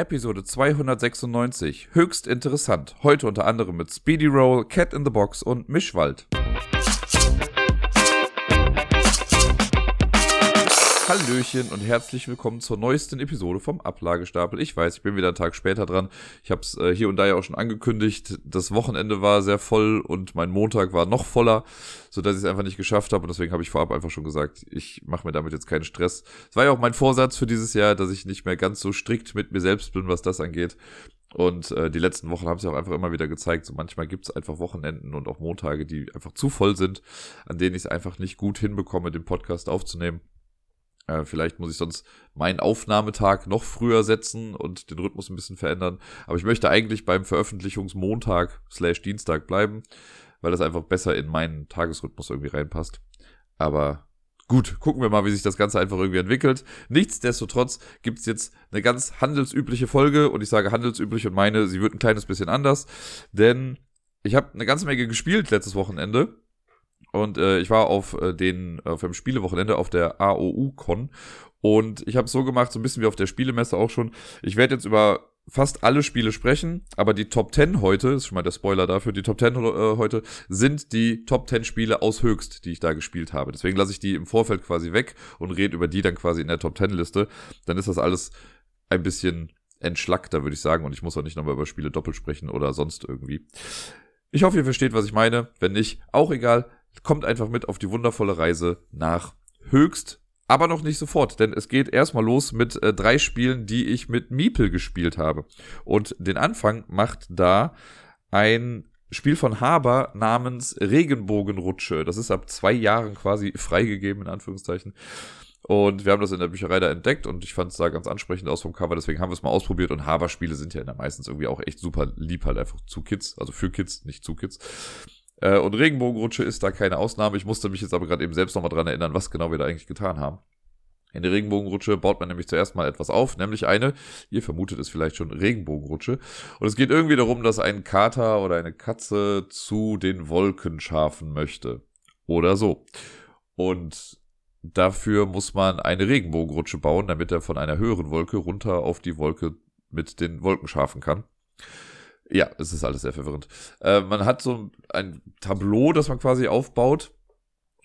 Episode 296. Höchst interessant. Heute unter anderem mit Speedy Roll, Cat in the Box und Mischwald. Hallöchen und herzlich willkommen zur neuesten Episode vom Ablagestapel. Ich weiß, ich bin wieder einen Tag später dran. Ich habe es äh, hier und da ja auch schon angekündigt. Das Wochenende war sehr voll und mein Montag war noch voller, sodass ich es einfach nicht geschafft habe. Und deswegen habe ich vorab einfach schon gesagt, ich mache mir damit jetzt keinen Stress. Es war ja auch mein Vorsatz für dieses Jahr, dass ich nicht mehr ganz so strikt mit mir selbst bin, was das angeht. Und äh, die letzten Wochen haben es ja auch einfach immer wieder gezeigt. So manchmal gibt es einfach Wochenenden und auch Montage, die einfach zu voll sind, an denen ich es einfach nicht gut hinbekomme, den Podcast aufzunehmen. Äh, vielleicht muss ich sonst meinen Aufnahmetag noch früher setzen und den Rhythmus ein bisschen verändern. Aber ich möchte eigentlich beim Veröffentlichungsmontag slash Dienstag bleiben, weil das einfach besser in meinen Tagesrhythmus irgendwie reinpasst. Aber gut, gucken wir mal, wie sich das Ganze einfach irgendwie entwickelt. Nichtsdestotrotz gibt es jetzt eine ganz handelsübliche Folge und ich sage handelsüblich und meine, sie wird ein kleines bisschen anders, denn ich habe eine ganze Menge gespielt letztes Wochenende und äh, ich war auf äh, den auf dem Spielewochenende auf der AOU-Con und ich habe es so gemacht, so ein bisschen wie auf der Spielemesse auch schon. Ich werde jetzt über fast alle Spiele sprechen, aber die Top 10 heute, ist schon mal der Spoiler dafür, die Top 10 äh, heute sind die Top 10 Spiele aus Höchst, die ich da gespielt habe. Deswegen lasse ich die im Vorfeld quasi weg und rede über die dann quasi in der Top 10 Liste. Dann ist das alles ein bisschen entschlackter, würde ich sagen, und ich muss auch nicht nochmal über Spiele doppelt sprechen oder sonst irgendwie. Ich hoffe, ihr versteht, was ich meine. Wenn nicht, auch egal. Kommt einfach mit auf die wundervolle Reise nach Höchst. Aber noch nicht sofort, denn es geht erstmal los mit äh, drei Spielen, die ich mit Miepel gespielt habe. Und den Anfang macht da ein Spiel von Haber namens Regenbogenrutsche. Das ist ab zwei Jahren quasi freigegeben, in Anführungszeichen. Und wir haben das in der Bücherei da entdeckt und ich fand es da ganz ansprechend aus vom Cover, deswegen haben wir es mal ausprobiert und Haber-Spiele sind ja meistens irgendwie auch echt super lieb, halt einfach zu Kids, also für Kids, nicht zu Kids. Äh, und Regenbogenrutsche ist da keine Ausnahme. Ich musste mich jetzt aber gerade eben selbst nochmal dran erinnern, was genau wir da eigentlich getan haben. In der Regenbogenrutsche baut man nämlich zuerst mal etwas auf, nämlich eine, ihr vermutet es vielleicht schon, Regenbogenrutsche. Und es geht irgendwie darum, dass ein Kater oder eine Katze zu den Wolken schafen möchte. Oder so. Und dafür muss man eine Regenbogenrutsche bauen, damit er von einer höheren Wolke runter auf die Wolke mit den Wolken schafen kann. Ja, es ist alles sehr verwirrend. Äh, man hat so ein Tableau, das man quasi aufbaut.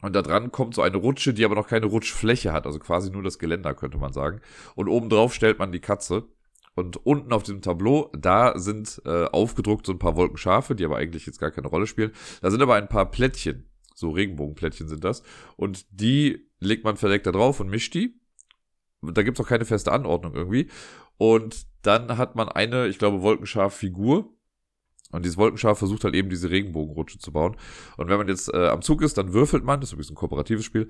Und da dran kommt so eine Rutsche, die aber noch keine Rutschfläche hat, also quasi nur das Geländer, könnte man sagen. Und obendrauf stellt man die Katze. Und unten auf diesem Tableau, da sind äh, aufgedruckt so ein paar Wolkenschafe, die aber eigentlich jetzt gar keine Rolle spielen. Da sind aber ein paar Plättchen, so Regenbogenplättchen sind das. Und die legt man verdeckt da drauf und mischt die. Da gibt's auch keine feste Anordnung irgendwie. Und dann hat man eine, ich glaube, Wolkenschaf-Figur, und dieses Wolkenschaf versucht halt eben diese Regenbogenrutsche zu bauen. Und wenn man jetzt äh, am Zug ist, dann würfelt man, das ist übrigens ein kooperatives Spiel,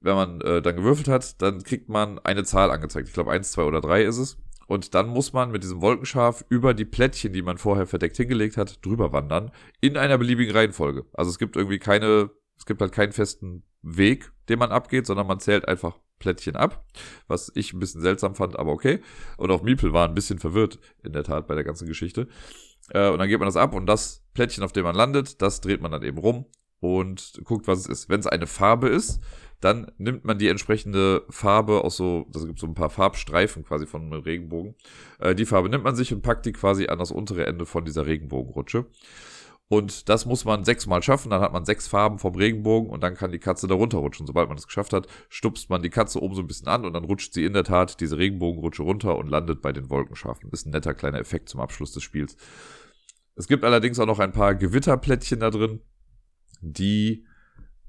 wenn man äh, dann gewürfelt hat, dann kriegt man eine Zahl angezeigt. Ich glaube, eins, zwei oder drei ist es. Und dann muss man mit diesem Wolkenschaf über die Plättchen, die man vorher verdeckt hingelegt hat, drüber wandern. In einer beliebigen Reihenfolge. Also es gibt irgendwie keine, es gibt halt keinen festen Weg, den man abgeht, sondern man zählt einfach Plättchen ab. Was ich ein bisschen seltsam fand, aber okay. Und auch Miepel war ein bisschen verwirrt, in der Tat, bei der ganzen Geschichte. Äh, und dann geht man das ab und das Plättchen, auf dem man landet, das dreht man dann eben rum und guckt, was es ist. Wenn es eine Farbe ist, dann nimmt man die entsprechende Farbe aus so, das gibt so ein paar Farbstreifen quasi von einem Regenbogen. Äh, die Farbe nimmt man sich und packt die quasi an das untere Ende von dieser Regenbogenrutsche. Und das muss man sechsmal schaffen, dann hat man sechs Farben vom Regenbogen und dann kann die Katze da runterrutschen. Sobald man das geschafft hat, stupst man die Katze oben so ein bisschen an und dann rutscht sie in der Tat diese Regenbogenrutsche runter und landet bei den Wolkenschafen. Ist ein netter kleiner Effekt zum Abschluss des Spiels. Es gibt allerdings auch noch ein paar Gewitterplättchen da drin, die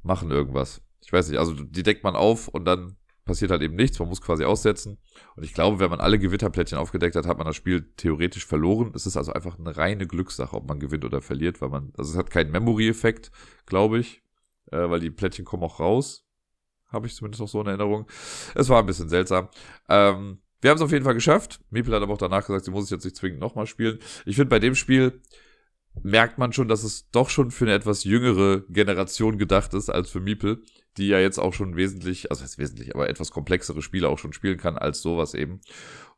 machen irgendwas. Ich weiß nicht, also die deckt man auf und dann passiert halt eben nichts, man muss quasi aussetzen. Und ich glaube, wenn man alle Gewitterplättchen aufgedeckt hat, hat man das Spiel theoretisch verloren. Es ist also einfach eine reine Glückssache, ob man gewinnt oder verliert, weil man, also es hat keinen Memory-Effekt, glaube ich, äh, weil die Plättchen kommen auch raus. Habe ich zumindest noch so in Erinnerung. Es war ein bisschen seltsam. Ähm, wir haben es auf jeden Fall geschafft. Miepel hat aber auch danach gesagt, sie muss es jetzt nicht zwingend nochmal spielen. Ich finde, bei dem Spiel merkt man schon, dass es doch schon für eine etwas jüngere Generation gedacht ist als für Miepel die ja jetzt auch schon wesentlich, also jetzt wesentlich, aber etwas komplexere Spiele auch schon spielen kann als sowas eben.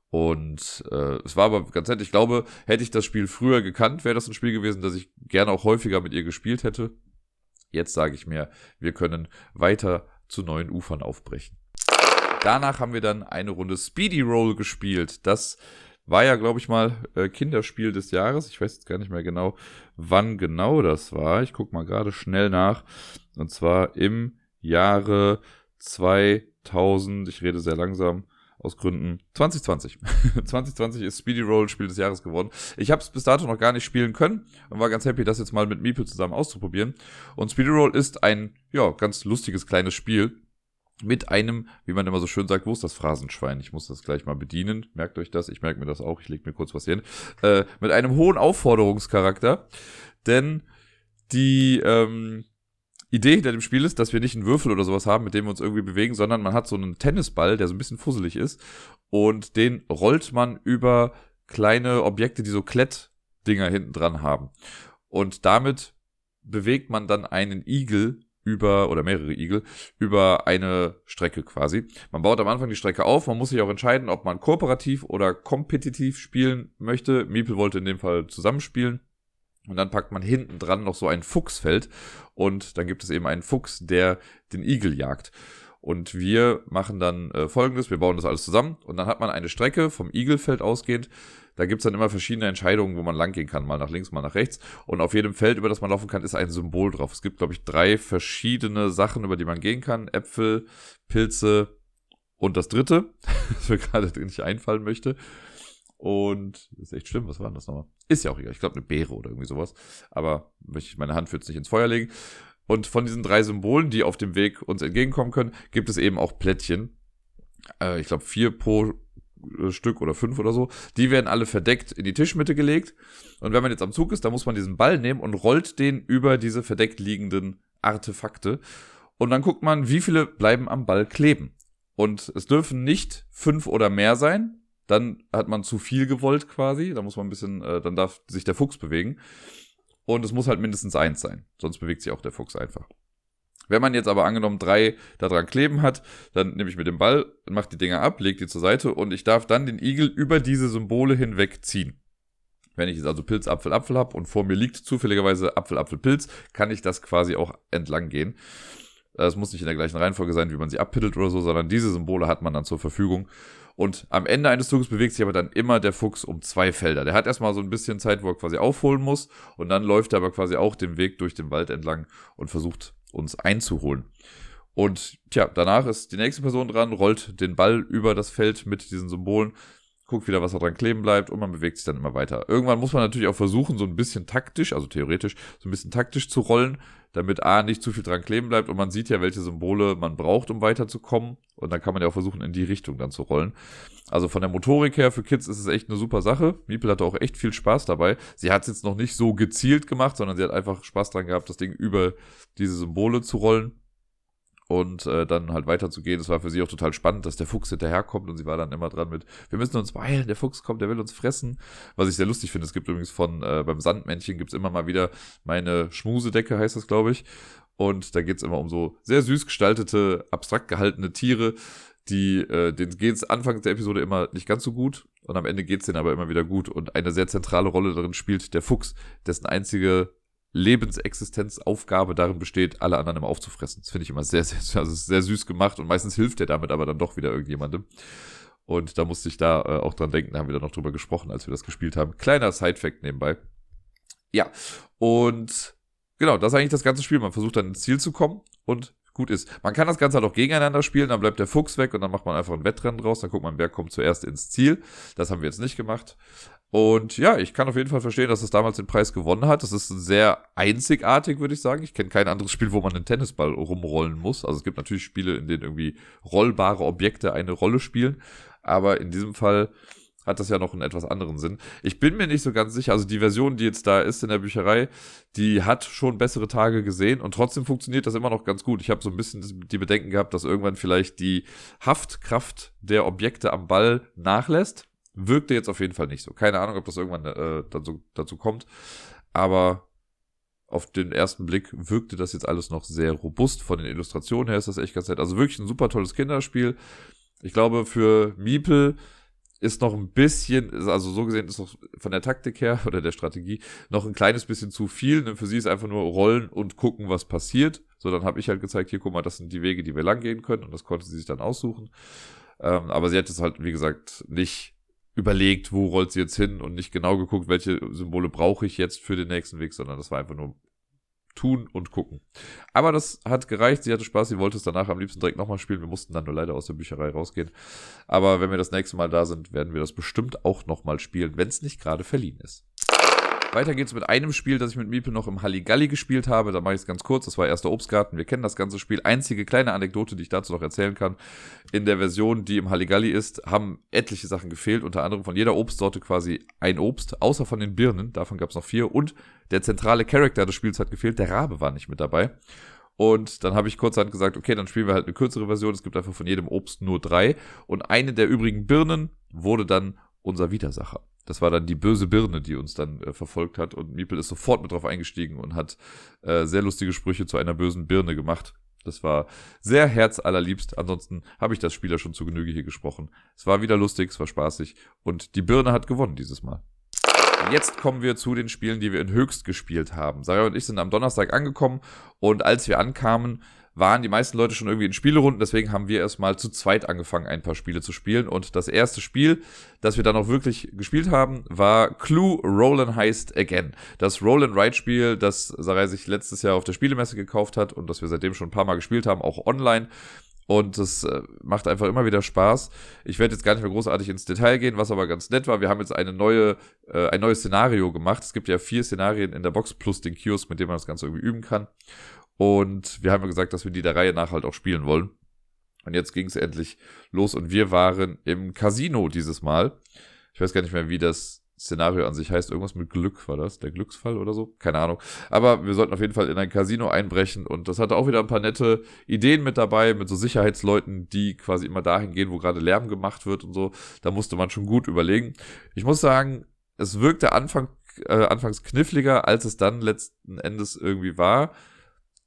Und äh, es war aber ganz nett. Ich glaube, hätte ich das Spiel früher gekannt, wäre das ein Spiel gewesen, das ich gerne auch häufiger mit ihr gespielt hätte. Jetzt sage ich mir, wir können weiter zu neuen Ufern aufbrechen. Danach haben wir dann eine Runde Speedy Roll gespielt. Das War ja, glaube ich, mal äh, Kinderspiel des Jahres. Ich weiß jetzt gar nicht mehr genau, wann genau das war. Ich gucke mal gerade schnell nach. Und zwar im Jahre 2000. Ich rede sehr langsam aus Gründen 2020. 2020 ist Speedy Roll Spiel des Jahres geworden. Ich habe es bis dato noch gar nicht spielen können und war ganz happy, das jetzt mal mit Meeple zusammen auszuprobieren. Und Speedy Roll ist ein, ja, ganz lustiges kleines Spiel mit einem, wie man immer so schön sagt, wo ist das Phrasenschwein? Ich muss das gleich mal bedienen. Merkt euch das, ich merke mir das auch, ich lege mir kurz was hin. Äh, mit einem hohen Aufforderungscharakter, denn die ähm, Idee hinter dem Spiel ist, dass wir nicht einen Würfel oder sowas haben, mit dem wir uns irgendwie bewegen, sondern man hat so einen Tennisball, der so ein bisschen fusselig ist und den rollt man über kleine Objekte, die so Klettdinger hinten dran haben. Und damit bewegt man dann einen Igel über, oder mehrere Igel, über eine Strecke quasi. Man baut am Anfang die Strecke auf, man muss sich auch entscheiden, ob man kooperativ oder kompetitiv spielen möchte. Miepel wollte in dem Fall zusammenspielen. Und dann packt man hinten dran noch so ein Fuchsfeld und dann gibt es eben einen Fuchs, der den Igel jagt. Und wir machen dann äh, folgendes, wir bauen das alles zusammen und dann hat man eine Strecke vom Igelfeld ausgehend. Da gibt's dann immer verschiedene Entscheidungen, wo man langgehen kann, mal nach links, mal nach rechts. Und auf jedem Feld, über das man laufen kann, ist ein Symbol drauf. Es gibt, glaube ich, drei verschiedene Sachen, über die man gehen kann. Äpfel, Pilze und das dritte, das mir gerade nicht einfallen möchte. Und das ist echt schlimm, was war denn das nochmal? Ist ja auch egal, ich glaube eine Beere oder irgendwie sowas. Aber möchte ich meine Hand für jetzt nicht ins Feuer legen. Und von diesen drei Symbolen, die auf dem Weg uns entgegenkommen können, gibt es eben auch Plättchen. Äh, ich glaube vier pro Stück oder fünf oder so. Die werden alle verdeckt in die Tischmitte gelegt. Und wenn man jetzt am Zug ist, dann muss man diesen Ball nehmen und rollt den über diese verdeckt liegenden Artefakte. Und dann guckt man, wie viele bleiben am Ball kleben. Und es dürfen nicht fünf oder mehr sein, dann hat man zu viel gewollt quasi. Da muss man ein bisschen, äh, dann darf sich der Fuchs bewegen. Und es muss halt mindestens eins sein. Sonst bewegt sich auch der Fuchs einfach. Wenn man jetzt aber angenommen drei da dran kleben hat, dann nehme ich mit dem Ball, mache die Dinger ab, lege die zur Seite und ich darf dann den Igel über diese Symbole hinweg ziehen. Wenn ich jetzt also Pilz, Apfel, Apfel habe und vor mir liegt zufälligerweise Apfel, Apfel, Pilz, kann ich das quasi auch entlang gehen. Es muss nicht in der gleichen Reihenfolge sein, wie man sie abpittelt oder so, sondern diese Symbole hat man dann zur Verfügung. Und am Ende eines Zuges bewegt sich aber dann immer der Fuchs um zwei Felder. Der hat erstmal so ein bisschen Zeit, wo er quasi aufholen muss. Und dann läuft er aber quasi auch den Weg durch den Wald entlang und versucht uns einzuholen. Und tja, danach ist die nächste Person dran, rollt den Ball über das Feld mit diesen Symbolen, guckt wieder, was da dran kleben bleibt und man bewegt sich dann immer weiter. Irgendwann muss man natürlich auch versuchen, so ein bisschen taktisch, also theoretisch, so ein bisschen taktisch zu rollen, damit A nicht zu viel dran kleben bleibt und man sieht ja, welche Symbole man braucht, um weiterzukommen. Und dann kann man ja auch versuchen, in die Richtung dann zu rollen. Also von der Motorik her für Kids ist es echt eine super Sache. Miepel hatte auch echt viel Spaß dabei. Sie hat es jetzt noch nicht so gezielt gemacht, sondern sie hat einfach Spaß dran gehabt, das Ding über diese Symbole zu rollen und äh, dann halt weiterzugehen. Es war für sie auch total spannend, dass der Fuchs hinterherkommt und sie war dann immer dran mit, wir müssen uns beeilen, der Fuchs kommt, der will uns fressen. Was ich sehr lustig finde, es gibt übrigens von, äh, beim Sandmännchen gibt's immer mal wieder meine Schmusedecke, heißt das, glaube ich. Und da geht's immer um so sehr süß gestaltete, abstrakt gehaltene Tiere, die, äh, denen geht's Anfang der Episode immer nicht ganz so gut und am Ende geht's denen aber immer wieder gut. Und eine sehr zentrale Rolle darin spielt der Fuchs, dessen einzige Lebensexistenzaufgabe darin besteht, alle anderen immer aufzufressen. Das finde ich immer sehr, sehr, also sehr süß gemacht und meistens hilft er damit aber dann doch wieder irgendjemandem. Und da musste ich da äh, auch dran denken, da haben wir da noch drüber gesprochen, als wir das gespielt haben. Kleiner Side-Fact nebenbei. Ja, und genau, das ist eigentlich das ganze Spiel. Man versucht dann ins Ziel zu kommen und gut ist. Man kann das Ganze halt auch gegeneinander spielen, dann bleibt der Fuchs weg und dann macht man einfach ein Wettrennen draus, dann guckt man, wer kommt zuerst ins Ziel. Das haben wir jetzt nicht gemacht. Und ja, ich kann auf jeden Fall verstehen, dass es damals den Preis gewonnen hat. Das ist sehr einzigartig, würde ich sagen. Ich kenne kein anderes Spiel, wo man einen Tennisball rumrollen muss. Also es gibt natürlich Spiele, in denen irgendwie rollbare Objekte eine Rolle spielen. Aber in diesem Fall hat das ja noch einen etwas anderen Sinn. Ich bin mir nicht so ganz sicher, also die Version, die jetzt da ist in der Bücherei, die hat schon bessere Tage gesehen und trotzdem funktioniert das immer noch ganz gut. Ich habe so ein bisschen die Bedenken gehabt, dass irgendwann vielleicht die Haftkraft der Objekte am Ball nachlässt Wirkte jetzt auf jeden Fall nicht so. Keine Ahnung, ob das irgendwann äh, dazu, dazu kommt. Aber auf den ersten Blick wirkte das jetzt alles noch sehr robust. Von den Illustrationen her ist das echt ganz nett. Also wirklich ein super tolles Kinderspiel. Ich glaube, für Miepel ist noch ein bisschen, also so gesehen ist noch von der Taktik her oder der Strategie noch ein kleines bisschen zu viel. Für sie ist einfach nur rollen und gucken, was passiert. So, dann habe ich halt gezeigt, hier, guck mal, das sind die Wege, die wir lang gehen können und das konnte sie sich dann aussuchen. Ähm, aber sie hat es halt, wie gesagt, nicht überlegt, wo rollt sie jetzt hin und nicht genau geguckt, welche Symbole brauche ich jetzt für den nächsten Weg, sondern das war einfach nur tun und gucken. Aber das hat gereicht, sie hatte Spaß, sie wollte es danach am liebsten direkt nochmal spielen. Wir mussten dann nur leider aus der Bücherei rausgehen. Aber wenn wir das nächste Mal da sind, werden wir das bestimmt auch nochmal spielen, wenn es nicht gerade verliehen ist. Weiter geht's mit einem Spiel, das ich mit Miepel noch im Halligalli gespielt habe. Da mache ich es ganz kurz. Das war erster Obstgarten. Wir kennen das ganze Spiel. Einzige kleine Anekdote, die ich dazu noch erzählen kann. In der Version, die im Halligalli ist, haben etliche Sachen gefehlt. Unter anderem von jeder Obstsorte quasi ein Obst, außer von den Birnen. Davon gab's noch vier. Und der zentrale Charakter des Spiels hat gefehlt. Der Rabe war nicht mit dabei. Und dann habe ich kurzerhand gesagt, okay, dann spielen wir halt eine kürzere Version. Es gibt einfach von jedem Obst nur drei. Und eine der übrigen Birnen wurde dann unser Widersacher. Das war dann die böse Birne, die uns dann äh, verfolgt hat und Miepel ist sofort mit drauf eingestiegen und hat äh, sehr lustige Sprüche zu einer bösen Birne gemacht. Das war sehr herzallerliebst. Ansonsten habe ich das Spieler schon zu Genüge hier gesprochen. Es war wieder lustig, es war spaßig und die Birne hat gewonnen dieses Mal. Jetzt kommen wir zu den Spielen, die wir in Höchst gespielt haben. Sarah und ich sind am Donnerstag angekommen und als wir ankamen, waren die meisten Leute schon irgendwie in Spielerunden, deswegen haben wir erstmal zu zweit angefangen, ein paar Spiele zu spielen. Und das erste Spiel, das wir dann auch wirklich gespielt haben, war Clue Roll Heist Again. Das Roll Ride Spiel, das Sarai sich letztes Jahr auf der Spielemesse gekauft hat und das wir seitdem schon ein paar Mal gespielt haben, auch online. Und es äh, macht einfach immer wieder Spaß. Ich werde jetzt gar nicht mehr großartig ins Detail gehen, was aber ganz nett war. Wir haben jetzt eine neue, äh, ein neues Szenario gemacht. Es gibt ja vier Szenarien in der Box plus den Kiosk, mit dem man das Ganze irgendwie üben kann. Und wir haben ja gesagt, dass wir die der Reihe nach halt auch spielen wollen. Und jetzt ging es endlich los und wir waren im Casino dieses Mal. Ich weiß gar nicht mehr, wie das Szenario an sich heißt. Irgendwas mit Glück war das, der Glücksfall oder so. Keine Ahnung. Aber wir sollten auf jeden Fall in ein Casino einbrechen und das hatte auch wieder ein paar nette Ideen mit dabei, mit so Sicherheitsleuten, die quasi immer dahin gehen, wo gerade Lärm gemacht wird und so. Da musste man schon gut überlegen. Ich muss sagen, es wirkte Anfang, äh, anfangs kniffliger, als es dann letzten Endes irgendwie war.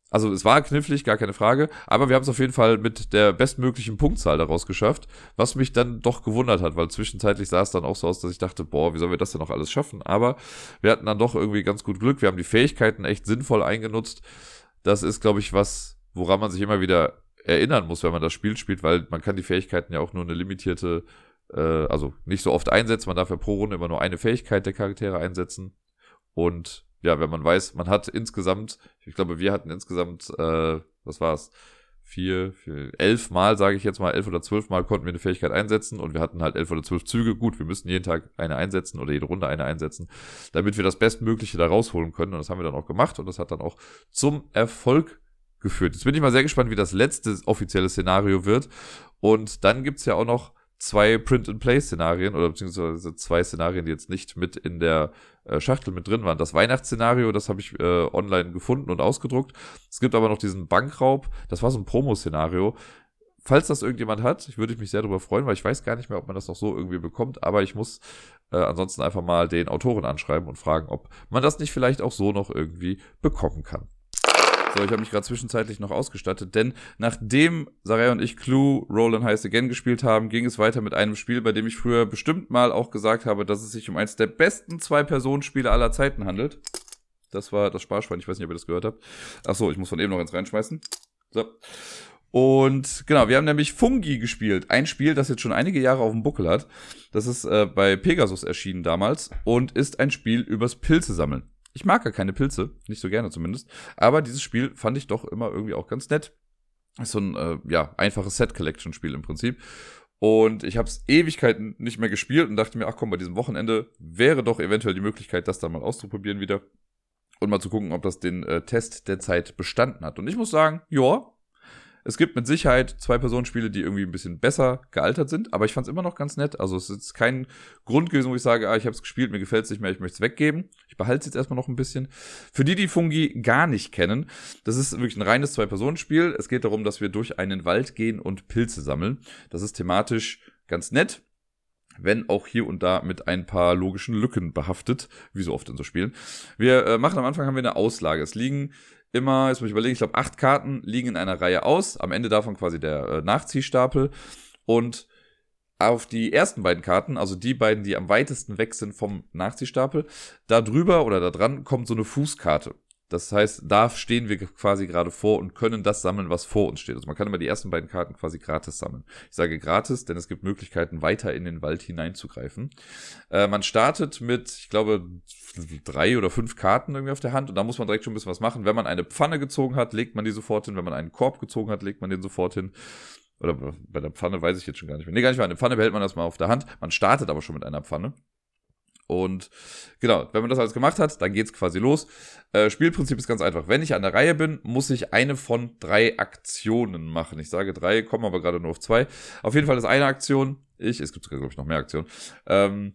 Also es war knifflig, gar keine Frage, aber wir haben es auf jeden Fall mit der bestmöglichen Punktzahl daraus geschafft, was mich dann doch gewundert hat, weil zwischenzeitlich sah es dann auch so aus, dass ich dachte, boah, wie sollen wir das denn noch alles schaffen? Aber wir hatten dann doch irgendwie ganz gut Glück, wir haben die Fähigkeiten echt sinnvoll eingenutzt. Das ist, glaube ich, was, woran man sich immer wieder erinnern muss, wenn man das Spiel spielt, weil man kann die Fähigkeiten ja auch nur eine limitierte, äh, also nicht so oft einsetzen, man darf ja pro Runde immer nur eine Fähigkeit der Charaktere einsetzen und ja, wenn man weiß, man hat insgesamt, ich glaube, wir hatten insgesamt, äh, was war's? Vier, vier, elf Mal, sage ich jetzt mal, elf oder zwölf Mal konnten wir eine Fähigkeit einsetzen und wir hatten halt elf oder zwölf Züge. Gut, wir müssen jeden Tag eine einsetzen oder jede Runde eine einsetzen, damit wir das Bestmögliche da rausholen können. Und das haben wir dann auch gemacht und das hat dann auch zum Erfolg geführt. Jetzt bin ich mal sehr gespannt, wie das letzte offizielle Szenario wird. Und dann gibt's ja auch noch zwei Print-and-Play-Szenarien oder beziehungsweise zwei Szenarien, die jetzt nicht mit in der äh, Schachtel mit drin waren. Das Weihnachtsszenario, das habe ich äh, online gefunden und ausgedruckt. Es gibt aber noch diesen Bankraub, das war so ein Promo-Szenario. Falls das irgendjemand hat, ich würde mich sehr darüber freuen, weil ich weiß gar nicht mehr, ob man das noch so irgendwie bekommt, aber ich muss äh, ansonsten einfach mal den Autoren anschreiben und fragen, ob man das nicht vielleicht auch so noch irgendwie bekommen kann. So, ich habe mich gerade zwischenzeitlich noch ausgestattet, denn nachdem Sarai und ich Clue Roll Heist Again gespielt haben, ging es weiter mit einem Spiel, bei dem ich früher bestimmt mal auch gesagt habe, dass es sich um eins der besten Zwei-Personen-Spiele aller Zeiten handelt. Das war das Sparschwein, ich weiß nicht, ob ihr das gehört habt. Ach so, ich muss von eben noch eins reinschmeißen. So. Und genau, wir haben nämlich Fungi gespielt. Ein Spiel, das jetzt schon einige Jahre auf dem Buckel hat. Das ist äh, bei Pegasus erschienen damals und ist ein Spiel übers Pilze sammeln. Ich mag ja keine Pilze, nicht so gerne zumindest. Aber dieses Spiel fand ich doch immer irgendwie auch ganz nett. Ist so ein äh, ja, einfaches Set-Collection-Spiel im Prinzip. Und ich habe es Ewigkeiten nicht mehr gespielt und dachte mir, ach komm, bei diesem Wochenende wäre doch eventuell die Möglichkeit, das dann mal auszuprobieren wieder. Und mal zu gucken, ob das den äh, Test der Zeit bestanden hat. Und ich muss sagen, ja, es gibt mit Sicherheit Zwei-Personen-Spiele, die irgendwie ein bisschen besser gealtert sind, aber ich fand es immer noch ganz nett. Also es ist kein Grund gewesen, wo ich sage, ah, ich habe es gespielt, mir gefällt es nicht mehr, ich möchte es weggeben. Ich behalte es jetzt erstmal noch ein bisschen. Für die, die Fungi gar nicht kennen, das ist wirklich ein reines Zwei-Personen-Spiel. Es geht darum, dass wir durch einen Wald gehen und Pilze sammeln. Das ist thematisch ganz nett wenn auch hier und da mit ein paar logischen Lücken behaftet, wie so oft in so Spielen. Wir äh, machen am Anfang haben wir eine Auslage. Es liegen immer, jetzt muss ich überlegen, ich glaube, acht Karten liegen in einer Reihe aus. Am Ende davon quasi der äh, Nachziehstapel. Und auf die ersten beiden Karten, also die beiden, die am weitesten weg sind vom Nachziehstapel, da drüber oder da dran kommt so eine Fußkarte. Das heißt, da stehen wir quasi gerade vor und können das sammeln, was vor uns steht. Also man kann immer die ersten beiden Karten quasi gratis sammeln. Ich sage gratis, denn es gibt Möglichkeiten, weiter in den Wald hineinzugreifen. Äh, man startet mit, ich glaube, drei oder fünf Karten irgendwie auf der Hand und da muss man direkt schon ein bisschen was machen. Wenn man eine Pfanne gezogen hat, legt man die sofort hin. Wenn man einen Korb gezogen hat, legt man den sofort hin. Oder bei der Pfanne weiß ich jetzt schon gar nicht mehr. Nee, gar nicht mehr. Eine Pfanne behält man erstmal auf der Hand. Man startet aber schon mit einer Pfanne. Und genau, wenn man das alles gemacht hat, dann geht's quasi los. Äh, Spielprinzip ist ganz einfach. Wenn ich an der Reihe bin, muss ich eine von drei Aktionen machen. Ich sage drei, komme aber gerade nur auf zwei. Auf jeden Fall ist eine Aktion, ich, es gibt sogar, glaube ich, noch mehr Aktionen. Ähm,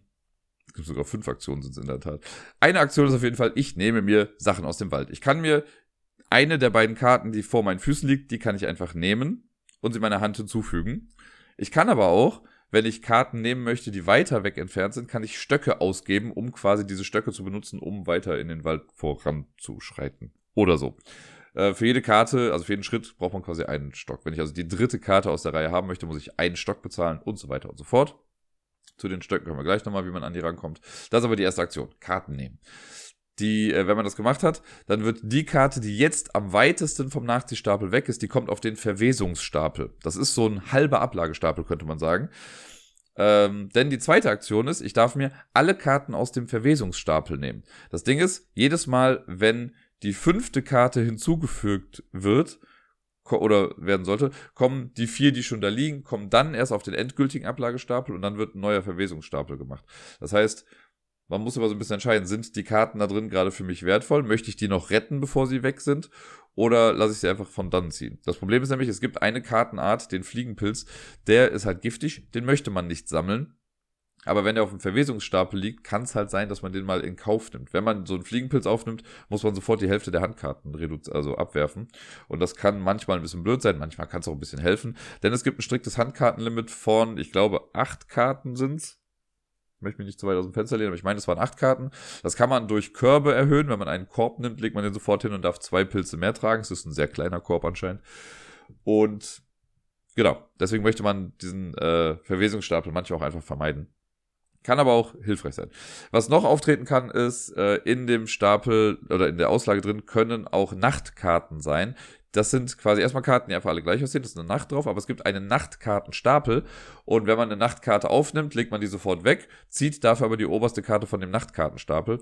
es gibt sogar fünf Aktionen, sind es in der Tat. Eine Aktion ist auf jeden Fall, ich nehme mir Sachen aus dem Wald. Ich kann mir eine der beiden Karten, die vor meinen Füßen liegt, die kann ich einfach nehmen und sie meiner Hand hinzufügen. Ich kann aber auch wenn ich Karten nehmen möchte, die weiter weg entfernt sind, kann ich Stöcke ausgeben, um quasi diese Stöcke zu benutzen, um weiter in den Wald voranzuschreiten. Oder so. Äh, für jede Karte, also für jeden Schritt, braucht man quasi einen Stock. Wenn ich also die dritte Karte aus der Reihe haben möchte, muss ich einen Stock bezahlen und so weiter und so fort. Zu den Stöcken kommen wir gleich nochmal, wie man an die rankommt. Das ist aber die erste Aktion. Karten nehmen die, äh, wenn man das gemacht hat, dann wird die Karte, die jetzt am weitesten vom Nachziehstapel weg ist, die kommt auf den Verwesungsstapel. Das ist so ein halber Ablagestapel, könnte man sagen. Ähm, denn die zweite Aktion ist, ich darf mir alle Karten aus dem Verwesungsstapel nehmen. Das Ding ist, jedes Mal, wenn die fünfte Karte hinzugefügt wird, oder werden sollte, kommen die vier, die schon da liegen, kommen dann erst auf den endgültigen Ablagestapel und dann wird ein neuer Verwesungsstapel gemacht. Das heißt, man muss aber so ein bisschen entscheiden, sind die Karten da drin gerade für mich wertvoll? Möchte ich die noch retten, bevor sie weg sind? Oder lasse ich sie einfach von dann ziehen? Das Problem ist nämlich, es gibt eine Kartenart, den Fliegenpilz, der ist halt giftig, den möchte man nicht sammeln. Aber wenn der auf dem Verwesungsstapel liegt, kann es halt sein, dass man den mal in Kauf nimmt. Wenn man so einen Fliegenpilz aufnimmt, muss man sofort die Hälfte der Handkarten also abwerfen. Und das kann manchmal ein bisschen blöd sein, manchmal kann es auch ein bisschen helfen. Denn es gibt ein striktes Handkartenlimit von, ich glaube, acht Karten sind's möchte mich nicht zu weit aus dem Fenster lehnen, aber ich meine, es waren acht Karten. Das kann man durch Körbe erhöhen. Wenn man einen Korb nimmt, legt man den sofort hin und darf zwei Pilze mehr tragen. Es ist ein sehr kleiner Korb anscheinend. Und genau, deswegen möchte man diesen äh, Verwesungsstapel manchmal auch einfach vermeiden. Kann aber auch hilfreich sein. Was noch auftreten kann, ist, äh, in dem Stapel oder in der Auslage drin können auch Nachtkarten sein, das sind quasi erstmal Karten, die einfach alle gleich aussehen. Das ist eine Nacht drauf, aber es gibt einen Nachtkartenstapel. Und wenn man eine Nachtkarte aufnimmt, legt man die sofort weg, zieht dafür aber die oberste Karte von dem Nachtkartenstapel.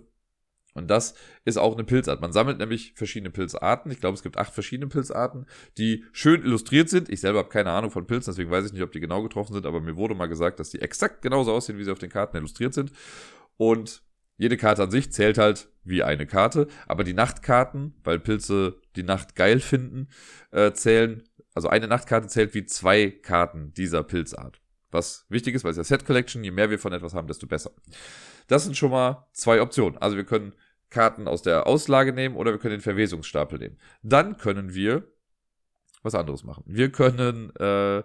Und das ist auch eine Pilzart. Man sammelt nämlich verschiedene Pilzarten. Ich glaube, es gibt acht verschiedene Pilzarten, die schön illustriert sind. Ich selber habe keine Ahnung von Pilzen, deswegen weiß ich nicht, ob die genau getroffen sind, aber mir wurde mal gesagt, dass die exakt genauso aussehen, wie sie auf den Karten illustriert sind. Und jede Karte an sich zählt halt wie eine Karte, aber die Nachtkarten, weil Pilze die Nacht geil finden, äh, zählen, also eine Nachtkarte zählt wie zwei Karten dieser Pilzart. Was wichtig ist, weil es ja Set Collection, je mehr wir von etwas haben, desto besser. Das sind schon mal zwei Optionen. Also wir können Karten aus der Auslage nehmen oder wir können den Verwesungsstapel nehmen. Dann können wir was anderes machen. Wir können äh,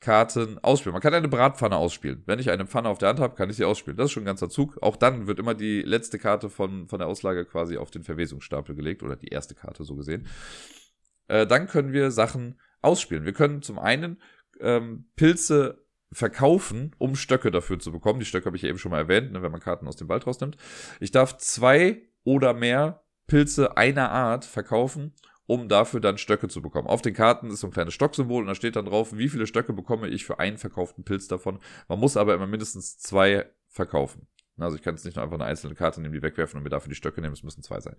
Karten ausspielen. Man kann eine Bratpfanne ausspielen. Wenn ich eine Pfanne auf der Hand habe, kann ich sie ausspielen. Das ist schon ein ganzer Zug. Auch dann wird immer die letzte Karte von, von der Auslage quasi auf den Verwesungsstapel gelegt oder die erste Karte so gesehen. Äh, dann können wir Sachen ausspielen. Wir können zum einen ähm, Pilze verkaufen, um Stöcke dafür zu bekommen. Die Stöcke habe ich eben schon mal erwähnt, ne, wenn man Karten aus dem Wald rausnimmt. Ich darf zwei oder mehr Pilze einer Art verkaufen, um dafür dann Stöcke zu bekommen. Auf den Karten ist so ein kleines Stocksymbol und da steht dann drauf, wie viele Stöcke bekomme ich für einen verkauften Pilz davon. Man muss aber immer mindestens zwei verkaufen. Also ich kann jetzt nicht nur einfach eine einzelne Karte nehmen, die wegwerfen und mir dafür die Stöcke nehmen, es müssen zwei sein.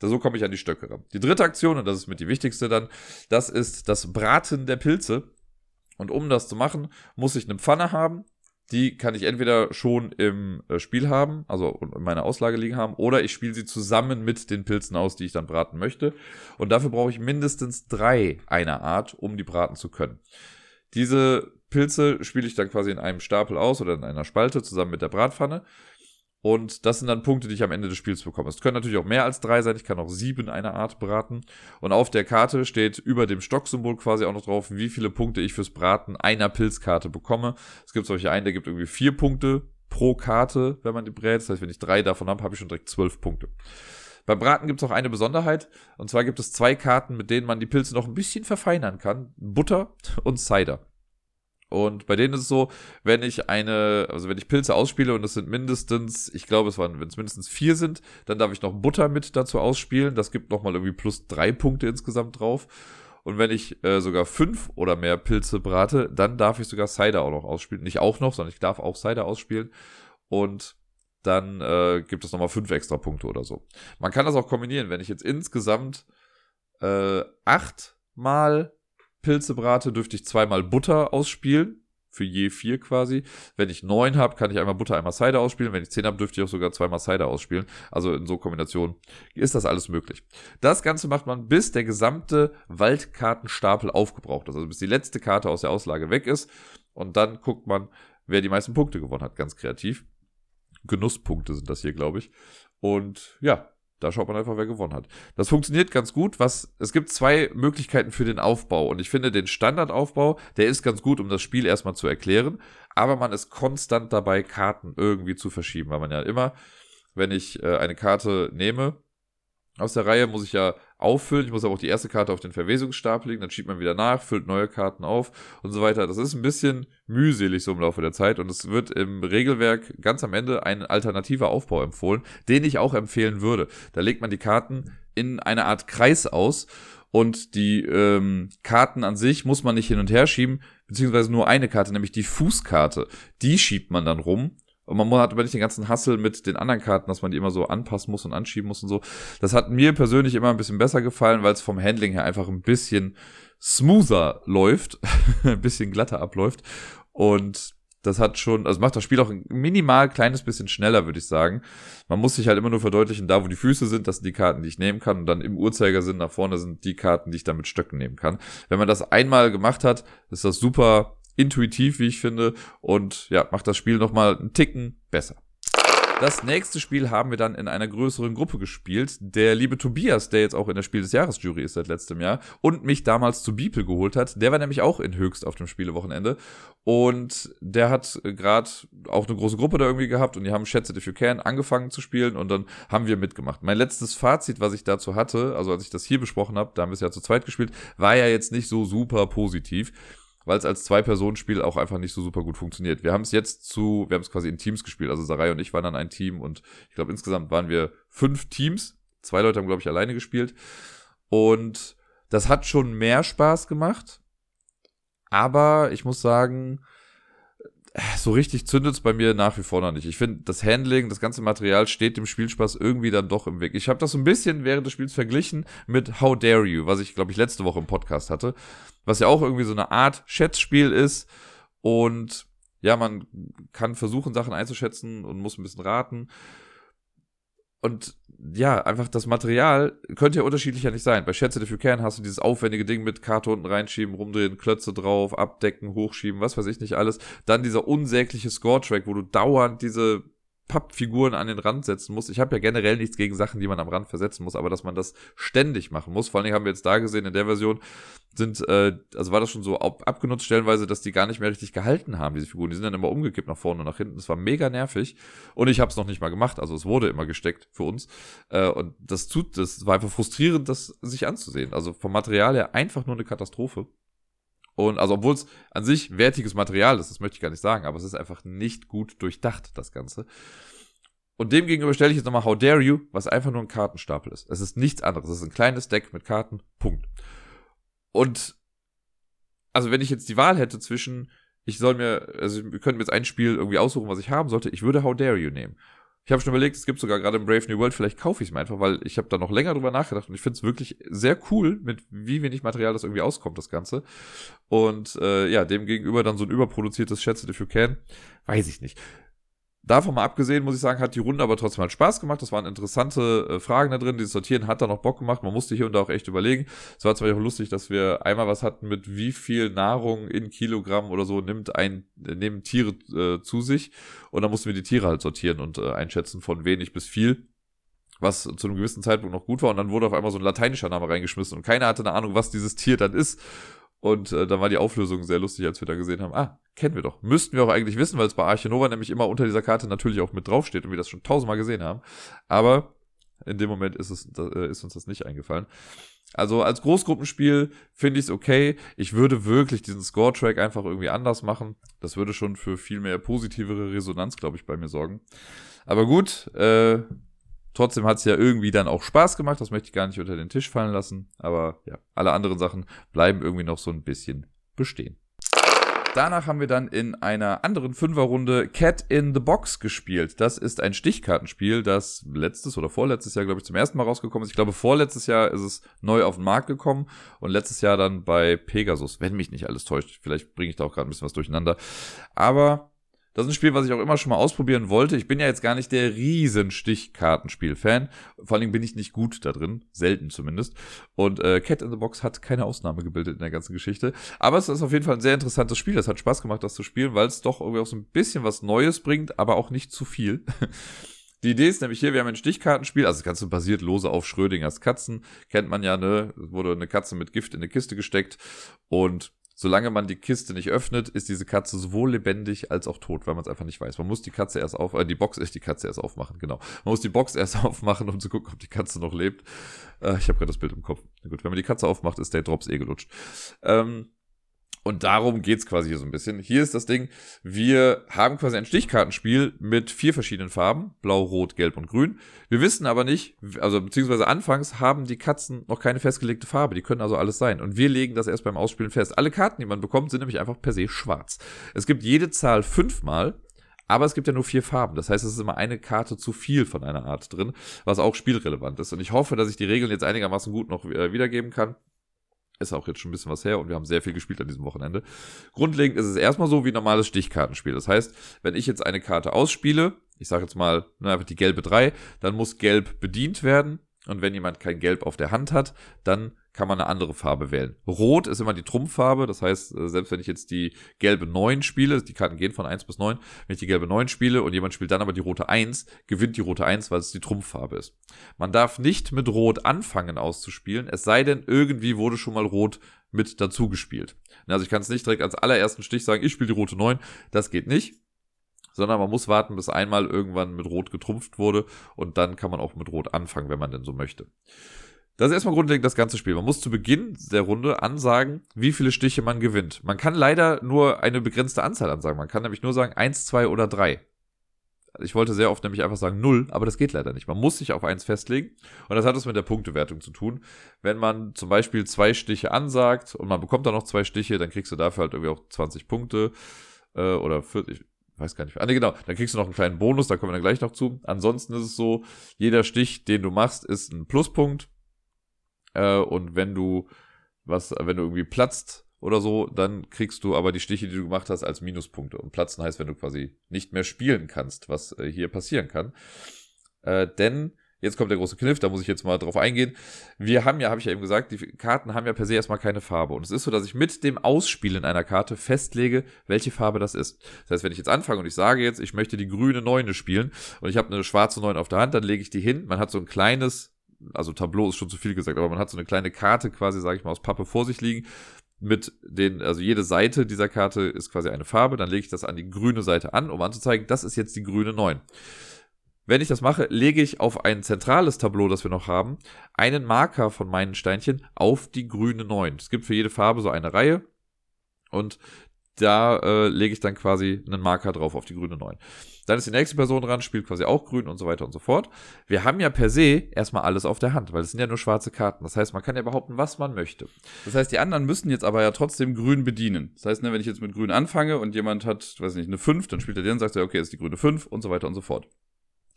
So komme ich an die Stöcke ran. Die dritte Aktion, und das ist mit die wichtigste dann, das ist das Braten der Pilze. Und um das zu machen, muss ich eine Pfanne haben, die kann ich entweder schon im äh, Spiel haben, also in meiner Auslage liegen haben, oder ich spiele sie zusammen mit den Pilzen aus, die ich dann braten möchte. Und dafür brauche ich mindestens drei einer Art, um die braten zu können. Diese Pilze spiele ich dann quasi in einem Stapel aus oder in einer Spalte zusammen mit der Bratpfanne. Und das sind dann Punkte, die ich am Ende des Spiels bekomme. Es können natürlich auch mehr als drei sein. Ich kann auch sieben einer Art braten. Und auf der Karte steht über dem Stocksymbol quasi auch noch drauf, wie viele Punkte ich fürs Braten einer Pilzkarte bekomme. Es gibt solche einen, der gibt irgendwie vier Punkte pro Karte, wenn man die brät. Das heißt, wenn ich drei davon habe, habe ich schon direkt zwölf Punkte. Beim Braten gibt es auch eine Besonderheit. Und zwar gibt es zwei Karten, mit denen man die Pilze noch ein bisschen verfeinern kann. Butter und Cider. Und bei denen ist es so, wenn ich eine, also wenn ich Pilze ausspiele und es sind mindestens, ich glaube, es waren, wenn es mindestens vier sind, dann darf ich noch Butter mit dazu ausspielen. Das gibt nochmal irgendwie plus drei Punkte insgesamt drauf. Und wenn ich äh, sogar fünf oder mehr Pilze brate, dann darf ich sogar Cider auch noch ausspielen. Nicht auch noch, sondern ich darf auch Cider ausspielen. Und dann äh, gibt es nochmal fünf extra Punkte oder so. Man kann das auch kombinieren. Wenn ich jetzt insgesamt äh, acht Mal Pilze dürfte ich zweimal Butter ausspielen. Für je vier quasi. Wenn ich neun habe, kann ich einmal Butter, einmal Cider ausspielen. Wenn ich zehn habe, dürfte ich auch sogar zweimal Cider ausspielen. Also in so Kombination ist das alles möglich. Das Ganze macht man, bis der gesamte Waldkartenstapel aufgebraucht ist. Also bis die letzte Karte aus der Auslage weg ist. Und dann guckt man, wer die meisten Punkte gewonnen hat. Ganz kreativ. Genusspunkte sind das hier, glaube ich. Und ja, da schaut man einfach, wer gewonnen hat. Das funktioniert ganz gut. Was, es gibt zwei Möglichkeiten für den Aufbau. Und ich finde, den Standardaufbau, der ist ganz gut, um das Spiel erstmal zu erklären. Aber man ist konstant dabei, Karten irgendwie zu verschieben. Weil man ja immer, wenn ich äh, eine Karte nehme, aus der Reihe muss ich ja auffüllen. Ich muss aber auch die erste Karte auf den Verwesungsstapel legen, dann schiebt man wieder nach, füllt neue Karten auf und so weiter. Das ist ein bisschen mühselig so im Laufe der Zeit und es wird im Regelwerk ganz am Ende ein alternativer Aufbau empfohlen, den ich auch empfehlen würde. Da legt man die Karten in eine Art Kreis aus und die ähm, Karten an sich muss man nicht hin und her schieben, beziehungsweise nur eine Karte, nämlich die Fußkarte. Die schiebt man dann rum und man hat aber nicht den ganzen Hassel mit den anderen Karten, dass man die immer so anpassen muss und anschieben muss und so. Das hat mir persönlich immer ein bisschen besser gefallen, weil es vom Handling her einfach ein bisschen smoother läuft, ein bisschen glatter abläuft. Und das hat schon, also macht das Spiel auch ein minimal kleines bisschen schneller, würde ich sagen. Man muss sich halt immer nur verdeutlichen, da wo die Füße sind, das sind die Karten, die ich nehmen kann. Und dann im Uhrzeigersinn nach vorne sind die Karten, die ich dann mit Stöcken nehmen kann. Wenn man das einmal gemacht hat, ist das super intuitiv, wie ich finde, und ja, macht das Spiel nochmal einen Ticken besser. Das nächste Spiel haben wir dann in einer größeren Gruppe gespielt. Der liebe Tobias, der jetzt auch in der Spiel des Jahres Jury ist seit letztem Jahr und mich damals zu Beeple geholt hat, der war nämlich auch in Höchst auf dem Spielewochenende und der hat gerade auch eine große Gruppe da irgendwie gehabt und die haben Schätze If You Can angefangen zu spielen und dann haben wir mitgemacht. Mein letztes Fazit, was ich dazu hatte, also als ich das hier besprochen habe, da haben wir es ja zu zweit gespielt, war ja jetzt nicht so super positiv weil es als Zwei-Personen-Spiel auch einfach nicht so super gut funktioniert. Wir haben es jetzt zu, wir haben es quasi in Teams gespielt. Also Sarai und ich waren dann ein Team und ich glaube insgesamt waren wir fünf Teams. Zwei Leute haben, glaube ich, alleine gespielt. Und das hat schon mehr Spaß gemacht. Aber ich muss sagen, so richtig zündet es bei mir nach wie vor noch nicht. Ich finde, das Handling, das ganze Material steht dem Spielspaß irgendwie dann doch im Weg. Ich habe das so ein bisschen während des Spiels verglichen mit How Dare You, was ich, glaube ich, letzte Woche im Podcast hatte. Was ja auch irgendwie so eine Art Schätzspiel ist. Und ja, man kann versuchen, Sachen einzuschätzen und muss ein bisschen raten. Und ja, einfach das Material könnte ja unterschiedlicher nicht sein. Bei Schätze If You Can hast du dieses aufwendige Ding mit Karte unten reinschieben, rumdrehen, Klötze drauf, abdecken, hochschieben, was weiß ich nicht alles. Dann dieser unsägliche Score-Track, wo du dauernd diese Pappfiguren an den Rand setzen muss. Ich habe ja generell nichts gegen Sachen, die man am Rand versetzen muss, aber dass man das ständig machen muss. Vor allen Dingen haben wir jetzt da gesehen, in der Version sind, äh, also war das schon so ab, abgenutzt stellenweise, dass die gar nicht mehr richtig gehalten haben, diese Figuren. Die sind dann immer umgekippt nach vorne und nach hinten. Das war mega nervig. Und ich habe es noch nicht mal gemacht. Also es wurde immer gesteckt für uns. Äh, und das tut, das war einfach frustrierend, das sich anzusehen. Also vom Material her einfach nur eine Katastrophe. Und also, obwohl es an sich wertiges Material ist, das möchte ich gar nicht sagen, aber es ist einfach nicht gut durchdacht, das Ganze. Und demgegenüber stelle ich jetzt nochmal How Dare You, was einfach nur ein Kartenstapel ist. Es ist nichts anderes. Es ist ein kleines Deck mit Karten. Punkt. Und also wenn ich jetzt die Wahl hätte zwischen, ich soll mir, also wir könnten jetzt ein Spiel irgendwie aussuchen, was ich haben sollte, ich würde How Dare You nehmen. Ich habe schon überlegt, es gibt sogar gerade im Brave New World, vielleicht kaufe ich es mir einfach, weil ich habe da noch länger drüber nachgedacht und ich finde es wirklich sehr cool, mit wie wenig Material das irgendwie auskommt, das Ganze. Und äh, ja, dem gegenüber dann so ein überproduziertes Schätze If You Can, weiß ich nicht. Davon mal abgesehen, muss ich sagen, hat die Runde aber trotzdem halt Spaß gemacht. Das waren interessante äh, Fragen da drin. Dieses Sortieren hat da noch Bock gemacht. Man musste hier und da auch echt überlegen. Es war zum Beispiel auch lustig, dass wir einmal was hatten mit wie viel Nahrung in Kilogramm oder so nimmt ein, äh, nehmen Tiere äh, zu sich. Und dann mussten wir die Tiere halt sortieren und äh, einschätzen von wenig bis viel was zu einem gewissen Zeitpunkt noch gut war und dann wurde auf einmal so ein lateinischer Name reingeschmissen und keiner hatte eine Ahnung, was dieses Tier dann ist. Und äh, dann war die Auflösung sehr lustig, als wir da gesehen haben, ah, kennen wir doch. Müssten wir auch eigentlich wissen, weil es bei Archinova nämlich immer unter dieser Karte natürlich auch mit draufsteht und wir das schon tausendmal gesehen haben. Aber in dem Moment ist, es, äh, ist uns das nicht eingefallen. Also als Großgruppenspiel finde ich es okay. Ich würde wirklich diesen Score-Track einfach irgendwie anders machen. Das würde schon für viel mehr positivere Resonanz, glaube ich, bei mir sorgen. Aber gut, äh, trotzdem hat es ja irgendwie dann auch Spaß gemacht. Das möchte ich gar nicht unter den Tisch fallen lassen. Aber ja, alle anderen Sachen bleiben irgendwie noch so ein bisschen bestehen. Danach haben wir dann in einer anderen Fünferrunde Cat in the Box gespielt. Das ist ein Stichkartenspiel, das letztes oder vorletztes Jahr, glaube ich, zum ersten Mal rausgekommen ist. Ich glaube, vorletztes Jahr ist es neu auf den Markt gekommen und letztes Jahr dann bei Pegasus, wenn mich nicht alles täuscht. Vielleicht bringe ich da auch gerade ein bisschen was durcheinander. Aber das ist ein Spiel, was ich auch immer schon mal ausprobieren wollte. Ich bin ja jetzt gar nicht der riesen Stichkartenspiel-Fan. Vor allen Dingen bin ich nicht gut da drin. Selten zumindest. Und äh, Cat in the Box hat keine Ausnahme gebildet in der ganzen Geschichte. Aber es ist auf jeden Fall ein sehr interessantes Spiel. Es hat Spaß gemacht, das zu spielen, weil es doch irgendwie auch so ein bisschen was Neues bringt, aber auch nicht zu viel. Die Idee ist nämlich hier, wir haben ein Stichkartenspiel, also das Ganze basiert lose auf Schrödingers Katzen. Kennt man ja, ne? Es wurde eine Katze mit Gift in eine Kiste gesteckt und solange man die Kiste nicht öffnet, ist diese Katze sowohl lebendig als auch tot, weil man es einfach nicht weiß. Man muss die Katze erst auf, äh, die Box ist die Katze erst aufmachen, genau. Man muss die Box erst aufmachen, um zu gucken, ob die Katze noch lebt. Äh, ich habe gerade das Bild im Kopf. Na gut, wenn man die Katze aufmacht, ist der Drops eh gelutscht. Ähm, und darum geht's quasi hier so ein bisschen. Hier ist das Ding, wir haben quasi ein Stichkartenspiel mit vier verschiedenen Farben, blau, rot, gelb und grün. Wir wissen aber nicht, also beziehungsweise anfangs haben die Katzen noch keine festgelegte Farbe, die können also alles sein. Und wir legen das erst beim Ausspielen fest. Alle Karten, die man bekommt, sind nämlich einfach per se schwarz. Es gibt jede Zahl fünfmal, aber es gibt ja nur vier Farben. Das heißt, es ist immer eine Karte zu viel von einer Art drin, was auch spielrelevant ist. Und ich hoffe, dass ich die Regeln jetzt einigermaßen gut noch äh, wiedergeben kann. Ist auch jetzt schon ein bisschen was her und wir haben sehr viel gespielt an diesem Wochenende. Grundlegend ist es erstmal so wie ein normales Stichkartenspiel. Das heißt, wenn ich jetzt eine Karte ausspiele, ich sage jetzt mal nur einfach die gelbe 3, dann muss gelb bedient werden. Und wenn jemand kein Gelb auf der Hand hat, dann kann man eine andere Farbe wählen. Rot ist immer die Trumpffarbe, das heißt, äh, selbst wenn ich jetzt die gelbe 9 spiele, die Karten gehen von 1 bis 9, wenn ich die gelbe 9 spiele und jemand spielt dann aber die rote 1, gewinnt die rote 1, weil es die Trumpffarbe ist. Man darf nicht mit Rot anfangen auszuspielen, es sei denn, irgendwie wurde schon mal Rot mit dazu gespielt. Also ich kann es nicht direkt als allerersten Stich sagen, ich spiele die rote 9, das geht nicht sondern man muss warten, bis einmal irgendwann mit Rot getrumpft wurde und dann kann man auch mit Rot anfangen, wenn man denn so möchte. Das ist erstmal grundlegend das ganze Spiel. Man muss zu Beginn der Runde ansagen, wie viele Stiche man gewinnt. Man kann leider nur eine begrenzte Anzahl ansagen. Man kann nämlich nur sagen eins, zwei oder drei. Ich wollte sehr oft nämlich einfach sagen null, aber das geht leider nicht. Man muss sich auf eins festlegen und das hat es mit der Punktewertung zu tun. Wenn man zum Beispiel zwei Stiche ansagt und man bekommt dann noch zwei Stiche, dann kriegst du dafür halt irgendwie auch 20 Punkte äh, oder 40, weiß gar nicht. Ah, nee, genau. Dann kriegst du noch einen kleinen Bonus, da kommen wir dann gleich noch zu. Ansonsten ist es so, jeder Stich, den du machst, ist ein Pluspunkt. Äh, und wenn du was, wenn du irgendwie platzt oder so, dann kriegst du aber die Stiche, die du gemacht hast, als Minuspunkte. Und platzen heißt, wenn du quasi nicht mehr spielen kannst, was äh, hier passieren kann. Äh, denn Jetzt kommt der große Kniff, da muss ich jetzt mal drauf eingehen. Wir haben ja, habe ich ja eben gesagt, die Karten haben ja per se erstmal keine Farbe. Und es ist so, dass ich mit dem Ausspielen einer Karte festlege, welche Farbe das ist. Das heißt, wenn ich jetzt anfange und ich sage jetzt, ich möchte die grüne Neune spielen und ich habe eine schwarze Neun auf der Hand, dann lege ich die hin. Man hat so ein kleines also Tableau ist schon zu viel gesagt, aber man hat so eine kleine Karte quasi, sage ich mal, aus Pappe vor sich liegen. Mit den, also jede Seite dieser Karte ist quasi eine Farbe. Dann lege ich das an die grüne Seite an, um anzuzeigen, das ist jetzt die grüne 9. Wenn ich das mache, lege ich auf ein zentrales Tableau, das wir noch haben, einen Marker von meinen Steinchen auf die grüne 9. Es gibt für jede Farbe so eine Reihe und da äh, lege ich dann quasi einen Marker drauf auf die grüne 9. Dann ist die nächste Person dran, spielt quasi auch grün und so weiter und so fort. Wir haben ja per se erstmal alles auf der Hand, weil es sind ja nur schwarze Karten. Das heißt, man kann ja behaupten, was man möchte. Das heißt, die anderen müssen jetzt aber ja trotzdem grün bedienen. Das heißt, ne, wenn ich jetzt mit grün anfange und jemand hat, weiß nicht, eine 5, dann spielt er den und sagt er, okay, ist die grüne 5 und so weiter und so fort.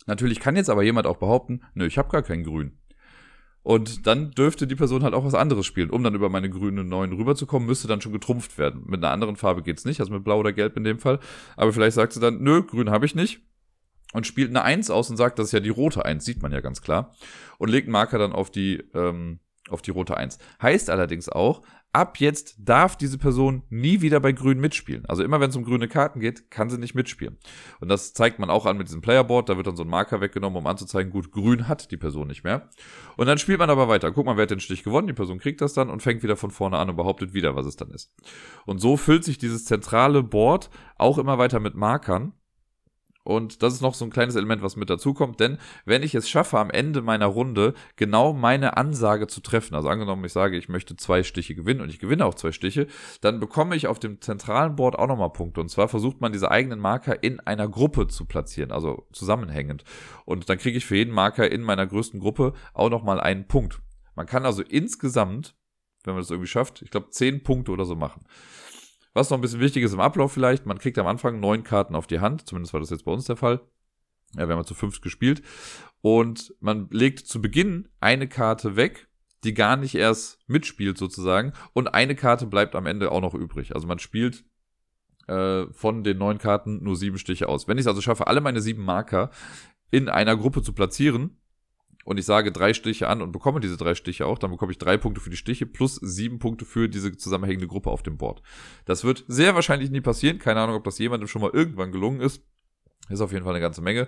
Natürlich kann jetzt aber jemand auch behaupten, nö, ich habe gar kein Grün. Und dann dürfte die Person halt auch was anderes spielen. Um dann über meine grüne 9 rüberzukommen, müsste dann schon getrumpft werden. Mit einer anderen Farbe geht's nicht, also mit Blau oder Gelb in dem Fall. Aber vielleicht sagt sie dann, nö, grün habe ich nicht. Und spielt eine 1 aus und sagt, das ist ja die rote 1, sieht man ja ganz klar. Und legt einen Marker dann auf die, ähm, auf die rote 1. Heißt allerdings auch, ab jetzt darf diese Person nie wieder bei Grün mitspielen. Also immer wenn es um grüne Karten geht, kann sie nicht mitspielen. Und das zeigt man auch an mit diesem Playerboard. Da wird dann so ein Marker weggenommen, um anzuzeigen, gut, Grün hat die Person nicht mehr. Und dann spielt man aber weiter. Guck mal, wer hat den Stich gewonnen? Die Person kriegt das dann und fängt wieder von vorne an und behauptet wieder, was es dann ist. Und so füllt sich dieses zentrale Board auch immer weiter mit Markern. Und das ist noch so ein kleines Element, was mit dazukommt, denn wenn ich es schaffe, am Ende meiner Runde genau meine Ansage zu treffen, also angenommen, ich sage, ich möchte zwei Stiche gewinnen und ich gewinne auch zwei Stiche, dann bekomme ich auf dem zentralen Board auch nochmal Punkte. Und zwar versucht man diese eigenen Marker in einer Gruppe zu platzieren, also zusammenhängend. Und dann kriege ich für jeden Marker in meiner größten Gruppe auch nochmal einen Punkt. Man kann also insgesamt, wenn man das irgendwie schafft, ich glaube, zehn Punkte oder so machen. Was noch ein bisschen wichtig ist im Ablauf vielleicht, man kriegt am Anfang neun Karten auf die Hand, zumindest war das jetzt bei uns der Fall. Ja, wir haben ja zu fünft gespielt. Und man legt zu Beginn eine Karte weg, die gar nicht erst mitspielt sozusagen. Und eine Karte bleibt am Ende auch noch übrig. Also man spielt äh, von den neun Karten nur sieben Stiche aus. Wenn ich es also schaffe, alle meine sieben Marker in einer Gruppe zu platzieren, und ich sage drei Stiche an und bekomme diese drei Stiche auch, dann bekomme ich drei Punkte für die Stiche plus sieben Punkte für diese zusammenhängende Gruppe auf dem Board. Das wird sehr wahrscheinlich nie passieren. Keine Ahnung, ob das jemandem schon mal irgendwann gelungen ist. Ist auf jeden Fall eine ganze Menge.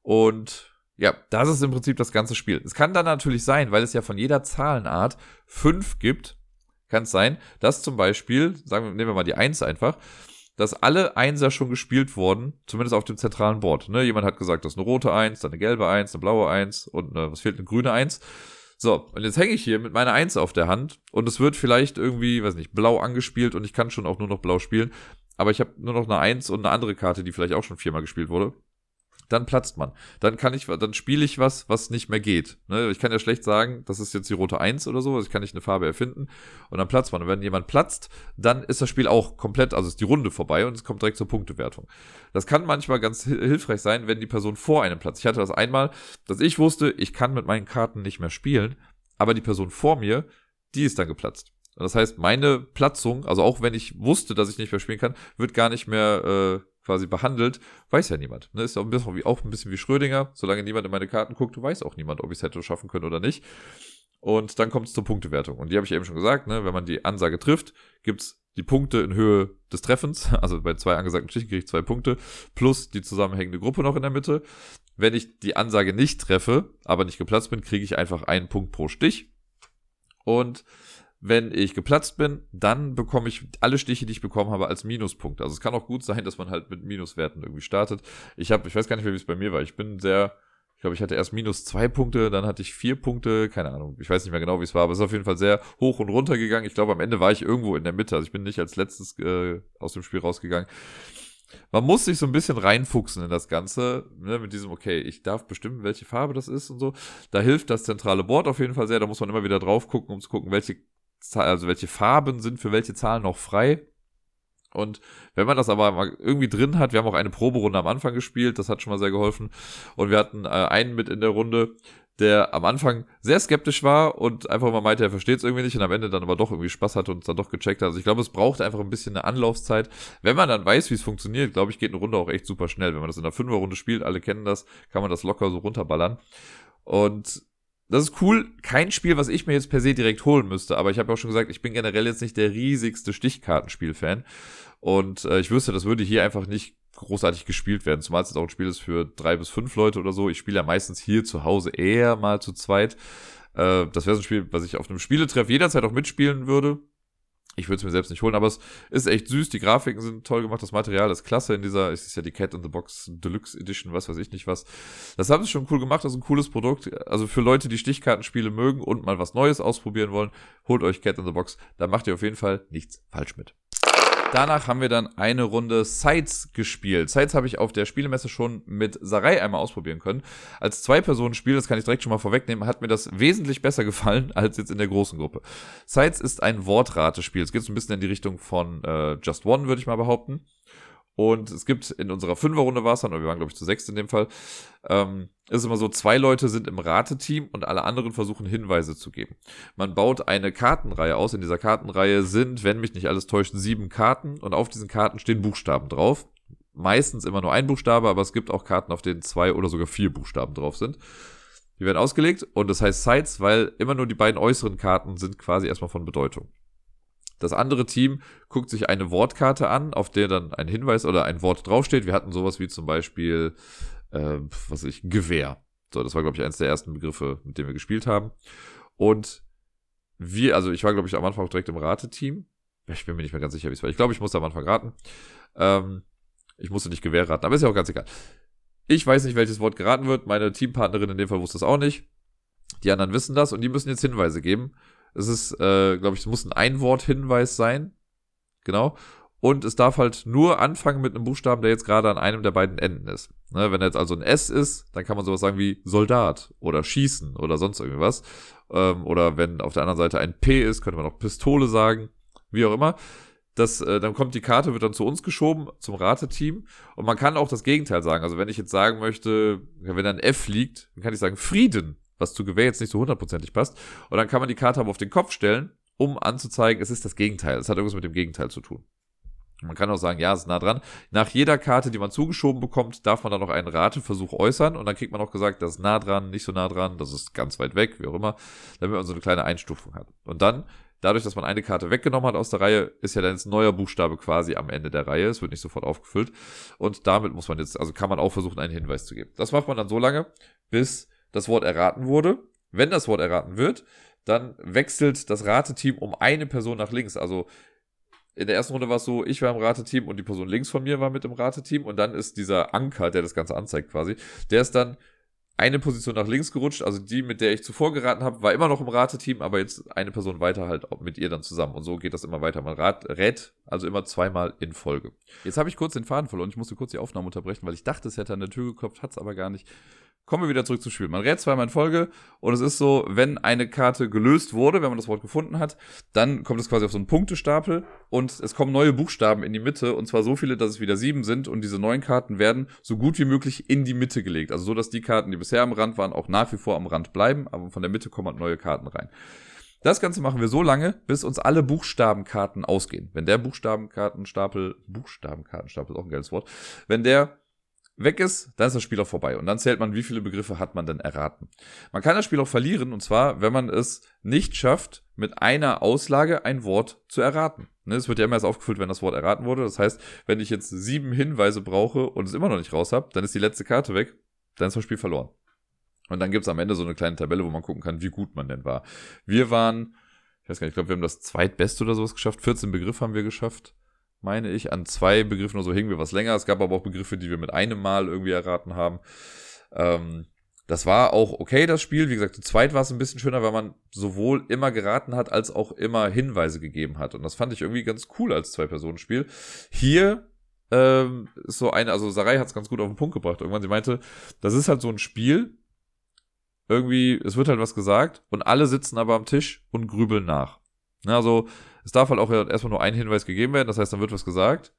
Und ja, das ist im Prinzip das ganze Spiel. Es kann dann natürlich sein, weil es ja von jeder Zahlenart fünf gibt, kann es sein, dass zum Beispiel, sagen wir, nehmen wir mal die Eins einfach, dass alle Einser schon gespielt wurden, zumindest auf dem zentralen Board. Ne? Jemand hat gesagt, das ist eine rote Eins, dann eine gelbe Eins, eine blaue Eins und eine, was fehlt, eine grüne Eins. So, und jetzt hänge ich hier mit meiner Eins auf der Hand und es wird vielleicht irgendwie, weiß nicht, blau angespielt und ich kann schon auch nur noch blau spielen. Aber ich habe nur noch eine Eins und eine andere Karte, die vielleicht auch schon viermal gespielt wurde dann platzt man. Dann kann ich, dann spiele ich was, was nicht mehr geht. Ne? Ich kann ja schlecht sagen, das ist jetzt die rote 1 oder so, also ich kann nicht eine Farbe erfinden und dann platzt man. Und wenn jemand platzt, dann ist das Spiel auch komplett, also ist die Runde vorbei und es kommt direkt zur Punktewertung. Das kann manchmal ganz hilfreich sein, wenn die Person vor einem platzt. Ich hatte das einmal, dass ich wusste, ich kann mit meinen Karten nicht mehr spielen, aber die Person vor mir, die ist dann geplatzt. Das heißt, meine Platzung, also auch wenn ich wusste, dass ich nicht mehr spielen kann, wird gar nicht mehr äh, quasi behandelt, weiß ja niemand. Ne? Ist auch ein, bisschen wie, auch ein bisschen wie Schrödinger. Solange niemand in meine Karten guckt, weiß auch niemand, ob ich es hätte schaffen können oder nicht. Und dann kommt es zur Punktewertung. Und die habe ich eben schon gesagt, ne? wenn man die Ansage trifft, gibt es die Punkte in Höhe des Treffens. Also bei zwei angesagten Stichen kriege ich zwei Punkte, plus die zusammenhängende Gruppe noch in der Mitte. Wenn ich die Ansage nicht treffe, aber nicht geplatzt bin, kriege ich einfach einen Punkt pro Stich. Und wenn ich geplatzt bin, dann bekomme ich alle Stiche, die ich bekommen habe, als Minuspunkt. Also es kann auch gut sein, dass man halt mit Minuswerten irgendwie startet. Ich habe, ich weiß gar nicht mehr, wie es bei mir war. Ich bin sehr, ich glaube, ich hatte erst minus zwei Punkte, dann hatte ich vier Punkte, keine Ahnung. Ich weiß nicht mehr genau, wie es war, aber es ist auf jeden Fall sehr hoch und runter gegangen. Ich glaube, am Ende war ich irgendwo in der Mitte. Also ich bin nicht als letztes äh, aus dem Spiel rausgegangen. Man muss sich so ein bisschen reinfuchsen in das Ganze, ne, mit diesem, okay, ich darf bestimmen, welche Farbe das ist und so. Da hilft das zentrale Board auf jeden Fall sehr. Da muss man immer wieder drauf gucken, um zu gucken, welche also welche Farben sind für welche Zahlen noch frei. Und wenn man das aber irgendwie drin hat, wir haben auch eine Proberunde am Anfang gespielt, das hat schon mal sehr geholfen. Und wir hatten äh, einen mit in der Runde, der am Anfang sehr skeptisch war und einfach mal meinte, er versteht es irgendwie nicht und am Ende dann aber doch irgendwie Spaß hatte und es dann doch gecheckt hat. Also ich glaube, es braucht einfach ein bisschen eine Anlaufzeit. Wenn man dann weiß, wie es funktioniert, glaube ich, geht eine Runde auch echt super schnell. Wenn man das in einer Fünferrunde spielt, alle kennen das, kann man das locker so runterballern. Und das ist cool. Kein Spiel, was ich mir jetzt per se direkt holen müsste. Aber ich habe auch schon gesagt, ich bin generell jetzt nicht der riesigste Stichkartenspiel-Fan. Und äh, ich wüsste, das würde hier einfach nicht großartig gespielt werden. Zumal es auch ein Spiel ist für drei bis fünf Leute oder so. Ich spiele ja meistens hier zu Hause eher mal zu zweit. Äh, das wäre so ein Spiel, was ich auf einem Spieletreff jederzeit auch mitspielen würde. Ich würde es mir selbst nicht holen, aber es ist echt süß. Die Grafiken sind toll gemacht, das Material ist klasse in dieser, es ist ja die Cat in the Box Deluxe Edition, was weiß ich nicht was. Das haben sie schon cool gemacht, das ist ein cooles Produkt. Also für Leute, die Stichkartenspiele mögen und mal was Neues ausprobieren wollen, holt euch Cat in the Box. Da macht ihr auf jeden Fall nichts falsch mit. Danach haben wir dann eine Runde Sides gespielt. Sides habe ich auf der Spielemesse schon mit Sarai einmal ausprobieren können. Als Zwei-Personen-Spiel, das kann ich direkt schon mal vorwegnehmen, hat mir das wesentlich besser gefallen als jetzt in der großen Gruppe. Sides ist ein Wortratespiel. Es geht so ein bisschen in die Richtung von äh, Just One, würde ich mal behaupten. Und es gibt in unserer Fünferrunde war es dann, oder wir waren, glaube ich, zu sechs in dem Fall, ähm, ist immer so, zwei Leute sind im Rateteam und alle anderen versuchen Hinweise zu geben. Man baut eine Kartenreihe aus. In dieser Kartenreihe sind, wenn mich nicht alles täuscht, sieben Karten und auf diesen Karten stehen Buchstaben drauf. Meistens immer nur ein Buchstabe, aber es gibt auch Karten, auf denen zwei oder sogar vier Buchstaben drauf sind. Die werden ausgelegt und das heißt Sides, weil immer nur die beiden äußeren Karten sind quasi erstmal von Bedeutung. Das andere Team guckt sich eine Wortkarte an, auf der dann ein Hinweis oder ein Wort draufsteht. Wir hatten sowas wie zum Beispiel, äh, was weiß ich, Gewehr. So, das war, glaube ich, eines der ersten Begriffe, mit denen wir gespielt haben. Und wir, also ich war, glaube ich, am Anfang auch direkt im Rateteam. Ich bin mir nicht mehr ganz sicher, wie es war. Ich glaube, ich musste am Anfang raten. Ähm, Ich musste nicht Gewehr raten, aber ist ja auch ganz egal. Ich weiß nicht, welches Wort geraten wird. Meine Teampartnerin in dem Fall wusste es auch nicht. Die anderen wissen das und die müssen jetzt Hinweise geben. Es ist, äh, glaube ich, es muss ein Einwort-Hinweis sein. Genau. Und es darf halt nur anfangen mit einem Buchstaben, der jetzt gerade an einem der beiden Enden ist. Ne, wenn jetzt also ein S ist, dann kann man sowas sagen wie Soldat oder Schießen oder sonst irgendwas. Ähm, oder wenn auf der anderen Seite ein P ist, könnte man auch Pistole sagen. Wie auch immer. Das, äh, dann kommt die Karte, wird dann zu uns geschoben, zum Rateteam. Und man kann auch das Gegenteil sagen. Also wenn ich jetzt sagen möchte, wenn da ein F liegt, dann kann ich sagen Frieden, was zu Gewehr jetzt nicht so hundertprozentig passt. Und dann kann man die Karte aber auf den Kopf stellen, um anzuzeigen, es ist das Gegenteil. Es hat irgendwas mit dem Gegenteil zu tun. Man kann auch sagen, ja, es ist nah dran. Nach jeder Karte, die man zugeschoben bekommt, darf man dann noch einen Rateversuch äußern und dann kriegt man auch gesagt, das ist nah dran, nicht so nah dran, das ist ganz weit weg, wie auch immer, damit man so eine kleine Einstufung hat. Und dann, dadurch, dass man eine Karte weggenommen hat aus der Reihe, ist ja dann jetzt ein neuer Buchstabe quasi am Ende der Reihe. Es wird nicht sofort aufgefüllt. Und damit muss man jetzt, also kann man auch versuchen, einen Hinweis zu geben. Das macht man dann so lange, bis das Wort erraten wurde. Wenn das Wort erraten wird, dann wechselt das Rateteam um eine Person nach links. Also in der ersten Runde war es so, ich war im Rateteam und die Person links von mir war mit im Rateteam und dann ist dieser Anker, der das Ganze anzeigt quasi, der ist dann eine Position nach links gerutscht, also die, mit der ich zuvor geraten habe, war immer noch im Rateteam, aber jetzt eine Person weiter halt mit ihr dann zusammen. Und so geht das immer weiter. Man rat, rät also immer zweimal in Folge. Jetzt habe ich kurz den Faden verloren. Ich musste kurz die Aufnahme unterbrechen, weil ich dachte, es hätte an der Tür geklopft, hat es aber gar nicht. Kommen wir wieder zurück zum Spiel. Man rät zweimal in Folge und es ist so, wenn eine Karte gelöst wurde, wenn man das Wort gefunden hat, dann kommt es quasi auf so einen Punktestapel und es kommen neue Buchstaben in die Mitte und zwar so viele, dass es wieder sieben sind und diese neuen Karten werden so gut wie möglich in die Mitte gelegt. Also so, dass die Karten, die bisher am Rand waren, auch nach wie vor am Rand bleiben, aber von der Mitte kommen halt neue Karten rein. Das Ganze machen wir so lange, bis uns alle Buchstabenkarten ausgehen. Wenn der Buchstabenkartenstapel, Buchstabenkartenstapel ist auch ein geiles Wort, wenn der weg ist, dann ist das Spiel auch vorbei. Und dann zählt man, wie viele Begriffe hat man denn erraten. Man kann das Spiel auch verlieren, und zwar, wenn man es nicht schafft, mit einer Auslage ein Wort zu erraten. Ne, es wird ja immer erst aufgefüllt, wenn das Wort erraten wurde. Das heißt, wenn ich jetzt sieben Hinweise brauche und es immer noch nicht raus habe, dann ist die letzte Karte weg, dann ist das Spiel verloren. Und dann gibt's am Ende so eine kleine Tabelle, wo man gucken kann, wie gut man denn war. Wir waren, ich weiß gar nicht, ich glaube, wir haben das zweitbeste oder sowas geschafft. 14 Begriffe haben wir geschafft meine ich. An zwei Begriffen oder so hingen wir was länger. Es gab aber auch Begriffe, die wir mit einem Mal irgendwie erraten haben. Ähm, das war auch okay, das Spiel. Wie gesagt, zu zweit war es ein bisschen schöner, weil man sowohl immer geraten hat, als auch immer Hinweise gegeben hat. Und das fand ich irgendwie ganz cool als Zwei-Personen-Spiel. Hier ähm, ist so eine, also Sarai hat es ganz gut auf den Punkt gebracht. Irgendwann, sie meinte, das ist halt so ein Spiel. Irgendwie, es wird halt was gesagt und alle sitzen aber am Tisch und grübeln nach. Also, es darf halt auch erstmal nur ein Hinweis gegeben werden, das heißt, dann wird was gesagt.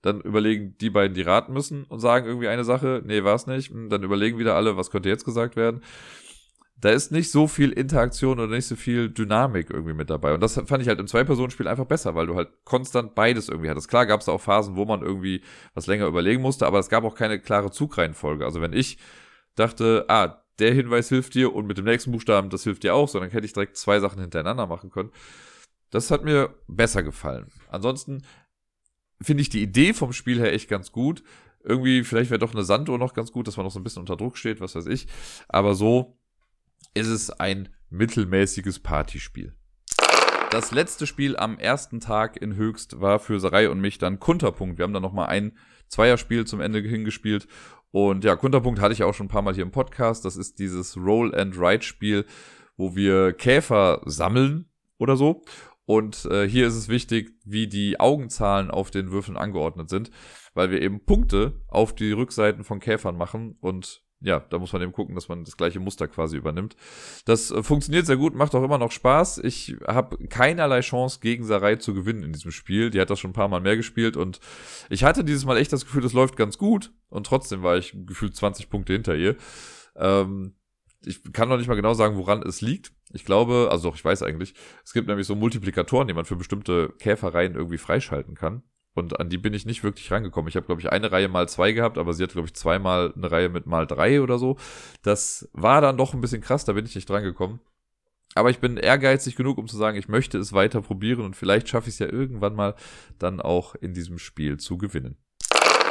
Dann überlegen die beiden, die raten müssen und sagen irgendwie eine Sache, nee, war es nicht. Hm, dann überlegen wieder alle, was könnte jetzt gesagt werden. Da ist nicht so viel Interaktion oder nicht so viel Dynamik irgendwie mit dabei. Und das fand ich halt im Zwei-Personen-Spiel einfach besser, weil du halt konstant beides irgendwie hattest. Klar gab es auch Phasen, wo man irgendwie was länger überlegen musste, aber es gab auch keine klare Zugreihenfolge. Also wenn ich dachte, ah, der Hinweis hilft dir und mit dem nächsten Buchstaben, das hilft dir auch, sondern hätte ich direkt zwei Sachen hintereinander machen können. Das hat mir besser gefallen. Ansonsten finde ich die Idee vom Spiel her echt ganz gut. Irgendwie, vielleicht wäre doch eine Sanduhr noch ganz gut, dass man noch so ein bisschen unter Druck steht, was weiß ich. Aber so ist es ein mittelmäßiges Partyspiel. Das letzte Spiel am ersten Tag in Höchst war für Sarai und mich dann Kunterpunkt. Wir haben dann nochmal ein Zweierspiel zum Ende hingespielt. Und ja, Kunterpunkt hatte ich auch schon ein paar Mal hier im Podcast. Das ist dieses Roll and Ride Spiel, wo wir Käfer sammeln oder so. Und äh, hier ist es wichtig, wie die Augenzahlen auf den Würfeln angeordnet sind, weil wir eben Punkte auf die Rückseiten von Käfern machen und ja, da muss man eben gucken, dass man das gleiche Muster quasi übernimmt. Das äh, funktioniert sehr gut, macht auch immer noch Spaß. Ich habe keinerlei Chance gegen Sarai zu gewinnen in diesem Spiel. Die hat das schon ein paar Mal mehr gespielt und ich hatte dieses Mal echt das Gefühl, das läuft ganz gut und trotzdem war ich gefühlt 20 Punkte hinter ihr. Ähm, ich kann noch nicht mal genau sagen, woran es liegt. Ich glaube, also doch, ich weiß eigentlich, es gibt nämlich so Multiplikatoren, die man für bestimmte Käferreihen irgendwie freischalten kann. Und an die bin ich nicht wirklich rangekommen. Ich habe, glaube ich, eine Reihe mal zwei gehabt, aber sie hat, glaube ich, zweimal eine Reihe mit mal drei oder so. Das war dann doch ein bisschen krass, da bin ich nicht drangekommen. Aber ich bin ehrgeizig genug, um zu sagen, ich möchte es weiter probieren und vielleicht schaffe ich es ja irgendwann mal dann auch in diesem Spiel zu gewinnen.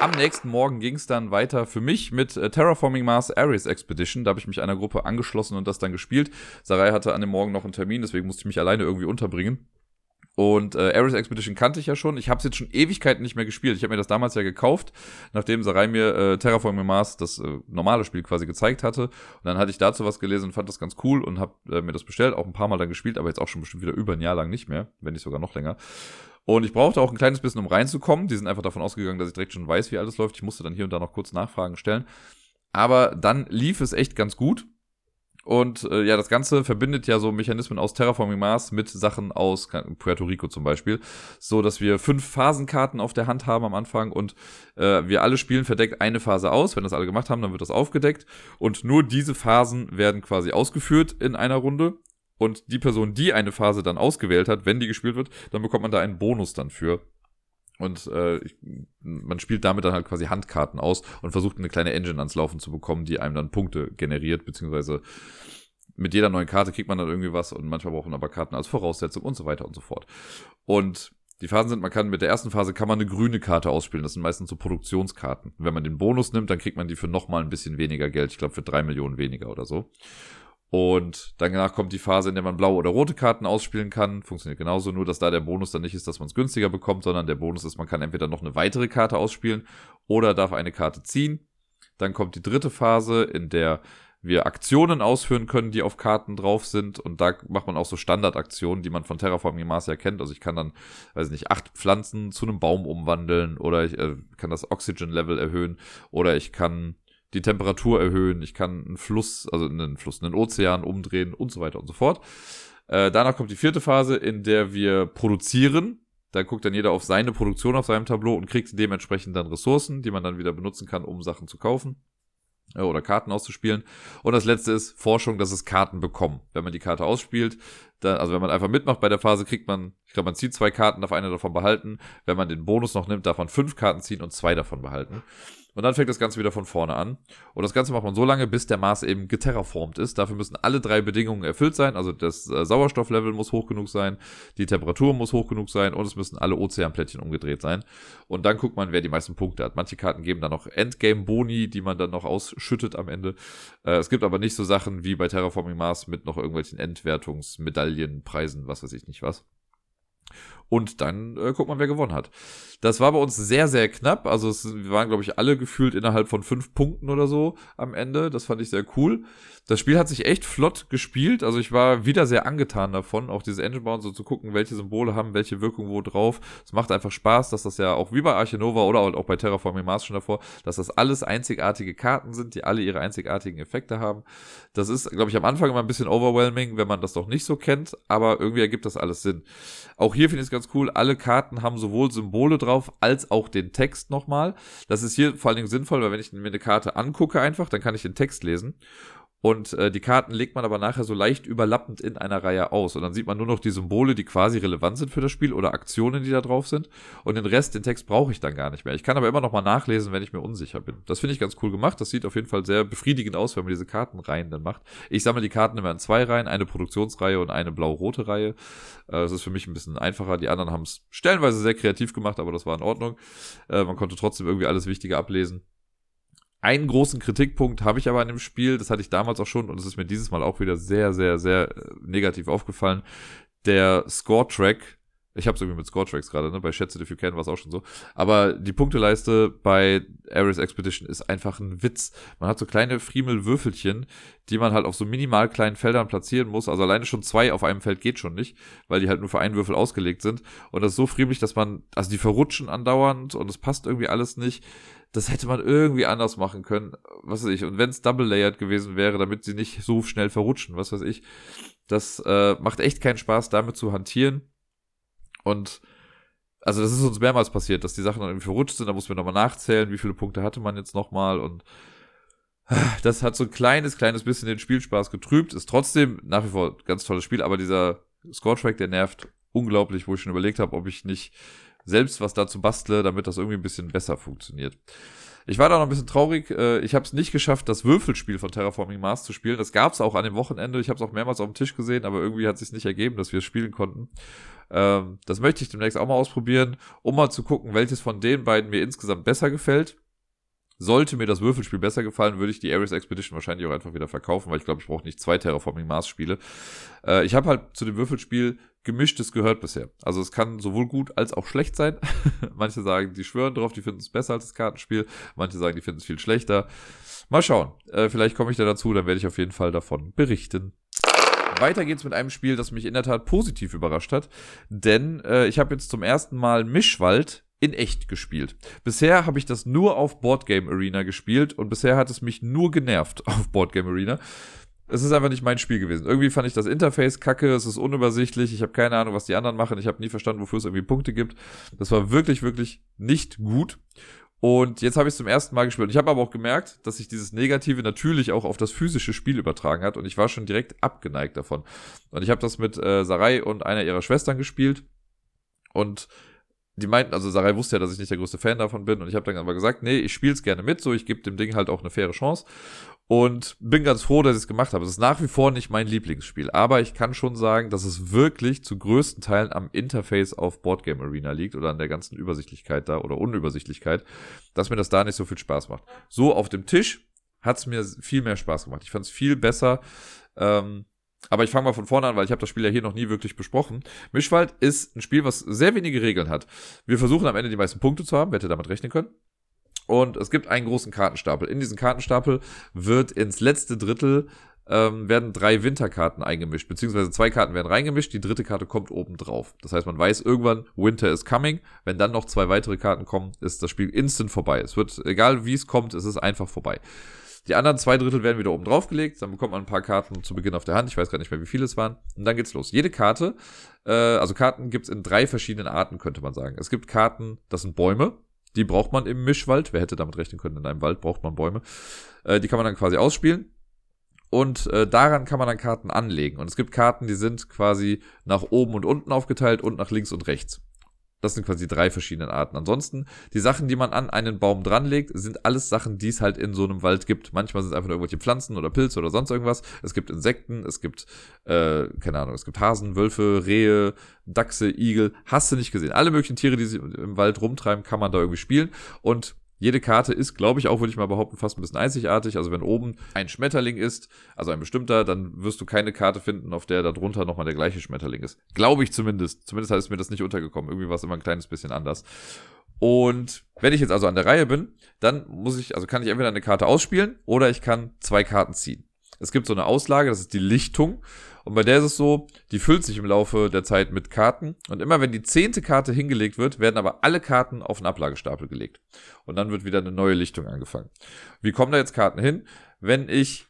Am nächsten Morgen ging es dann weiter für mich mit äh, Terraforming Mars Ares Expedition. Da habe ich mich einer Gruppe angeschlossen und das dann gespielt. Sarai hatte an dem Morgen noch einen Termin, deswegen musste ich mich alleine irgendwie unterbringen. Und äh, Ares Expedition kannte ich ja schon. Ich habe es jetzt schon Ewigkeiten nicht mehr gespielt. Ich habe mir das damals ja gekauft, nachdem Sarai mir äh, Terraforming Mars, das äh, normale Spiel quasi gezeigt hatte. Und dann hatte ich dazu was gelesen und fand das ganz cool und habe äh, mir das bestellt, auch ein paar Mal dann gespielt, aber jetzt auch schon bestimmt wieder über ein Jahr lang nicht mehr, wenn nicht sogar noch länger. Und ich brauchte auch ein kleines bisschen, um reinzukommen. Die sind einfach davon ausgegangen, dass ich direkt schon weiß, wie alles läuft. Ich musste dann hier und da noch kurz Nachfragen stellen. Aber dann lief es echt ganz gut. Und äh, ja, das Ganze verbindet ja so Mechanismen aus Terraforming Mars mit Sachen aus Puerto Rico zum Beispiel. So, dass wir fünf Phasenkarten auf der Hand haben am Anfang und äh, wir alle spielen verdeckt eine Phase aus. Wenn das alle gemacht haben, dann wird das aufgedeckt. Und nur diese Phasen werden quasi ausgeführt in einer Runde. Und die Person, die eine Phase dann ausgewählt hat, wenn die gespielt wird, dann bekommt man da einen Bonus dann für. Und äh, ich, man spielt damit dann halt quasi Handkarten aus und versucht eine kleine Engine ans Laufen zu bekommen, die einem dann Punkte generiert, beziehungsweise mit jeder neuen Karte kriegt man dann irgendwie was und manchmal braucht man aber Karten als Voraussetzung und so weiter und so fort. Und die Phasen sind, man kann mit der ersten Phase kann man eine grüne Karte ausspielen. Das sind meistens so Produktionskarten. wenn man den Bonus nimmt, dann kriegt man die für nochmal ein bisschen weniger Geld. Ich glaube für drei Millionen weniger oder so. Und danach kommt die Phase, in der man blaue oder rote Karten ausspielen kann. Funktioniert genauso, nur dass da der Bonus dann nicht ist, dass man es günstiger bekommt, sondern der Bonus ist, man kann entweder noch eine weitere Karte ausspielen oder darf eine Karte ziehen. Dann kommt die dritte Phase, in der wir Aktionen ausführen können, die auf Karten drauf sind. Und da macht man auch so Standardaktionen, die man von Terraforming Mars ja kennt. Also ich kann dann, weiß nicht, acht Pflanzen zu einem Baum umwandeln oder ich äh, kann das Oxygen-Level erhöhen oder ich kann die Temperatur erhöhen, ich kann einen Fluss, also einen Fluss, einen Ozean umdrehen und so weiter und so fort. Äh, danach kommt die vierte Phase, in der wir produzieren. Da guckt dann jeder auf seine Produktion auf seinem Tableau und kriegt dementsprechend dann Ressourcen, die man dann wieder benutzen kann, um Sachen zu kaufen äh, oder Karten auszuspielen. Und das letzte ist Forschung, dass es Karten bekommen. Wenn man die Karte ausspielt, dann, also wenn man einfach mitmacht bei der Phase, kriegt man, ich glaube, man zieht zwei Karten, darf eine davon behalten. Wenn man den Bonus noch nimmt, darf man fünf Karten ziehen und zwei davon behalten. Und dann fängt das Ganze wieder von vorne an. Und das Ganze macht man so lange, bis der Mars eben geterraformt ist. Dafür müssen alle drei Bedingungen erfüllt sein. Also das äh, Sauerstofflevel muss hoch genug sein, die Temperatur muss hoch genug sein und es müssen alle Ozeanplättchen umgedreht sein. Und dann guckt man, wer die meisten Punkte hat. Manche Karten geben dann noch Endgame-Boni, die man dann noch ausschüttet am Ende. Äh, es gibt aber nicht so Sachen wie bei Terraforming Mars mit noch irgendwelchen Endwertungsmedaillen, Preisen, was weiß ich nicht was. Und dann äh, guckt man, wer gewonnen hat. Das war bei uns sehr, sehr knapp. Also es, wir waren, glaube ich, alle gefühlt innerhalb von fünf Punkten oder so am Ende. Das fand ich sehr cool. Das Spiel hat sich echt flott gespielt. Also ich war wieder sehr angetan davon, auch diese Engine bauen, so zu gucken, welche Symbole haben welche Wirkung wo drauf. Es macht einfach Spaß, dass das ja auch wie bei Archinova oder auch bei Terraforming Mars schon davor, dass das alles einzigartige Karten sind, die alle ihre einzigartigen Effekte haben. Das ist, glaube ich, am Anfang immer ein bisschen overwhelming, wenn man das doch nicht so kennt, aber irgendwie ergibt das alles Sinn. Auch hier finde ich es ganz ganz cool. Alle Karten haben sowohl Symbole drauf als auch den Text nochmal. Das ist hier vor allen Dingen sinnvoll, weil wenn ich mir eine Karte angucke einfach, dann kann ich den Text lesen. Und äh, die Karten legt man aber nachher so leicht überlappend in einer Reihe aus. Und dann sieht man nur noch die Symbole, die quasi relevant sind für das Spiel oder Aktionen, die da drauf sind. Und den Rest, den Text brauche ich dann gar nicht mehr. Ich kann aber immer noch mal nachlesen, wenn ich mir unsicher bin. Das finde ich ganz cool gemacht. Das sieht auf jeden Fall sehr befriedigend aus, wenn man diese Kartenreihen dann macht. Ich sammle die Karten immer in zwei Reihen, eine Produktionsreihe und eine blau-rote Reihe. Äh, das ist für mich ein bisschen einfacher. Die anderen haben es stellenweise sehr kreativ gemacht, aber das war in Ordnung. Äh, man konnte trotzdem irgendwie alles Wichtige ablesen. Einen großen Kritikpunkt habe ich aber an dem Spiel, das hatte ich damals auch schon und es ist mir dieses Mal auch wieder sehr, sehr, sehr äh, negativ aufgefallen. Der Score-Track, ich habe irgendwie mit Score-Tracks gerade, ne? bei Schätze If You Can war es auch schon so. Aber die Punkteleiste bei Ares Expedition ist einfach ein Witz. Man hat so kleine Friemel-Würfelchen, die man halt auf so minimal kleinen Feldern platzieren muss. Also alleine schon zwei auf einem Feld geht schon nicht, weil die halt nur für einen Würfel ausgelegt sind. Und das ist so friemelig, dass man, also die verrutschen andauernd und es passt irgendwie alles nicht das hätte man irgendwie anders machen können, was weiß ich. Und wenn es double layered gewesen wäre, damit sie nicht so schnell verrutschen, was weiß ich. Das äh, macht echt keinen Spaß, damit zu hantieren. Und also das ist uns mehrmals passiert, dass die Sachen dann irgendwie verrutscht sind, da muss man nochmal nachzählen, wie viele Punkte hatte man jetzt nochmal und das hat so ein kleines, kleines bisschen den Spielspaß getrübt, ist trotzdem nach wie vor ganz tolles Spiel, aber dieser Score-Track, der nervt unglaublich, wo ich schon überlegt habe, ob ich nicht selbst was dazu bastle, damit das irgendwie ein bisschen besser funktioniert. Ich war da noch ein bisschen traurig. Äh, ich habe es nicht geschafft, das Würfelspiel von Terraforming Mars zu spielen. Das gab es auch an dem Wochenende. Ich habe es auch mehrmals auf dem Tisch gesehen, aber irgendwie hat sich nicht ergeben, dass wir es spielen konnten. Ähm, das möchte ich demnächst auch mal ausprobieren, um mal zu gucken, welches von den beiden mir insgesamt besser gefällt. Sollte mir das Würfelspiel besser gefallen, würde ich die Ares Expedition wahrscheinlich auch einfach wieder verkaufen, weil ich glaube, ich brauche nicht zwei Terraforming Mars Spiele. Äh, ich habe halt zu dem Würfelspiel gemischtes gehört bisher. Also es kann sowohl gut als auch schlecht sein. Manche sagen, die schwören drauf, die finden es besser als das Kartenspiel. Manche sagen, die finden es viel schlechter. Mal schauen. Äh, vielleicht komme ich da dazu, dann werde ich auf jeden Fall davon berichten. Weiter geht's mit einem Spiel, das mich in der Tat positiv überrascht hat, denn äh, ich habe jetzt zum ersten Mal Mischwald in echt gespielt. Bisher habe ich das nur auf Boardgame Arena gespielt und bisher hat es mich nur genervt auf Boardgame Arena. Es ist einfach nicht mein Spiel gewesen. Irgendwie fand ich das Interface kacke, es ist unübersichtlich, ich habe keine Ahnung, was die anderen machen, ich habe nie verstanden, wofür es irgendwie Punkte gibt. Das war wirklich, wirklich nicht gut. Und jetzt habe ich es zum ersten Mal gespielt. Ich habe aber auch gemerkt, dass sich dieses Negative natürlich auch auf das physische Spiel übertragen hat und ich war schon direkt abgeneigt davon. Und ich habe das mit äh, Sarai und einer ihrer Schwestern gespielt und die meinten, also Sarai wusste ja, dass ich nicht der größte Fan davon bin und ich habe dann aber gesagt, nee, ich spiele es gerne mit, so ich gebe dem Ding halt auch eine faire Chance und bin ganz froh, dass ich es gemacht habe. Es ist nach wie vor nicht mein Lieblingsspiel, aber ich kann schon sagen, dass es wirklich zu größten Teilen am Interface auf Boardgame Arena liegt oder an der ganzen Übersichtlichkeit da oder Unübersichtlichkeit, dass mir das da nicht so viel Spaß macht. So auf dem Tisch hat es mir viel mehr Spaß gemacht. Ich fand es viel besser. Ähm, aber ich fange mal von vorne an, weil ich habe das Spiel ja hier noch nie wirklich besprochen. Mischwald ist ein Spiel, was sehr wenige Regeln hat. Wir versuchen am Ende die meisten Punkte zu haben, wer hätte damit rechnen können. Und es gibt einen großen Kartenstapel. In diesen Kartenstapel wird ins letzte Drittel ähm, werden drei Winterkarten eingemischt, beziehungsweise zwei Karten werden reingemischt, die dritte Karte kommt oben drauf. Das heißt, man weiß irgendwann, Winter is coming. Wenn dann noch zwei weitere Karten kommen, ist das Spiel instant vorbei. Es wird, egal wie es kommt, es ist einfach vorbei. Die anderen zwei Drittel werden wieder oben draufgelegt. Dann bekommt man ein paar Karten zu Beginn auf der Hand. Ich weiß gar nicht mehr, wie viele es waren. Und dann geht's los. Jede Karte, äh, also Karten gibt's in drei verschiedenen Arten, könnte man sagen. Es gibt Karten, das sind Bäume. Die braucht man im Mischwald. Wer hätte damit rechnen können? In einem Wald braucht man Bäume. Äh, die kann man dann quasi ausspielen. Und äh, daran kann man dann Karten anlegen. Und es gibt Karten, die sind quasi nach oben und unten aufgeteilt und nach links und rechts. Das sind quasi drei verschiedene Arten. Ansonsten, die Sachen, die man an einen Baum dranlegt, sind alles Sachen, die es halt in so einem Wald gibt. Manchmal sind es einfach nur irgendwelche Pflanzen oder Pilze oder sonst irgendwas. Es gibt Insekten, es gibt, äh, keine Ahnung, es gibt Hasen, Wölfe, Rehe, Dachse, Igel. Hast du nicht gesehen. Alle möglichen Tiere, die sich im Wald rumtreiben, kann man da irgendwie spielen. Und jede Karte ist, glaube ich, auch, würde ich mal behaupten, fast ein bisschen einzigartig. Also wenn oben ein Schmetterling ist, also ein bestimmter, dann wirst du keine Karte finden, auf der darunter nochmal der gleiche Schmetterling ist. Glaube ich zumindest. Zumindest ist mir das nicht untergekommen. Irgendwie war es immer ein kleines bisschen anders. Und wenn ich jetzt also an der Reihe bin, dann muss ich, also kann ich entweder eine Karte ausspielen oder ich kann zwei Karten ziehen. Es gibt so eine Auslage, das ist die Lichtung. Und bei der ist es so, die füllt sich im Laufe der Zeit mit Karten. Und immer wenn die zehnte Karte hingelegt wird, werden aber alle Karten auf einen Ablagestapel gelegt. Und dann wird wieder eine neue Lichtung angefangen. Wie kommen da jetzt Karten hin? Wenn ich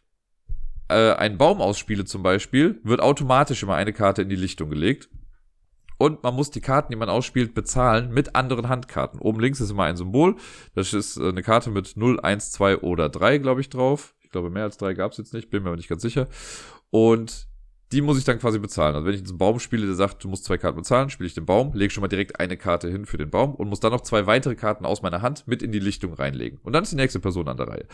äh, einen Baum ausspiele zum Beispiel, wird automatisch immer eine Karte in die Lichtung gelegt. Und man muss die Karten, die man ausspielt, bezahlen mit anderen Handkarten. Oben links ist immer ein Symbol. Das ist äh, eine Karte mit 0, 1, 2 oder 3, glaube ich, drauf. Ich glaube, mehr als 3 gab es jetzt nicht, bin mir aber nicht ganz sicher. Und die muss ich dann quasi bezahlen. Also wenn ich jetzt einen Baum spiele, der sagt, du musst zwei Karten bezahlen, spiele ich den Baum, lege schon mal direkt eine Karte hin für den Baum und muss dann noch zwei weitere Karten aus meiner Hand mit in die Lichtung reinlegen. Und dann ist die nächste Person an der Reihe.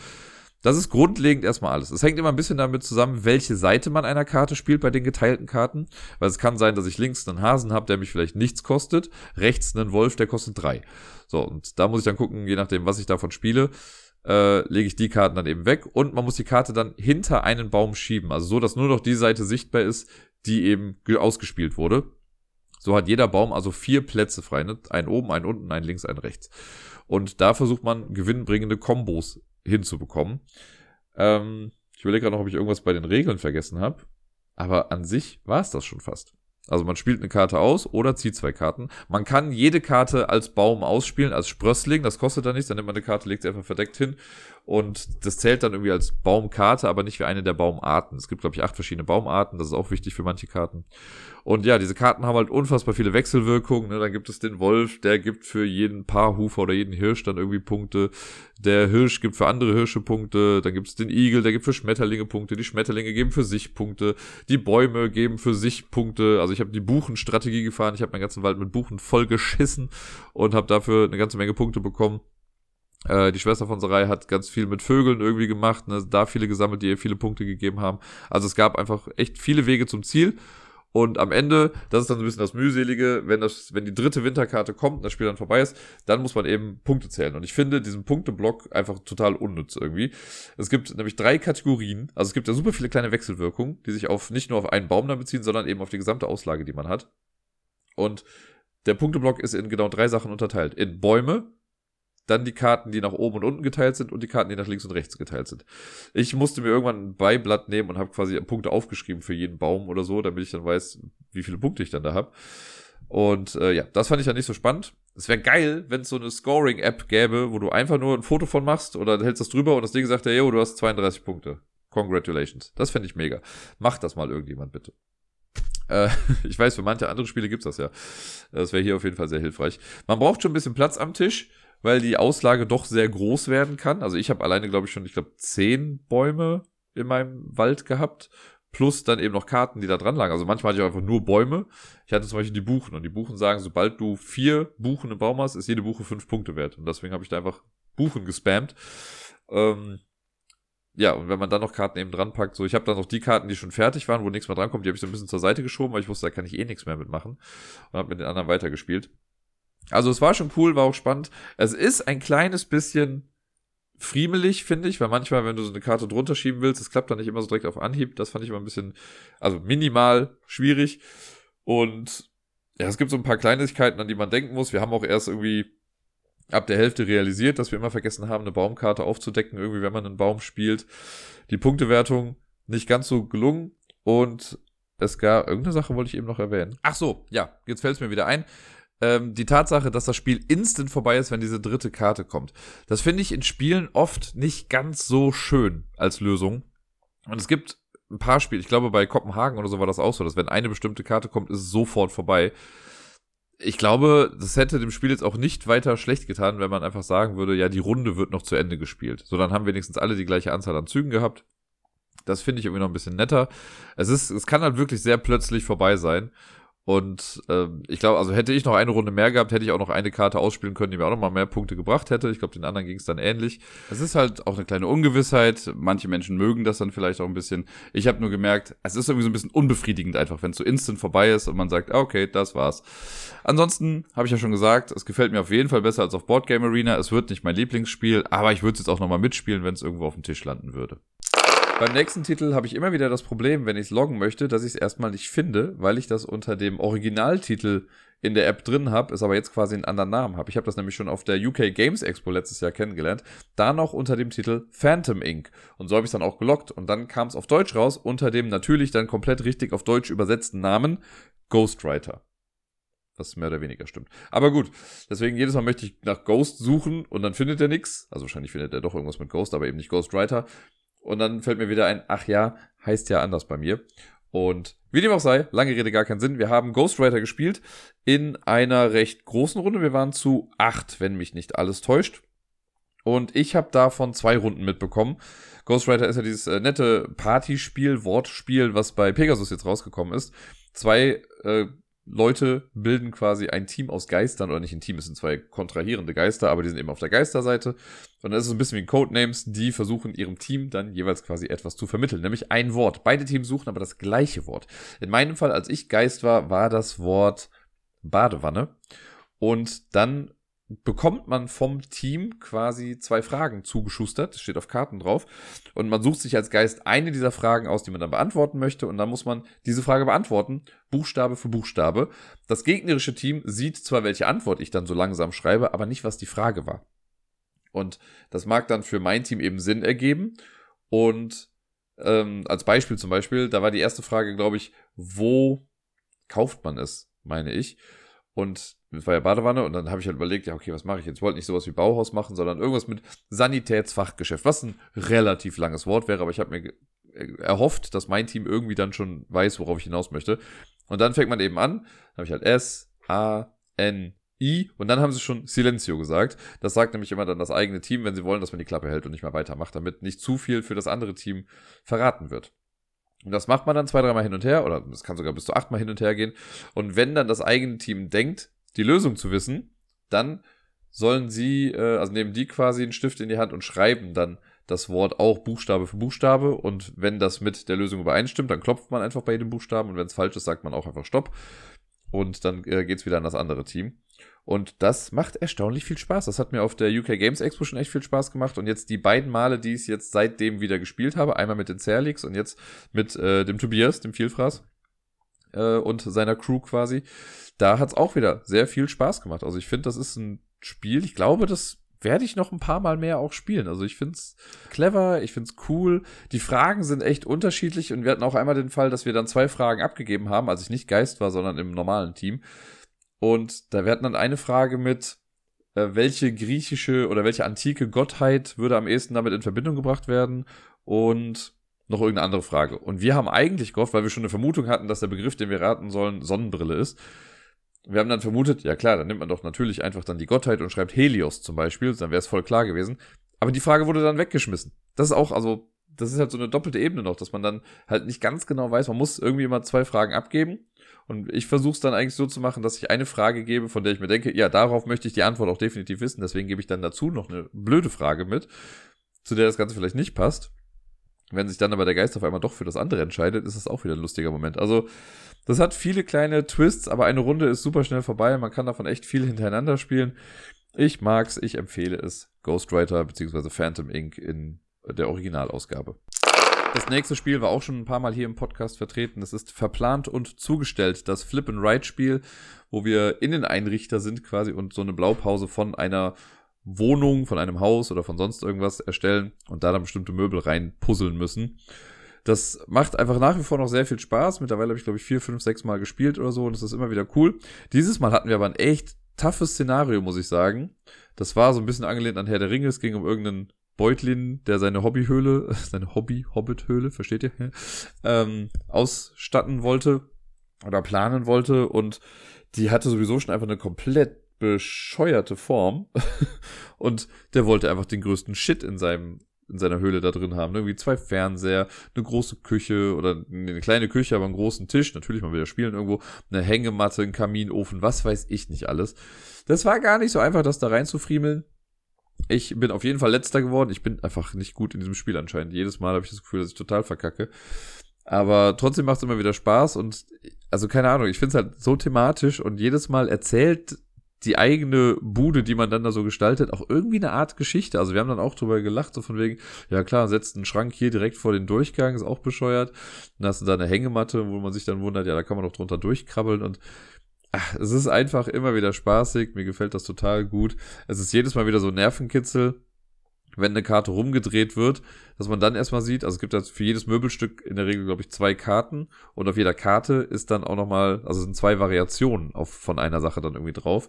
Das ist grundlegend erstmal alles. Es hängt immer ein bisschen damit zusammen, welche Seite man einer Karte spielt bei den geteilten Karten. Weil es kann sein, dass ich links einen Hasen habe, der mich vielleicht nichts kostet, rechts einen Wolf, der kostet drei. So, und da muss ich dann gucken, je nachdem, was ich davon spiele, äh, lege ich die Karten dann eben weg und man muss die Karte dann hinter einen Baum schieben. Also so, dass nur noch die Seite sichtbar ist, die eben ausgespielt wurde. So hat jeder Baum also vier Plätze frei. Ne? Ein oben, ein unten, ein links, ein rechts. Und da versucht man gewinnbringende Kombos hinzubekommen. Ähm, ich überlege gerade noch, ob ich irgendwas bei den Regeln vergessen habe. Aber an sich war es das schon fast. Also man spielt eine Karte aus oder zieht zwei Karten. Man kann jede Karte als Baum ausspielen, als Sprössling. Das kostet dann nichts. Dann nimmt man eine Karte, legt sie einfach verdeckt hin. Und das zählt dann irgendwie als Baumkarte, aber nicht wie eine der Baumarten. Es gibt, glaube ich, acht verschiedene Baumarten. Das ist auch wichtig für manche Karten. Und ja, diese Karten haben halt unfassbar viele Wechselwirkungen. Ne? Dann gibt es den Wolf, der gibt für jeden Paarhufer oder jeden Hirsch dann irgendwie Punkte. Der Hirsch gibt für andere Hirsche Punkte. Dann gibt es den Igel, der gibt für Schmetterlinge Punkte. Die Schmetterlinge geben für sich Punkte. Die Bäume geben für sich Punkte. Also ich habe die Buchenstrategie gefahren. Ich habe meinen ganzen Wald mit Buchen voll geschissen und habe dafür eine ganze Menge Punkte bekommen. Äh, die Schwester von Sarai hat ganz viel mit Vögeln irgendwie gemacht, ne? da viele gesammelt, die ihr viele Punkte gegeben haben. Also es gab einfach echt viele Wege zum Ziel. Und am Ende, das ist dann so ein bisschen das Mühselige, wenn das, wenn die dritte Winterkarte kommt und das Spiel dann vorbei ist, dann muss man eben Punkte zählen. Und ich finde diesen Punkteblock einfach total unnütz irgendwie. Es gibt nämlich drei Kategorien. Also es gibt ja super viele kleine Wechselwirkungen, die sich auf nicht nur auf einen Baum dann beziehen, sondern eben auf die gesamte Auslage, die man hat. Und der Punkteblock ist in genau drei Sachen unterteilt. In Bäume, dann die Karten, die nach oben und unten geteilt sind und die Karten, die nach links und rechts geteilt sind. Ich musste mir irgendwann ein Beiblatt nehmen und habe quasi Punkte aufgeschrieben für jeden Baum oder so, damit ich dann weiß, wie viele Punkte ich dann da habe. Und äh, ja, das fand ich dann nicht so spannend. Es wäre geil, wenn es so eine Scoring-App gäbe, wo du einfach nur ein Foto von machst oder hältst das drüber und das Ding sagt ja, yo, du hast 32 Punkte. Congratulations. Das fände ich mega. Macht das mal irgendjemand bitte. Äh, ich weiß, für manche andere Spiele gibt's das ja. Das wäre hier auf jeden Fall sehr hilfreich. Man braucht schon ein bisschen Platz am Tisch weil die Auslage doch sehr groß werden kann. Also ich habe alleine, glaube ich, schon, ich glaube, zehn Bäume in meinem Wald gehabt. Plus dann eben noch Karten, die da dran lagen. Also manchmal hatte ich einfach nur Bäume. Ich hatte zum Beispiel die Buchen. Und die Buchen sagen, sobald du vier Buchen im Baum hast, ist jede Buche fünf Punkte wert. Und deswegen habe ich da einfach Buchen gespammt. Ähm, ja, und wenn man dann noch Karten eben dran packt, so, ich habe dann noch die Karten, die schon fertig waren, wo nichts mehr drankommt, die habe ich so ein bisschen zur Seite geschoben, weil ich wusste, da kann ich eh nichts mehr mitmachen. Und habe mit den anderen weitergespielt. Also es war schon cool, war auch spannend. Es ist ein kleines bisschen friemelig, finde ich, weil manchmal, wenn du so eine Karte drunter schieben willst, das klappt dann nicht immer so direkt auf Anhieb. Das fand ich immer ein bisschen, also minimal schwierig. Und ja, es gibt so ein paar Kleinigkeiten, an die man denken muss. Wir haben auch erst irgendwie ab der Hälfte realisiert, dass wir immer vergessen haben, eine Baumkarte aufzudecken, irgendwie, wenn man einen Baum spielt. Die Punktewertung nicht ganz so gelungen und es gab, irgendeine Sache wollte ich eben noch erwähnen. Ach so, ja, jetzt fällt es mir wieder ein ähm, die Tatsache, dass das Spiel instant vorbei ist, wenn diese dritte Karte kommt. Das finde ich in Spielen oft nicht ganz so schön als Lösung. Und es gibt ein paar Spiele, ich glaube bei Kopenhagen oder so war das auch so, dass wenn eine bestimmte Karte kommt, ist es sofort vorbei. Ich glaube, das hätte dem Spiel jetzt auch nicht weiter schlecht getan, wenn man einfach sagen würde, ja, die Runde wird noch zu Ende gespielt. So, dann haben wenigstens alle die gleiche Anzahl an Zügen gehabt. Das finde ich irgendwie noch ein bisschen netter. Es ist, es kann halt wirklich sehr plötzlich vorbei sein. Und ähm, ich glaube, also hätte ich noch eine Runde mehr gehabt, hätte ich auch noch eine Karte ausspielen können, die mir auch noch mal mehr Punkte gebracht hätte. Ich glaube, den anderen ging es dann ähnlich. Es ist halt auch eine kleine Ungewissheit. Manche Menschen mögen das dann vielleicht auch ein bisschen. Ich habe nur gemerkt, es ist irgendwie so ein bisschen unbefriedigend einfach, wenn es so instant vorbei ist und man sagt, ah, okay, das war's. Ansonsten habe ich ja schon gesagt, es gefällt mir auf jeden Fall besser als auf Boardgame Arena. Es wird nicht mein Lieblingsspiel, aber ich würde es jetzt auch noch mal mitspielen, wenn es irgendwo auf dem Tisch landen würde. Beim nächsten Titel habe ich immer wieder das Problem, wenn ich es loggen möchte, dass ich es erstmal nicht finde, weil ich das unter dem Originaltitel in der App drin habe, es aber jetzt quasi einen anderen Namen habe. Ich habe das nämlich schon auf der UK Games Expo letztes Jahr kennengelernt. Da noch unter dem Titel Phantom Inc. Und so habe ich es dann auch gelockt. Und dann kam es auf Deutsch raus unter dem natürlich dann komplett richtig auf Deutsch übersetzten Namen Ghostwriter. Was mehr oder weniger stimmt. Aber gut, deswegen jedes Mal möchte ich nach Ghost suchen und dann findet er nichts. Also wahrscheinlich findet er doch irgendwas mit Ghost, aber eben nicht Ghostwriter. Und dann fällt mir wieder ein, ach ja, heißt ja anders bei mir. Und wie dem auch sei, lange Rede gar keinen Sinn. Wir haben Ghostwriter gespielt in einer recht großen Runde. Wir waren zu acht, wenn mich nicht alles täuscht. Und ich habe davon zwei Runden mitbekommen. Ghostwriter ist ja dieses äh, nette Partyspiel, Wortspiel, was bei Pegasus jetzt rausgekommen ist. Zwei äh, Leute bilden quasi ein Team aus Geistern, oder nicht ein Team, es sind zwei kontrahierende Geister, aber die sind eben auf der Geisterseite. Und das ist so ein bisschen wie Codenames, die versuchen ihrem Team dann jeweils quasi etwas zu vermitteln, nämlich ein Wort. Beide Teams suchen aber das gleiche Wort. In meinem Fall, als ich Geist war, war das Wort Badewanne. Und dann bekommt man vom Team quasi zwei Fragen zugeschustert. Das steht auf Karten drauf. Und man sucht sich als Geist eine dieser Fragen aus, die man dann beantworten möchte. Und dann muss man diese Frage beantworten, Buchstabe für Buchstabe. Das gegnerische Team sieht zwar, welche Antwort ich dann so langsam schreibe, aber nicht, was die Frage war. Und das mag dann für mein Team eben Sinn ergeben. Und ähm, als Beispiel zum Beispiel, da war die erste Frage, glaube ich, wo kauft man es, meine ich. Und das war Badewanne und dann habe ich halt überlegt, ja, okay, was mache ich jetzt? Ich wollte nicht sowas wie Bauhaus machen, sondern irgendwas mit Sanitätsfachgeschäft, was ein relativ langes Wort wäre, aber ich habe mir erhofft, dass mein Team irgendwie dann schon weiß, worauf ich hinaus möchte. Und dann fängt man eben an, habe ich halt S, A, N, I und dann haben sie schon Silencio gesagt. Das sagt nämlich immer dann das eigene Team, wenn sie wollen, dass man die Klappe hält und nicht mehr weitermacht, damit nicht zu viel für das andere Team verraten wird. Und das macht man dann zwei, dreimal hin und her, oder es kann sogar bis zu achtmal hin und her gehen. Und wenn dann das eigene Team denkt, die Lösung zu wissen, dann sollen sie, äh, also nehmen die quasi einen Stift in die Hand und schreiben dann das Wort auch Buchstabe für Buchstabe und wenn das mit der Lösung übereinstimmt, dann klopft man einfach bei jedem Buchstaben und wenn es falsch ist, sagt man auch einfach Stopp und dann äh, geht's wieder an das andere Team. Und das macht erstaunlich viel Spaß. Das hat mir auf der UK Games Expo schon echt viel Spaß gemacht. Und jetzt die beiden Male, die ich jetzt seitdem wieder gespielt habe, einmal mit den Zerlix und jetzt mit äh, dem Tobias, dem Vielfraß äh, und seiner Crew quasi, da hat's auch wieder sehr viel Spaß gemacht. Also ich finde, das ist ein Spiel. Ich glaube, das werde ich noch ein paar Mal mehr auch spielen. Also ich find's clever, ich find's cool. Die Fragen sind echt unterschiedlich und wir hatten auch einmal den Fall, dass wir dann zwei Fragen abgegeben haben, als ich nicht Geist war, sondern im normalen Team. Und da hatten dann eine Frage mit, äh, welche griechische oder welche antike Gottheit würde am ehesten damit in Verbindung gebracht werden und noch irgendeine andere Frage. Und wir haben eigentlich gehofft, weil wir schon eine Vermutung hatten, dass der Begriff, den wir raten sollen, Sonnenbrille ist. Wir haben dann vermutet, ja klar, dann nimmt man doch natürlich einfach dann die Gottheit und schreibt Helios zum Beispiel, dann wäre es voll klar gewesen. Aber die Frage wurde dann weggeschmissen. Das ist auch, also, das ist halt so eine doppelte Ebene noch, dass man dann halt nicht ganz genau weiß, man muss irgendwie immer zwei Fragen abgeben. Und ich versuche es dann eigentlich so zu machen, dass ich eine Frage gebe, von der ich mir denke, ja, darauf möchte ich die Antwort auch definitiv wissen. Deswegen gebe ich dann dazu noch eine blöde Frage mit, zu der das Ganze vielleicht nicht passt. Wenn sich dann aber der Geist auf einmal doch für das andere entscheidet, ist das auch wieder ein lustiger Moment. Also, das hat viele kleine Twists, aber eine Runde ist super schnell vorbei. Man kann davon echt viel hintereinander spielen. Ich mag's, ich empfehle es. Ghostwriter bzw. Phantom Inc. in der Originalausgabe. Das nächste Spiel war auch schon ein paar Mal hier im Podcast vertreten. Es ist verplant und zugestellt, das Flip and Ride Spiel, wo wir Inneneinrichter sind quasi und so eine Blaupause von einer Wohnung, von einem Haus oder von sonst irgendwas erstellen und da dann bestimmte Möbel rein puzzeln müssen. Das macht einfach nach wie vor noch sehr viel Spaß. Mittlerweile habe ich, glaube ich, vier, fünf, sechs Mal gespielt oder so und es ist immer wieder cool. Dieses Mal hatten wir aber ein echt toughes Szenario, muss ich sagen. Das war so ein bisschen angelehnt an Herr der Ringe. Es ging um irgendeinen Beutlin, der seine Hobbyhöhle, seine Hobby-Hobbit-Höhle, versteht ihr, ähm, ausstatten wollte oder planen wollte und die hatte sowieso schon einfach eine komplett bescheuerte Form und der wollte einfach den größten Shit in seinem in seiner Höhle da drin haben. Irgendwie zwei Fernseher, eine große Küche oder eine kleine Küche, aber einen großen Tisch. Natürlich mal wieder spielen irgendwo. Eine Hängematte, ein Kaminofen, was weiß ich nicht alles. Das war gar nicht so einfach, das da reinzufriemeln. Ich bin auf jeden Fall letzter geworden. Ich bin einfach nicht gut in diesem Spiel anscheinend. Jedes Mal habe ich das Gefühl, dass ich total verkacke. Aber trotzdem macht es immer wieder Spaß und also keine Ahnung, ich finde es halt so thematisch und jedes Mal erzählt die eigene Bude, die man dann da so gestaltet, auch irgendwie eine Art Geschichte. Also wir haben dann auch drüber gelacht, so von wegen, ja klar, setzt einen Schrank hier direkt vor den Durchgang, ist auch bescheuert. Dann hast du da eine Hängematte, wo man sich dann wundert, ja, da kann man doch drunter durchkrabbeln und ach, es ist einfach immer wieder spaßig. Mir gefällt das total gut. Es ist jedes Mal wieder so Nervenkitzel wenn eine Karte rumgedreht wird, dass man dann erstmal sieht, also es gibt jetzt für jedes Möbelstück in der Regel, glaube ich, zwei Karten und auf jeder Karte ist dann auch nochmal, also sind zwei Variationen auf, von einer Sache dann irgendwie drauf.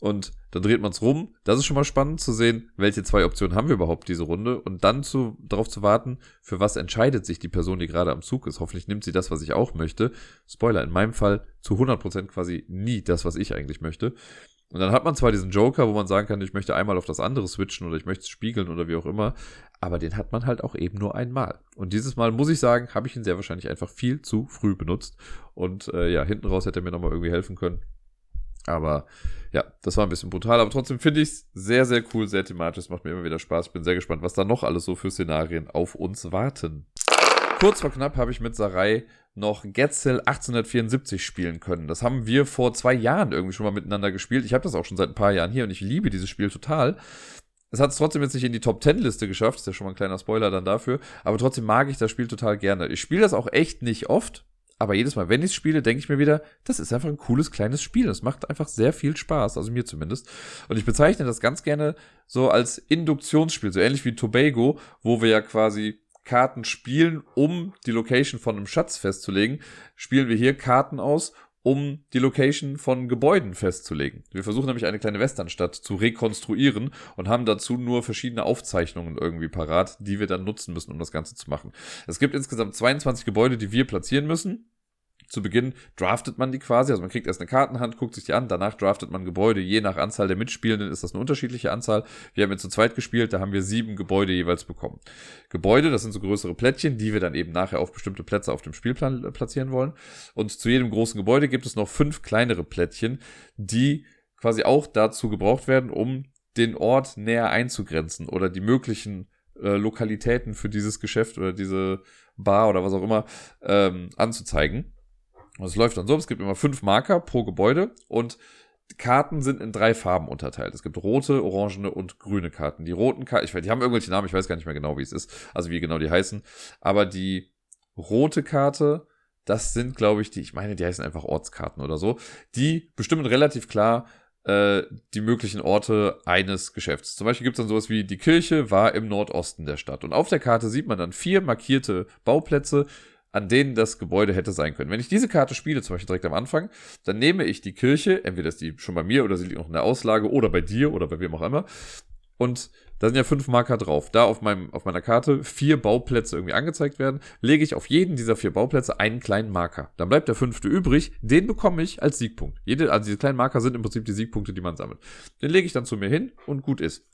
Und dann dreht man es rum. Das ist schon mal spannend zu sehen, welche zwei Optionen haben wir überhaupt diese Runde und dann zu, darauf zu warten, für was entscheidet sich die Person, die gerade am Zug ist. Hoffentlich nimmt sie das, was ich auch möchte. Spoiler, in meinem Fall zu 100% quasi nie das, was ich eigentlich möchte. Und dann hat man zwar diesen Joker, wo man sagen kann, ich möchte einmal auf das andere switchen oder ich möchte es spiegeln oder wie auch immer, aber den hat man halt auch eben nur einmal. Und dieses Mal muss ich sagen, habe ich ihn sehr wahrscheinlich einfach viel zu früh benutzt. Und äh, ja, hinten raus hätte er mir nochmal irgendwie helfen können. Aber ja, das war ein bisschen brutal, aber trotzdem finde ich es sehr, sehr cool, sehr thematisch, macht mir immer wieder Spaß. Bin sehr gespannt, was da noch alles so für Szenarien auf uns warten. Kurz vor knapp habe ich mit Sarai noch Getzel 1874 spielen können. Das haben wir vor zwei Jahren irgendwie schon mal miteinander gespielt. Ich habe das auch schon seit ein paar Jahren hier und ich liebe dieses Spiel total. Es hat es trotzdem jetzt nicht in die Top 10 Liste geschafft, ist ja schon mal ein kleiner Spoiler dann dafür, aber trotzdem mag ich das Spiel total gerne. Ich spiele das auch echt nicht oft, aber jedes Mal, wenn ich es spiele, denke ich mir wieder, das ist einfach ein cooles kleines Spiel. Es macht einfach sehr viel Spaß, also mir zumindest. Und ich bezeichne das ganz gerne so als Induktionsspiel, so ähnlich wie Tobago, wo wir ja quasi Karten spielen, um die Location von einem Schatz festzulegen, spielen wir hier Karten aus, um die Location von Gebäuden festzulegen. Wir versuchen nämlich eine kleine Westernstadt zu rekonstruieren und haben dazu nur verschiedene Aufzeichnungen irgendwie parat, die wir dann nutzen müssen, um das Ganze zu machen. Es gibt insgesamt 22 Gebäude, die wir platzieren müssen zu Beginn draftet man die quasi, also man kriegt erst eine Kartenhand, guckt sich die an, danach draftet man Gebäude. Je nach Anzahl der Mitspielenden ist das eine unterschiedliche Anzahl. Wir haben jetzt zu zweit gespielt, da haben wir sieben Gebäude jeweils bekommen. Gebäude, das sind so größere Plättchen, die wir dann eben nachher auf bestimmte Plätze auf dem Spielplan äh, platzieren wollen. Und zu jedem großen Gebäude gibt es noch fünf kleinere Plättchen, die quasi auch dazu gebraucht werden, um den Ort näher einzugrenzen oder die möglichen äh, Lokalitäten für dieses Geschäft oder diese Bar oder was auch immer ähm, anzuzeigen. Und es läuft dann so, es gibt immer fünf Marker pro Gebäude und Karten sind in drei Farben unterteilt. Es gibt rote, orangene und grüne Karten. Die roten Karten, ich weiß, die haben irgendwelche Namen, ich weiß gar nicht mehr genau, wie es ist, also wie genau die heißen. Aber die rote Karte, das sind, glaube ich, die, ich meine, die heißen einfach Ortskarten oder so. Die bestimmen relativ klar äh, die möglichen Orte eines Geschäfts. Zum Beispiel gibt es dann sowas wie, die Kirche war im Nordosten der Stadt. Und auf der Karte sieht man dann vier markierte Bauplätze, an denen das Gebäude hätte sein können. Wenn ich diese Karte spiele, zum Beispiel direkt am Anfang, dann nehme ich die Kirche, entweder ist die schon bei mir oder sie liegt noch in der Auslage oder bei dir oder bei wem auch immer. Und da sind ja fünf Marker drauf. Da auf, meinem, auf meiner Karte vier Bauplätze irgendwie angezeigt werden, lege ich auf jeden dieser vier Bauplätze einen kleinen Marker. Dann bleibt der fünfte übrig, den bekomme ich als Siegpunkt. Jede, also diese kleinen Marker sind im Prinzip die Siegpunkte, die man sammelt. Den lege ich dann zu mir hin und gut ist.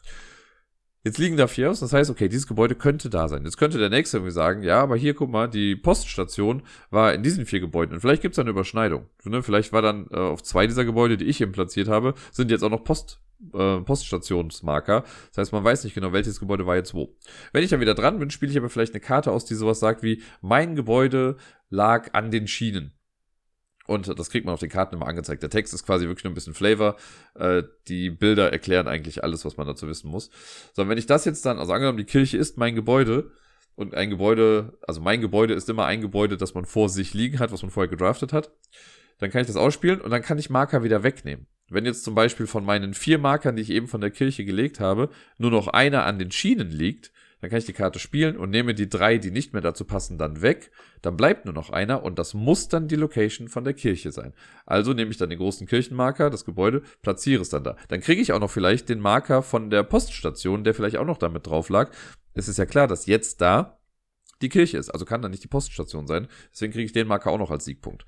Jetzt liegen da vier aus, das heißt, okay, dieses Gebäude könnte da sein. Jetzt könnte der nächste irgendwie sagen, ja, aber hier, guck mal, die Poststation war in diesen vier Gebäuden und vielleicht gibt es eine Überschneidung. Ne? Vielleicht war dann äh, auf zwei dieser Gebäude, die ich eben platziert habe, sind jetzt auch noch Post, äh, Poststationsmarker. Das heißt, man weiß nicht genau, welches Gebäude war jetzt wo. Wenn ich dann wieder dran bin, spiele ich aber vielleicht eine Karte aus, die sowas sagt wie, mein Gebäude lag an den Schienen. Und das kriegt man auf den Karten immer angezeigt. Der Text ist quasi wirklich nur ein bisschen Flavor. Äh, die Bilder erklären eigentlich alles, was man dazu wissen muss. So, wenn ich das jetzt dann, also angenommen, die Kirche ist mein Gebäude und ein Gebäude, also mein Gebäude ist immer ein Gebäude, das man vor sich liegen hat, was man vorher gedraftet hat, dann kann ich das ausspielen und dann kann ich Marker wieder wegnehmen. Wenn jetzt zum Beispiel von meinen vier Markern, die ich eben von der Kirche gelegt habe, nur noch einer an den Schienen liegt, dann kann ich die Karte spielen und nehme die drei, die nicht mehr dazu passen, dann weg. Dann bleibt nur noch einer und das muss dann die Location von der Kirche sein. Also nehme ich dann den großen Kirchenmarker, das Gebäude, platziere es dann da. Dann kriege ich auch noch vielleicht den Marker von der Poststation, der vielleicht auch noch damit drauf lag. Es ist ja klar, dass jetzt da die Kirche ist. Also kann dann nicht die Poststation sein. Deswegen kriege ich den Marker auch noch als Siegpunkt.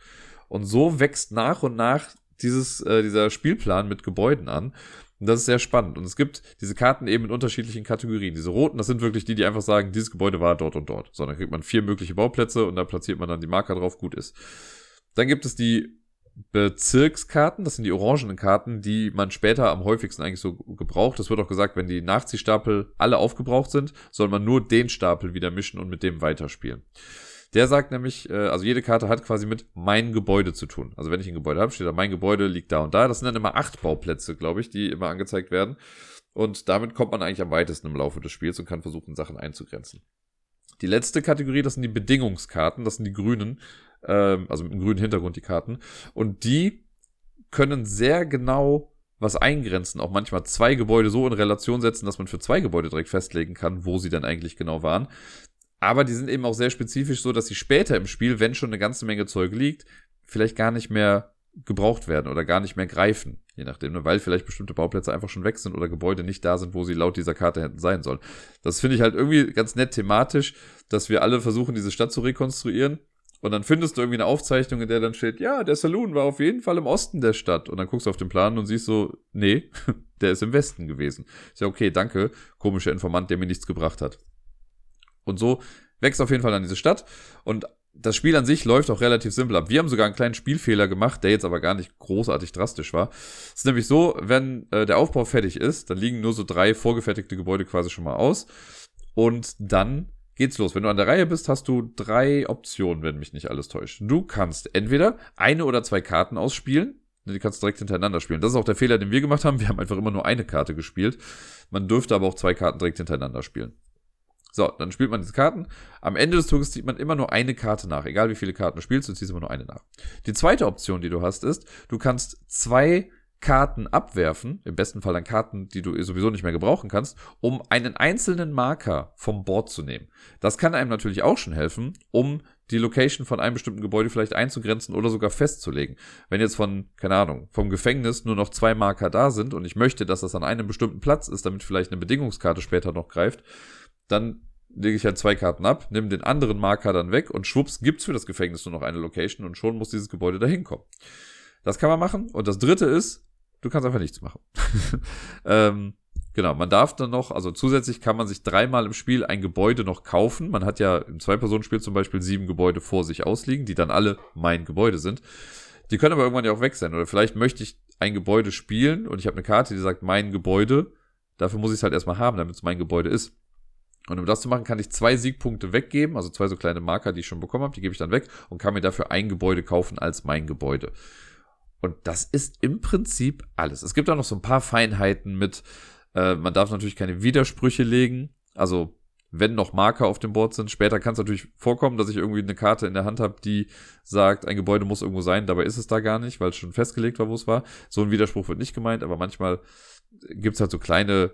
Und so wächst nach und nach dieses, äh, dieser Spielplan mit Gebäuden an. Und das ist sehr spannend. Und es gibt diese Karten eben in unterschiedlichen Kategorien. Diese roten, das sind wirklich die, die einfach sagen, dieses Gebäude war dort und dort. So, dann kriegt man vier mögliche Bauplätze und da platziert man dann die Marker drauf, gut ist. Dann gibt es die Bezirkskarten, das sind die orangenen Karten, die man später am häufigsten eigentlich so gebraucht. Das wird auch gesagt, wenn die Nachziehstapel alle aufgebraucht sind, soll man nur den Stapel wieder mischen und mit dem weiterspielen. Der sagt nämlich, äh, also jede Karte hat quasi mit mein Gebäude zu tun. Also wenn ich ein Gebäude habe, steht da mein Gebäude liegt da und da. Das sind dann immer acht Bauplätze, glaube ich, die immer angezeigt werden. Und damit kommt man eigentlich am weitesten im Laufe des Spiels und kann versuchen, Sachen einzugrenzen. Die letzte Kategorie, das sind die Bedingungskarten, das sind die grünen, ähm, also mit einem grünen Hintergrund die Karten. Und die können sehr genau was eingrenzen, auch manchmal zwei Gebäude so in Relation setzen, dass man für zwei Gebäude direkt festlegen kann, wo sie dann eigentlich genau waren. Aber die sind eben auch sehr spezifisch so, dass sie später im Spiel, wenn schon eine ganze Menge Zeug liegt, vielleicht gar nicht mehr gebraucht werden oder gar nicht mehr greifen, je nachdem, ne? weil vielleicht bestimmte Bauplätze einfach schon weg sind oder Gebäude nicht da sind, wo sie laut dieser Karte hätten sein sollen. Das finde ich halt irgendwie ganz nett thematisch, dass wir alle versuchen, diese Stadt zu rekonstruieren. Und dann findest du irgendwie eine Aufzeichnung, in der dann steht, ja, der Saloon war auf jeden Fall im Osten der Stadt. Und dann guckst du auf den Plan und siehst so, nee, der ist im Westen gewesen. Ist ja okay, danke, komischer Informant, der mir nichts gebracht hat. Und so wächst auf jeden Fall an diese Stadt. Und das Spiel an sich läuft auch relativ simpel ab. Wir haben sogar einen kleinen Spielfehler gemacht, der jetzt aber gar nicht großartig drastisch war. Es ist nämlich so, wenn äh, der Aufbau fertig ist, dann liegen nur so drei vorgefertigte Gebäude quasi schon mal aus. Und dann geht's los. Wenn du an der Reihe bist, hast du drei Optionen, wenn mich nicht alles täuscht. Du kannst entweder eine oder zwei Karten ausspielen. Die kannst du direkt hintereinander spielen. Das ist auch der Fehler, den wir gemacht haben. Wir haben einfach immer nur eine Karte gespielt. Man dürfte aber auch zwei Karten direkt hintereinander spielen. So, dann spielt man diese Karten. Am Ende des Zuges zieht man immer nur eine Karte nach. Egal wie viele Karten du spielst, du ziehst immer nur eine nach. Die zweite Option, die du hast, ist, du kannst zwei Karten abwerfen, im besten Fall dann Karten, die du sowieso nicht mehr gebrauchen kannst, um einen einzelnen Marker vom Board zu nehmen. Das kann einem natürlich auch schon helfen, um die Location von einem bestimmten Gebäude vielleicht einzugrenzen oder sogar festzulegen. Wenn jetzt von, keine Ahnung, vom Gefängnis nur noch zwei Marker da sind und ich möchte, dass das an einem bestimmten Platz ist, damit vielleicht eine Bedingungskarte später noch greift, dann lege ich halt zwei Karten ab, nehme den anderen Marker dann weg und schwupps gibt's für das Gefängnis nur noch eine Location und schon muss dieses Gebäude dahin kommen. Das kann man machen. Und das dritte ist, du kannst einfach nichts machen. ähm, genau, man darf dann noch, also zusätzlich kann man sich dreimal im Spiel ein Gebäude noch kaufen. Man hat ja im Zwei-Personen-Spiel zum Beispiel sieben Gebäude vor sich ausliegen, die dann alle mein Gebäude sind. Die können aber irgendwann ja auch weg sein. Oder vielleicht möchte ich ein Gebäude spielen und ich habe eine Karte, die sagt mein Gebäude. Dafür muss ich es halt erstmal haben, damit es mein Gebäude ist. Und um das zu machen, kann ich zwei Siegpunkte weggeben, also zwei so kleine Marker, die ich schon bekommen habe, die gebe ich dann weg und kann mir dafür ein Gebäude kaufen als mein Gebäude. Und das ist im Prinzip alles. Es gibt auch noch so ein paar Feinheiten mit, äh, man darf natürlich keine Widersprüche legen. Also wenn noch Marker auf dem Board sind. Später kann es natürlich vorkommen, dass ich irgendwie eine Karte in der Hand habe, die sagt, ein Gebäude muss irgendwo sein, dabei ist es da gar nicht, weil es schon festgelegt war, wo es war. So ein Widerspruch wird nicht gemeint, aber manchmal gibt's halt so kleine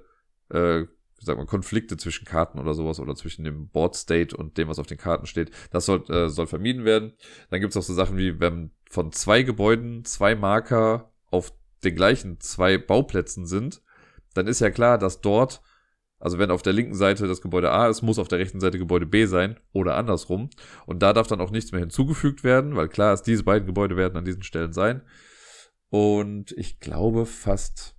äh, wie sagt man, Konflikte zwischen Karten oder sowas oder zwischen dem Board State und dem, was auf den Karten steht. Das soll, äh, soll vermieden werden. Dann gibt's auch so Sachen wie, wenn von zwei Gebäuden zwei Marker auf den gleichen zwei Bauplätzen sind, dann ist ja klar, dass dort, also wenn auf der linken Seite das Gebäude A ist, muss auf der rechten Seite Gebäude B sein oder andersrum. Und da darf dann auch nichts mehr hinzugefügt werden, weil klar ist, diese beiden Gebäude werden an diesen Stellen sein. Und ich glaube fast,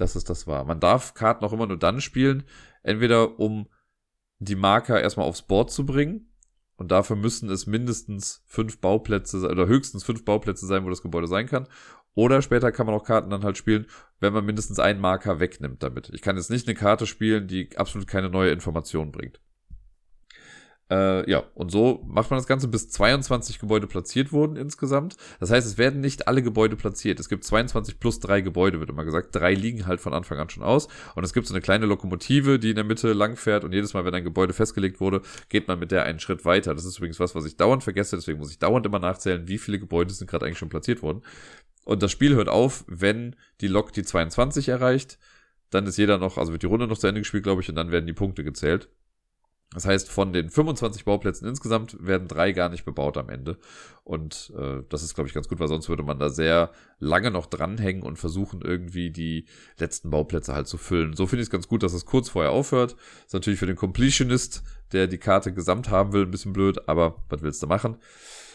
dass es das war. Man darf Karten auch immer nur dann spielen, entweder um die Marker erstmal aufs Board zu bringen. Und dafür müssen es mindestens fünf Bauplätze oder höchstens fünf Bauplätze sein, wo das Gebäude sein kann. Oder später kann man auch Karten dann halt spielen, wenn man mindestens einen Marker wegnimmt damit. Ich kann jetzt nicht eine Karte spielen, die absolut keine neue Information bringt. Äh, ja, und so macht man das Ganze, bis 22 Gebäude platziert wurden insgesamt. Das heißt, es werden nicht alle Gebäude platziert. Es gibt 22 plus drei Gebäude, wird immer gesagt. Drei liegen halt von Anfang an schon aus. Und es gibt so eine kleine Lokomotive, die in der Mitte langfährt. Und jedes Mal, wenn ein Gebäude festgelegt wurde, geht man mit der einen Schritt weiter. Das ist übrigens was, was ich dauernd vergesse. Deswegen muss ich dauernd immer nachzählen, wie viele Gebäude sind gerade eigentlich schon platziert worden. Und das Spiel hört auf, wenn die Lok die 22 erreicht. Dann ist jeder noch, also wird die Runde noch zu Ende gespielt, glaube ich, und dann werden die Punkte gezählt. Das heißt, von den 25 Bauplätzen insgesamt werden drei gar nicht bebaut am Ende. Und äh, das ist, glaube ich, ganz gut, weil sonst würde man da sehr lange noch dranhängen und versuchen, irgendwie die letzten Bauplätze halt zu füllen. So finde ich es ganz gut, dass es kurz vorher aufhört. Ist natürlich für den Completionist, der die Karte gesamt haben will, ein bisschen blöd, aber was willst du machen?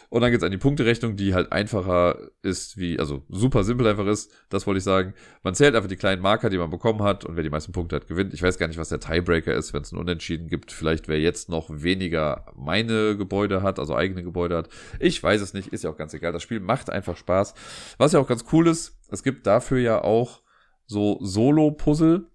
Und dann geht's an die Punkterechnung, die halt einfacher ist, wie, also super simpel einfach ist. Das wollte ich sagen. Man zählt einfach die kleinen Marker, die man bekommen hat und wer die meisten Punkte hat, gewinnt. Ich weiß gar nicht, was der Tiebreaker ist, wenn es einen Unentschieden gibt. Vielleicht wer jetzt noch weniger meine Gebäude hat, also eigene Gebäude hat. Ich weiß es nicht, ist ja auch ganz egal. Das Spiel macht einfach Spaß. Was ja auch ganz cool ist, es gibt dafür ja auch so Solo-Puzzle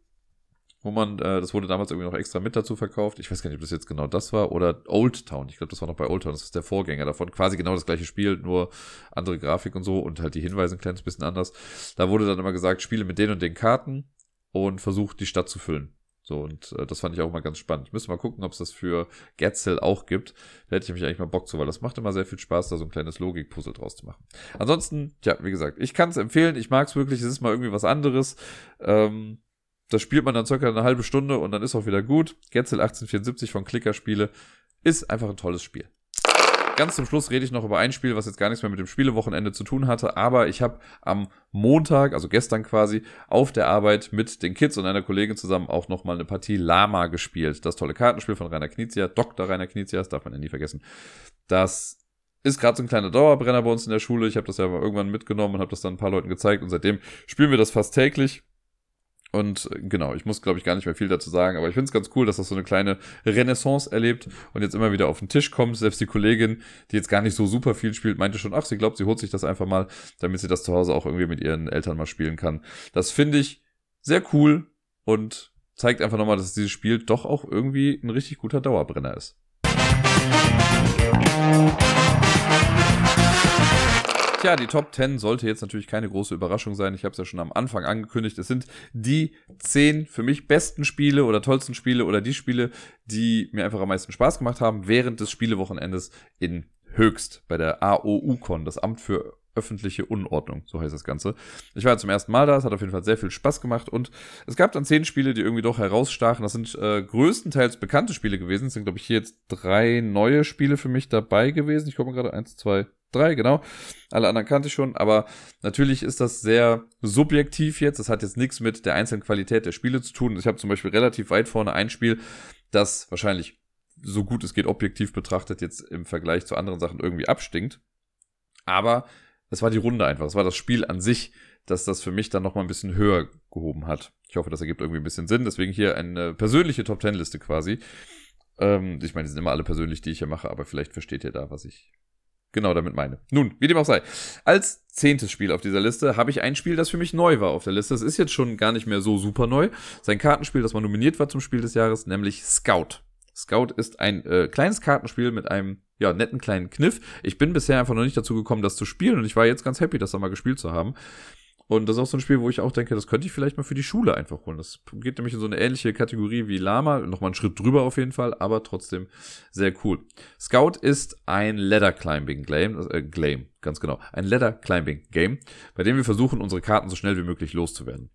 wo man, äh, das wurde damals irgendwie noch extra mit dazu verkauft. Ich weiß gar nicht, ob das jetzt genau das war oder Old Town. Ich glaube, das war noch bei Old Town. Das ist der Vorgänger davon. Quasi genau das gleiche Spiel, nur andere Grafik und so und halt die Hinweise ein kleines bisschen anders. Da wurde dann immer gesagt, spiele mit den und den Karten und versuch die Stadt zu füllen. So, und äh, das fand ich auch mal ganz spannend. Ich müsste mal gucken, ob es das für Getzel auch gibt. Da hätte ich mich eigentlich mal Bock zu, weil das macht immer sehr viel Spaß, da so ein kleines Logik-Puzzle draus zu machen. Ansonsten, ja, wie gesagt, ich kann es empfehlen. Ich mag es wirklich. Es ist mal irgendwie was anderes. Ähm, das spielt man dann circa eine halbe Stunde und dann ist auch wieder gut. Getzel 1874 von Klickerspiele ist einfach ein tolles Spiel. Ganz zum Schluss rede ich noch über ein Spiel, was jetzt gar nichts mehr mit dem Spielewochenende zu tun hatte, aber ich habe am Montag, also gestern quasi, auf der Arbeit mit den Kids und einer Kollegin zusammen auch nochmal eine Partie Lama gespielt. Das tolle Kartenspiel von Rainer Knizia, Dr. Rainer Knizia, das darf man ja nie vergessen. Das ist gerade so ein kleiner Dauerbrenner bei uns in der Schule. Ich habe das ja irgendwann mitgenommen und habe das dann ein paar Leuten gezeigt und seitdem spielen wir das fast täglich. Und äh, genau, ich muss, glaube ich, gar nicht mehr viel dazu sagen, aber ich finde es ganz cool, dass das so eine kleine Renaissance erlebt und jetzt immer wieder auf den Tisch kommt. Selbst die Kollegin, die jetzt gar nicht so super viel spielt, meinte schon, ach, sie glaubt, sie holt sich das einfach mal, damit sie das zu Hause auch irgendwie mit ihren Eltern mal spielen kann. Das finde ich sehr cool und zeigt einfach nochmal, dass dieses Spiel doch auch irgendwie ein richtig guter Dauerbrenner ist. Tja, die Top 10 sollte jetzt natürlich keine große Überraschung sein. Ich habe es ja schon am Anfang angekündigt. Es sind die 10 für mich besten Spiele oder tollsten Spiele oder die Spiele, die mir einfach am meisten Spaß gemacht haben während des Spielewochenendes in Höchst bei der AOU-Con, das Amt für öffentliche Unordnung, so heißt das Ganze. Ich war zum ersten Mal da, es hat auf jeden Fall sehr viel Spaß gemacht und es gab dann zehn Spiele, die irgendwie doch herausstachen. Das sind äh, größtenteils bekannte Spiele gewesen. Es sind, glaube ich, hier jetzt drei neue Spiele für mich dabei gewesen. Ich komme gerade eins, zwei, drei, genau. Alle anderen kannte ich schon, aber natürlich ist das sehr subjektiv jetzt. Das hat jetzt nichts mit der einzelnen Qualität der Spiele zu tun. Ich habe zum Beispiel relativ weit vorne ein Spiel, das wahrscheinlich so gut es geht objektiv betrachtet jetzt im Vergleich zu anderen Sachen irgendwie abstinkt. Aber es war die Runde einfach. Es war das Spiel an sich, dass das für mich dann nochmal ein bisschen höher gehoben hat. Ich hoffe, das ergibt irgendwie ein bisschen Sinn. Deswegen hier eine persönliche Top Ten Liste quasi. Ähm, ich meine, die sind immer alle persönlich, die ich hier mache, aber vielleicht versteht ihr da, was ich genau damit meine. Nun, wie dem auch sei. Als zehntes Spiel auf dieser Liste habe ich ein Spiel, das für mich neu war auf der Liste. Das ist jetzt schon gar nicht mehr so super neu. Sein Kartenspiel, das mal nominiert war zum Spiel des Jahres, nämlich Scout. Scout ist ein äh, kleines Kartenspiel mit einem ja, netten kleinen Kniff. Ich bin bisher einfach noch nicht dazu gekommen, das zu spielen und ich war jetzt ganz happy, das da mal gespielt zu haben. Und das ist auch so ein Spiel, wo ich auch denke, das könnte ich vielleicht mal für die Schule einfach holen. Das geht nämlich in so eine ähnliche Kategorie wie Lama, nochmal einen Schritt drüber auf jeden Fall, aber trotzdem sehr cool. Scout ist ein Ladder Climbing Game, äh, Game, ganz genau, ein Ladder Climbing Game, bei dem wir versuchen, unsere Karten so schnell wie möglich loszuwerden.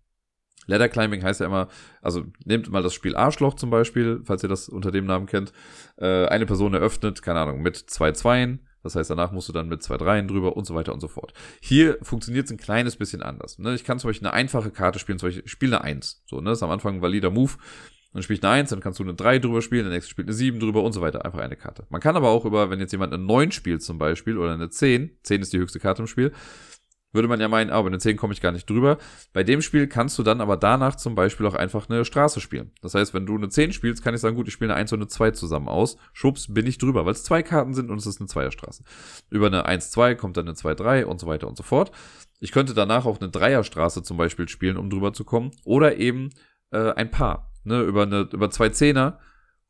Ladder Climbing heißt ja immer, also nehmt mal das Spiel Arschloch zum Beispiel, falls ihr das unter dem Namen kennt. Äh, eine Person eröffnet, keine Ahnung, mit zwei Zweien, das heißt, danach musst du dann mit zwei Dreien drüber und so weiter und so fort. Hier funktioniert es ein kleines bisschen anders. Ne? Ich kann zum Beispiel eine einfache Karte spielen, zum Beispiel spiele eine Eins. So, ne? Das ist am Anfang ein valider Move. Dann spiele ich eine Eins, dann kannst du eine drei drüber spielen, der nächste spielt eine sieben drüber und so weiter. Einfach eine Karte. Man kann aber auch über, wenn jetzt jemand eine neun spielt zum Beispiel oder eine zehn, zehn ist die höchste Karte im Spiel, würde man ja meinen, aber eine 10 komme ich gar nicht drüber. Bei dem Spiel kannst du dann aber danach zum Beispiel auch einfach eine Straße spielen. Das heißt, wenn du eine 10 spielst, kann ich sagen, gut, ich spiele eine 1 und eine 2 zusammen aus. Schubs, bin ich drüber, weil es zwei Karten sind und es ist eine Zweierstraße. Über eine 1-2 kommt dann eine 2-3 und so weiter und so fort. Ich könnte danach auch eine Dreierstraße zum Beispiel spielen, um drüber zu kommen. Oder eben äh, ein Paar. Ne, über, eine, über zwei Zehner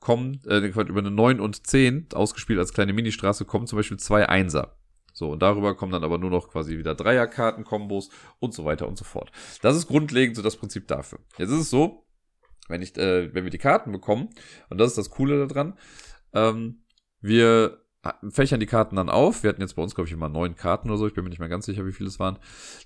kommen, äh, über eine 9 und 10, ausgespielt als kleine Ministraße, kommen zum Beispiel zwei Einser. So, und darüber kommen dann aber nur noch quasi wieder Dreierkarten-Kombos und so weiter und so fort. Das ist grundlegend so das Prinzip dafür. Jetzt ist es so, wenn ich, äh, wenn wir die Karten bekommen, und das ist das Coole daran, ähm, wir fächern die Karten dann auf. Wir hatten jetzt bei uns, glaube ich, immer neun Karten oder so. Ich bin mir nicht mehr ganz sicher, wie viele es waren.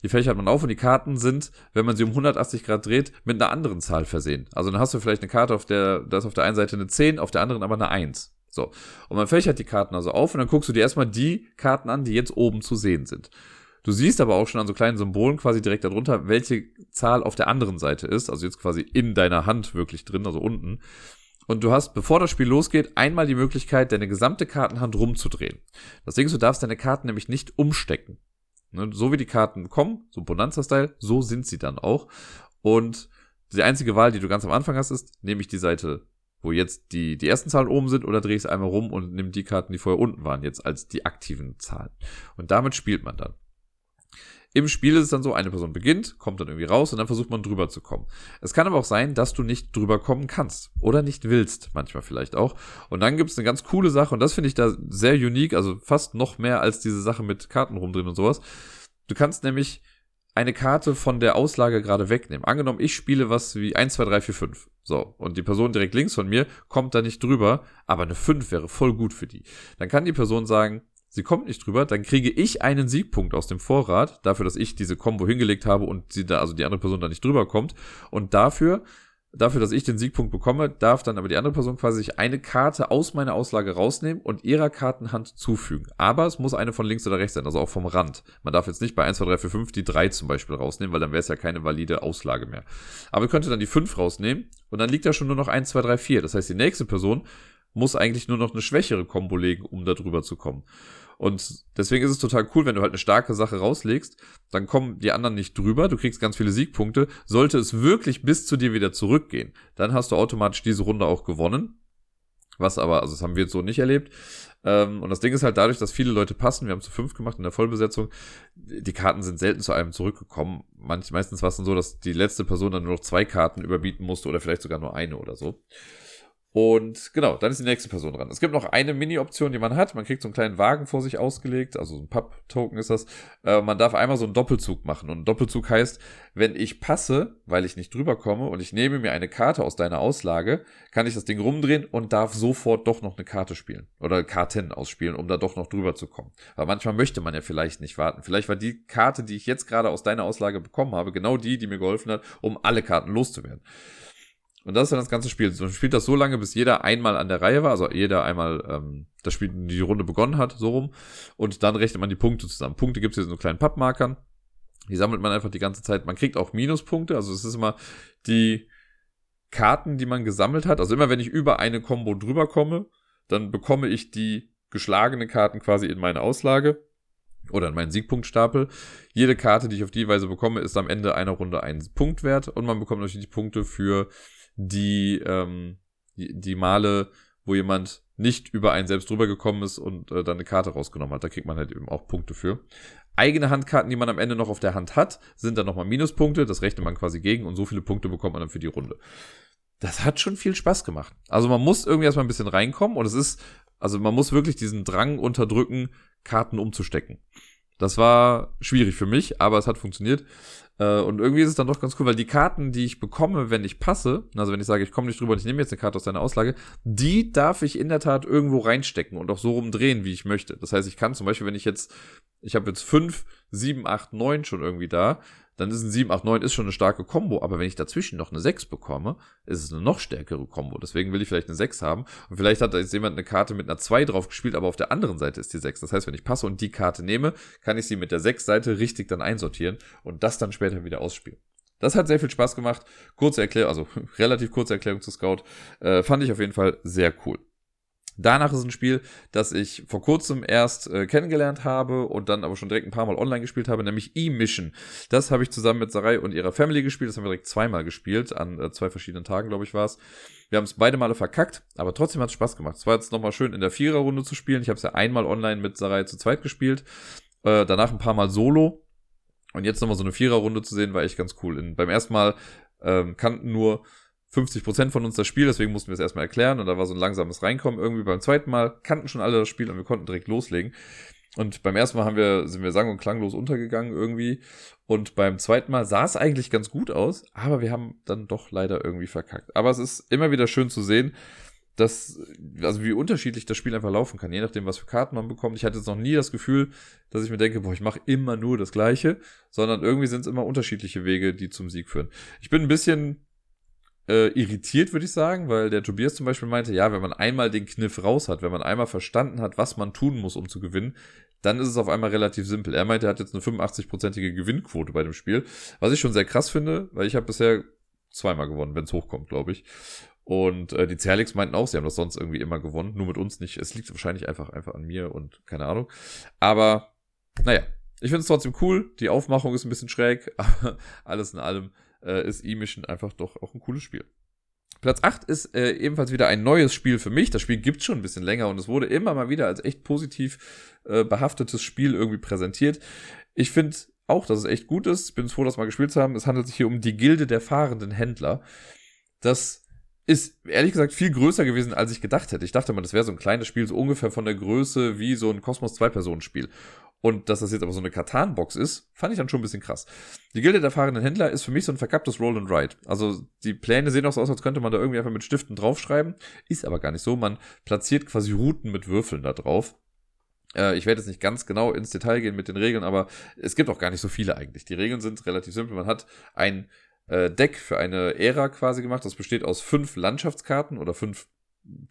Die fächert man auf und die Karten sind, wenn man sie um 180 Grad dreht, mit einer anderen Zahl versehen. Also dann hast du vielleicht eine Karte, auf der, da ist auf der einen Seite eine 10, auf der anderen aber eine 1. So. Und man fächert die Karten also auf und dann guckst du dir erstmal die Karten an, die jetzt oben zu sehen sind. Du siehst aber auch schon an so kleinen Symbolen quasi direkt darunter, welche Zahl auf der anderen Seite ist, also jetzt quasi in deiner Hand wirklich drin, also unten. Und du hast, bevor das Spiel losgeht, einmal die Möglichkeit, deine gesamte Kartenhand rumzudrehen. Das Ding ist, du darfst deine Karten nämlich nicht umstecken. Ne, so wie die Karten kommen, so Bonanza-Style, so sind sie dann auch. Und die einzige Wahl, die du ganz am Anfang hast, ist, nehme ich die Seite wo jetzt die, die ersten Zahlen oben sind, oder drehe ich es einmal rum und nehme die Karten, die vorher unten waren, jetzt als die aktiven Zahlen. Und damit spielt man dann. Im Spiel ist es dann so, eine Person beginnt, kommt dann irgendwie raus und dann versucht man drüber zu kommen. Es kann aber auch sein, dass du nicht drüber kommen kannst oder nicht willst, manchmal vielleicht auch. Und dann gibt es eine ganz coole Sache und das finde ich da sehr unique, also fast noch mehr als diese Sache mit Karten rumdrehen und sowas. Du kannst nämlich eine Karte von der Auslage gerade wegnehmen. Angenommen, ich spiele was wie 1, 2, 3, 4, 5. So, und die Person direkt links von mir kommt da nicht drüber, aber eine 5 wäre voll gut für die. Dann kann die Person sagen, sie kommt nicht drüber, dann kriege ich einen Siegpunkt aus dem Vorrat, dafür, dass ich diese Combo hingelegt habe und sie da, also die andere Person da nicht drüber kommt. Und dafür dafür, dass ich den Siegpunkt bekomme, darf dann aber die andere Person quasi sich eine Karte aus meiner Auslage rausnehmen und ihrer Kartenhand zufügen. Aber es muss eine von links oder rechts sein, also auch vom Rand. Man darf jetzt nicht bei 1, 2, 3, 4, 5 die 3 zum Beispiel rausnehmen, weil dann wäre es ja keine valide Auslage mehr. Aber ihr könntet dann die 5 rausnehmen und dann liegt da schon nur noch 1, 2, 3, 4. Das heißt, die nächste Person muss eigentlich nur noch eine schwächere Combo legen, um da drüber zu kommen. Und deswegen ist es total cool, wenn du halt eine starke Sache rauslegst, dann kommen die anderen nicht drüber, du kriegst ganz viele Siegpunkte. Sollte es wirklich bis zu dir wieder zurückgehen, dann hast du automatisch diese Runde auch gewonnen. Was aber, also das haben wir jetzt so nicht erlebt. Ähm, und das Ding ist halt dadurch, dass viele Leute passen, wir haben zu fünf gemacht in der Vollbesetzung, die Karten sind selten zu einem zurückgekommen. Manch, meistens war es dann so, dass die letzte Person dann nur noch zwei Karten überbieten musste oder vielleicht sogar nur eine oder so. Und genau, dann ist die nächste Person dran. Es gibt noch eine Mini-Option, die man hat. Man kriegt so einen kleinen Wagen vor sich ausgelegt, also so ein Papp-Token ist das. Äh, man darf einmal so einen Doppelzug machen. Und ein Doppelzug heißt, wenn ich passe, weil ich nicht drüber komme und ich nehme mir eine Karte aus deiner Auslage, kann ich das Ding rumdrehen und darf sofort doch noch eine Karte spielen. Oder Karten ausspielen, um da doch noch drüber zu kommen. Weil manchmal möchte man ja vielleicht nicht warten. Vielleicht war die Karte, die ich jetzt gerade aus deiner Auslage bekommen habe, genau die, die mir geholfen hat, um alle Karten loszuwerden. Und das ist dann das ganze Spiel. Man spielt das so lange, bis jeder einmal an der Reihe war, also jeder einmal ähm, das Spiel die Runde begonnen hat, so rum. Und dann rechnet man die Punkte zusammen. Punkte gibt es hier so kleinen Pappmarkern. Die sammelt man einfach die ganze Zeit. Man kriegt auch Minuspunkte. Also es ist immer die Karten, die man gesammelt hat. Also immer wenn ich über eine Combo drüber komme, dann bekomme ich die geschlagene Karten quasi in meine Auslage oder in meinen Siegpunktstapel. Jede Karte, die ich auf die Weise bekomme, ist am Ende einer Runde ein Punkt wert und man bekommt natürlich die Punkte für die, ähm, die, Male, wo jemand nicht über einen selbst drüber gekommen ist und äh, dann eine Karte rausgenommen hat. Da kriegt man halt eben auch Punkte für. Eigene Handkarten, die man am Ende noch auf der Hand hat, sind dann nochmal Minuspunkte. Das rechnet man quasi gegen und so viele Punkte bekommt man dann für die Runde. Das hat schon viel Spaß gemacht. Also man muss irgendwie erstmal ein bisschen reinkommen und es ist, also man muss wirklich diesen Drang unterdrücken, Karten umzustecken. Das war schwierig für mich, aber es hat funktioniert. Äh, und irgendwie ist es dann doch ganz cool, weil die Karten, die ich bekomme, wenn ich passe, also wenn ich sage, ich komme nicht drüber und ich nehme jetzt eine Karte aus deiner Auslage, die darf ich in der Tat irgendwo reinstecken und auch so rumdrehen, wie ich möchte. Das heißt, ich kann zum Beispiel, wenn ich jetzt, ich habe jetzt fünf, sieben, acht, neun schon irgendwie da, dann ist ein 7, 8, 9 ist schon eine starke Combo, aber wenn ich dazwischen noch eine 6 bekomme, ist es eine noch stärkere Combo. Deswegen will ich vielleicht eine 6 haben. Und vielleicht hat da jetzt jemand eine Karte mit einer 2 drauf gespielt, aber auf der anderen Seite ist die 6. Das heißt, wenn ich passe und die Karte nehme, kann ich sie mit der 6 Seite richtig dann einsortieren und das dann später wieder ausspielen. Das hat sehr viel Spaß gemacht. Kurze Erklärung, also relativ kurze Erklärung zu Scout. Äh, fand ich auf jeden Fall sehr cool. Danach ist ein Spiel, das ich vor kurzem erst äh, kennengelernt habe und dann aber schon direkt ein paar Mal online gespielt habe, nämlich E-Mission. Das habe ich zusammen mit Sarai und ihrer Family gespielt. Das haben wir direkt zweimal gespielt, an äh, zwei verschiedenen Tagen, glaube ich, war es. Wir haben es beide Male verkackt, aber trotzdem hat es Spaß gemacht. Es war jetzt nochmal schön in der Viererrunde zu spielen. Ich habe es ja einmal online mit Sarai zu zweit gespielt, äh, danach ein paar Mal solo. Und jetzt nochmal so eine Viererrunde zu sehen, war echt ganz cool. In, beim ersten Mal ähm, kannten nur 50% von uns das Spiel, deswegen mussten wir es erstmal erklären und da war so ein langsames Reinkommen. Irgendwie beim zweiten Mal kannten schon alle das Spiel und wir konnten direkt loslegen. Und beim ersten Mal haben wir, sind wir sang- und klanglos untergegangen irgendwie. Und beim zweiten Mal sah es eigentlich ganz gut aus, aber wir haben dann doch leider irgendwie verkackt. Aber es ist immer wieder schön zu sehen, dass, also wie unterschiedlich das Spiel einfach laufen kann, je nachdem, was für Karten man bekommt. Ich hatte jetzt noch nie das Gefühl, dass ich mir denke, boah, ich mache immer nur das Gleiche, sondern irgendwie sind es immer unterschiedliche Wege, die zum Sieg führen. Ich bin ein bisschen äh, irritiert, würde ich sagen, weil der Tobias zum Beispiel meinte, ja, wenn man einmal den Kniff raus hat, wenn man einmal verstanden hat, was man tun muss, um zu gewinnen, dann ist es auf einmal relativ simpel. Er meinte, er hat jetzt eine 85-prozentige Gewinnquote bei dem Spiel, was ich schon sehr krass finde, weil ich habe bisher zweimal gewonnen, wenn es hochkommt, glaube ich. Und äh, die Zerlix meinten auch, sie haben das sonst irgendwie immer gewonnen, nur mit uns nicht. Es liegt wahrscheinlich einfach, einfach an mir und keine Ahnung. Aber, naja, ich finde es trotzdem cool. Die Aufmachung ist ein bisschen schräg, aber alles in allem äh, ist E-Mission einfach doch auch ein cooles Spiel. Platz 8 ist äh, ebenfalls wieder ein neues Spiel für mich. Das Spiel gibt schon ein bisschen länger und es wurde immer mal wieder als echt positiv äh, behaftetes Spiel irgendwie präsentiert. Ich finde auch, dass es echt gut ist. Bin froh, das mal gespielt zu haben. Es handelt sich hier um die Gilde der fahrenden Händler. Das ist ehrlich gesagt viel größer gewesen, als ich gedacht hätte. Ich dachte mal, das wäre so ein kleines Spiel, so ungefähr von der Größe wie so ein Kosmos 2-Personen-Spiel. Und dass das jetzt aber so eine Katan-Box ist, fand ich dann schon ein bisschen krass. Die Gilde der fahrenden Händler ist für mich so ein verkapptes Roll and Ride. Also die Pläne sehen auch so aus, als könnte man da irgendwie einfach mit Stiften draufschreiben. Ist aber gar nicht so. Man platziert quasi Routen mit Würfeln da drauf. Äh, ich werde jetzt nicht ganz genau ins Detail gehen mit den Regeln, aber es gibt auch gar nicht so viele eigentlich. Die Regeln sind relativ simpel. Man hat ein äh, Deck für eine Ära quasi gemacht. Das besteht aus fünf Landschaftskarten oder fünf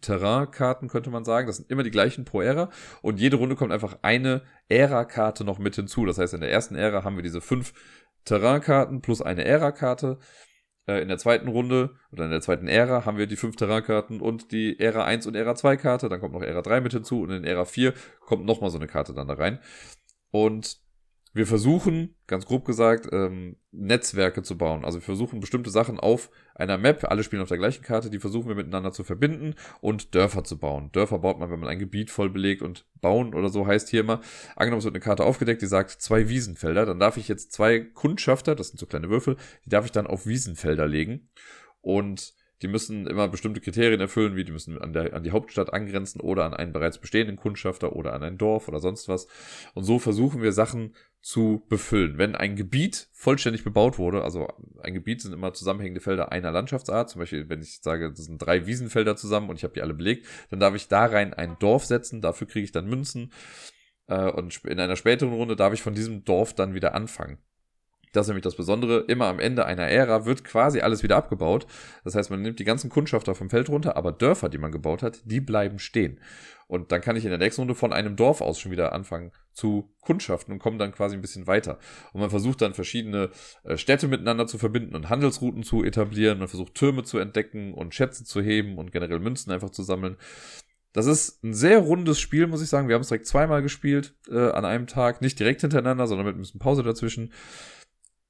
Terrainkarten, könnte man sagen. Das sind immer die gleichen pro Ära. Und jede Runde kommt einfach eine Ära-Karte noch mit hinzu. Das heißt, in der ersten Ära haben wir diese fünf Terrainkarten plus eine Ära-Karte. Äh, in der zweiten Runde oder in der zweiten Ära haben wir die fünf Terrainkarten und die Ära 1 und Ära 2 Karte. Dann kommt noch Ära 3 mit hinzu und in Ära 4 kommt nochmal so eine Karte dann da rein. Und wir versuchen, ganz grob gesagt, ähm, Netzwerke zu bauen. Also wir versuchen bestimmte Sachen auf einer Map, alle spielen auf der gleichen Karte, die versuchen wir miteinander zu verbinden und Dörfer zu bauen. Dörfer baut man, wenn man ein Gebiet voll belegt und bauen oder so heißt hier immer, angenommen es wird eine Karte aufgedeckt, die sagt zwei Wiesenfelder, dann darf ich jetzt zwei Kundschafter, das sind so kleine Würfel, die darf ich dann auf Wiesenfelder legen und die müssen immer bestimmte Kriterien erfüllen, wie die müssen an, der, an die Hauptstadt angrenzen oder an einen bereits bestehenden Kundschafter oder an ein Dorf oder sonst was. Und so versuchen wir Sachen zu befüllen. Wenn ein Gebiet vollständig bebaut wurde, also ein Gebiet sind immer zusammenhängende Felder einer Landschaftsart, zum Beispiel wenn ich sage, das sind drei Wiesenfelder zusammen und ich habe die alle belegt, dann darf ich da rein ein Dorf setzen, dafür kriege ich dann Münzen äh, und in einer späteren Runde darf ich von diesem Dorf dann wieder anfangen. Das ist nämlich das Besondere. Immer am Ende einer Ära wird quasi alles wieder abgebaut. Das heißt, man nimmt die ganzen Kundschafter vom Feld runter, aber Dörfer, die man gebaut hat, die bleiben stehen. Und dann kann ich in der nächsten Runde von einem Dorf aus schon wieder anfangen zu kundschaften und komme dann quasi ein bisschen weiter. Und man versucht dann verschiedene äh, Städte miteinander zu verbinden und Handelsrouten zu etablieren. Man versucht Türme zu entdecken und Schätze zu heben und generell Münzen einfach zu sammeln. Das ist ein sehr rundes Spiel, muss ich sagen. Wir haben es direkt zweimal gespielt äh, an einem Tag. Nicht direkt hintereinander, sondern mit ein bisschen Pause dazwischen.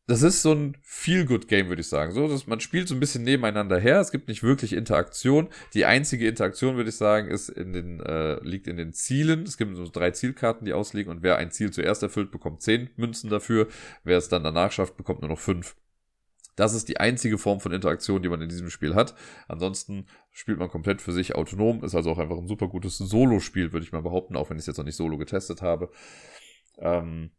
Das ist so ein Feel-Good-Game, würde ich sagen. So, dass man spielt so ein bisschen nebeneinander her. Es gibt nicht wirklich Interaktion. Die einzige Interaktion, würde ich sagen, ist in den, äh, liegt in den Zielen. Es gibt so drei Zielkarten, die ausliegen und wer ein Ziel zuerst erfüllt, bekommt zehn Münzen dafür. Wer es dann danach schafft, bekommt nur noch fünf. Das ist die einzige Form von Interaktion, die man in diesem Spiel hat. Ansonsten spielt man komplett für sich autonom. Ist also auch einfach ein super gutes Solo-Spiel, würde ich mal behaupten, auch wenn ich es jetzt noch nicht solo getestet habe. Ähm,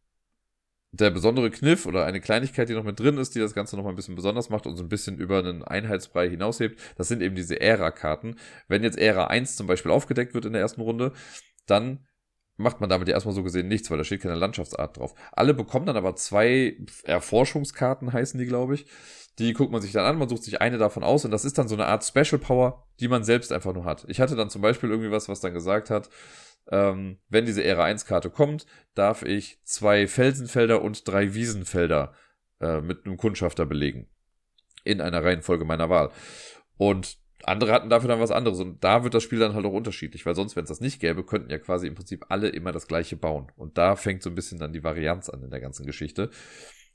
der besondere Kniff oder eine Kleinigkeit, die noch mit drin ist, die das Ganze noch mal ein bisschen besonders macht und so ein bisschen über einen Einheitsbrei hinaushebt, das sind eben diese Ära-Karten. Wenn jetzt Ära 1 zum Beispiel aufgedeckt wird in der ersten Runde, dann macht man damit ja erstmal so gesehen nichts, weil da steht keine Landschaftsart drauf. Alle bekommen dann aber zwei Erforschungskarten, heißen die, glaube ich. Die guckt man sich dann an, man sucht sich eine davon aus und das ist dann so eine Art Special Power, die man selbst einfach nur hat. Ich hatte dann zum Beispiel irgendwie was, was dann gesagt hat, ähm, wenn diese Ära 1 Karte kommt, darf ich zwei Felsenfelder und drei Wiesenfelder äh, mit einem Kundschafter belegen. In einer Reihenfolge meiner Wahl. Und andere hatten dafür dann was anderes. Und da wird das Spiel dann halt auch unterschiedlich, weil sonst, wenn es das nicht gäbe, könnten ja quasi im Prinzip alle immer das gleiche bauen. Und da fängt so ein bisschen dann die Varianz an in der ganzen Geschichte.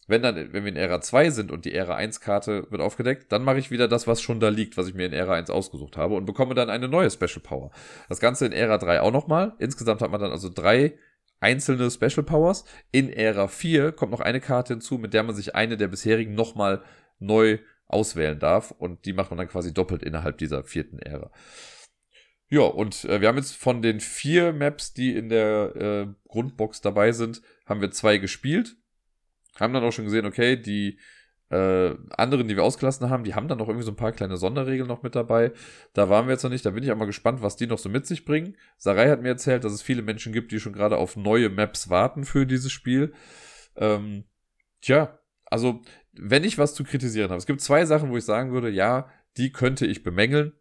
Wenn dann, wenn wir in Ära 2 sind und die Ära 1 Karte wird aufgedeckt, dann mache ich wieder das, was schon da liegt, was ich mir in Ära 1 ausgesucht habe und bekomme dann eine neue Special Power. Das Ganze in Ära 3 auch nochmal. Insgesamt hat man dann also drei einzelne Special Powers. In Ära 4 kommt noch eine Karte hinzu, mit der man sich eine der bisherigen nochmal neu auswählen darf und die macht man dann quasi doppelt innerhalb dieser vierten Ära. Ja, und äh, wir haben jetzt von den vier Maps, die in der äh, Grundbox dabei sind, haben wir zwei gespielt haben dann auch schon gesehen, okay, die äh, anderen, die wir ausgelassen haben, die haben dann noch irgendwie so ein paar kleine Sonderregeln noch mit dabei. Da waren wir jetzt noch nicht. Da bin ich auch mal gespannt, was die noch so mit sich bringen. Sarai hat mir erzählt, dass es viele Menschen gibt, die schon gerade auf neue Maps warten für dieses Spiel. Ähm, tja, also wenn ich was zu kritisieren habe, es gibt zwei Sachen, wo ich sagen würde, ja, die könnte ich bemängeln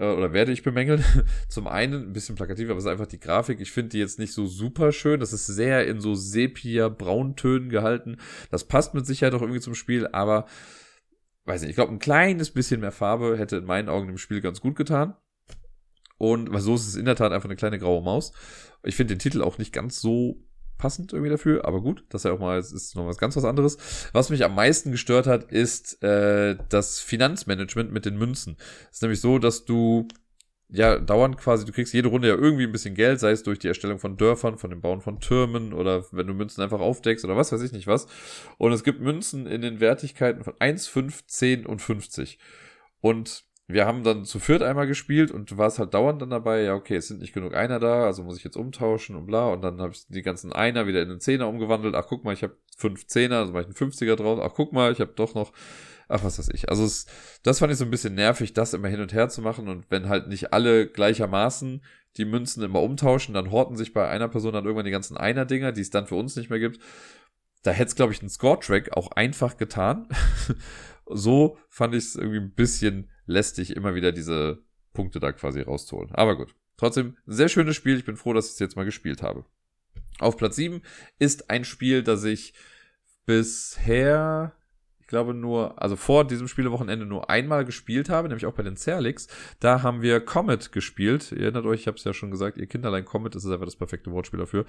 oder werde ich bemängeln. Zum einen ein bisschen plakativ, aber es ist einfach die Grafik. Ich finde die jetzt nicht so super schön. Das ist sehr in so Sepia-Brauntönen gehalten. Das passt mit Sicherheit auch irgendwie zum Spiel, aber weiß nicht, ich glaube, ein kleines bisschen mehr Farbe hätte in meinen Augen dem Spiel ganz gut getan. Und weil so ist es in der Tat einfach eine kleine graue Maus. Ich finde den Titel auch nicht ganz so passend irgendwie dafür, aber gut, das ist ja auch mal ist noch was ganz was anderes. Was mich am meisten gestört hat, ist äh, das Finanzmanagement mit den Münzen. Es ist nämlich so, dass du ja dauernd quasi, du kriegst jede Runde ja irgendwie ein bisschen Geld, sei es durch die Erstellung von Dörfern, von dem Bauen von Türmen oder wenn du Münzen einfach aufdeckst oder was weiß ich nicht was. Und es gibt Münzen in den Wertigkeiten von 1, 5, 10 und 50. Und wir haben dann zu viert einmal gespielt und du warst halt dauernd dann dabei, ja, okay, es sind nicht genug Einer da, also muss ich jetzt umtauschen und bla. Und dann habe ich die ganzen Einer wieder in einen Zehner umgewandelt. Ach, guck mal, ich habe fünf Zehner, also mache ich einen 50er draus. Ach, guck mal, ich habe doch noch, ach, was weiß ich. Also es, das fand ich so ein bisschen nervig, das immer hin und her zu machen. Und wenn halt nicht alle gleichermaßen die Münzen immer umtauschen, dann horten sich bei einer Person dann irgendwann die ganzen Einer-Dinger, die es dann für uns nicht mehr gibt. Da hätte es, glaube ich, einen Score-Track auch einfach getan. so fand ich es irgendwie ein bisschen lästig, immer wieder diese Punkte da quasi rauszuholen. Aber gut. Trotzdem, sehr schönes Spiel. Ich bin froh, dass ich es jetzt mal gespielt habe. Auf Platz 7 ist ein Spiel, das ich bisher, ich glaube nur, also vor diesem Spielewochenende nur einmal gespielt habe, nämlich auch bei den Zerlix. Da haben wir Comet gespielt. Ihr erinnert euch, ich habe es ja schon gesagt, ihr Kinderlein Comet, das ist einfach das perfekte Wortspiel dafür.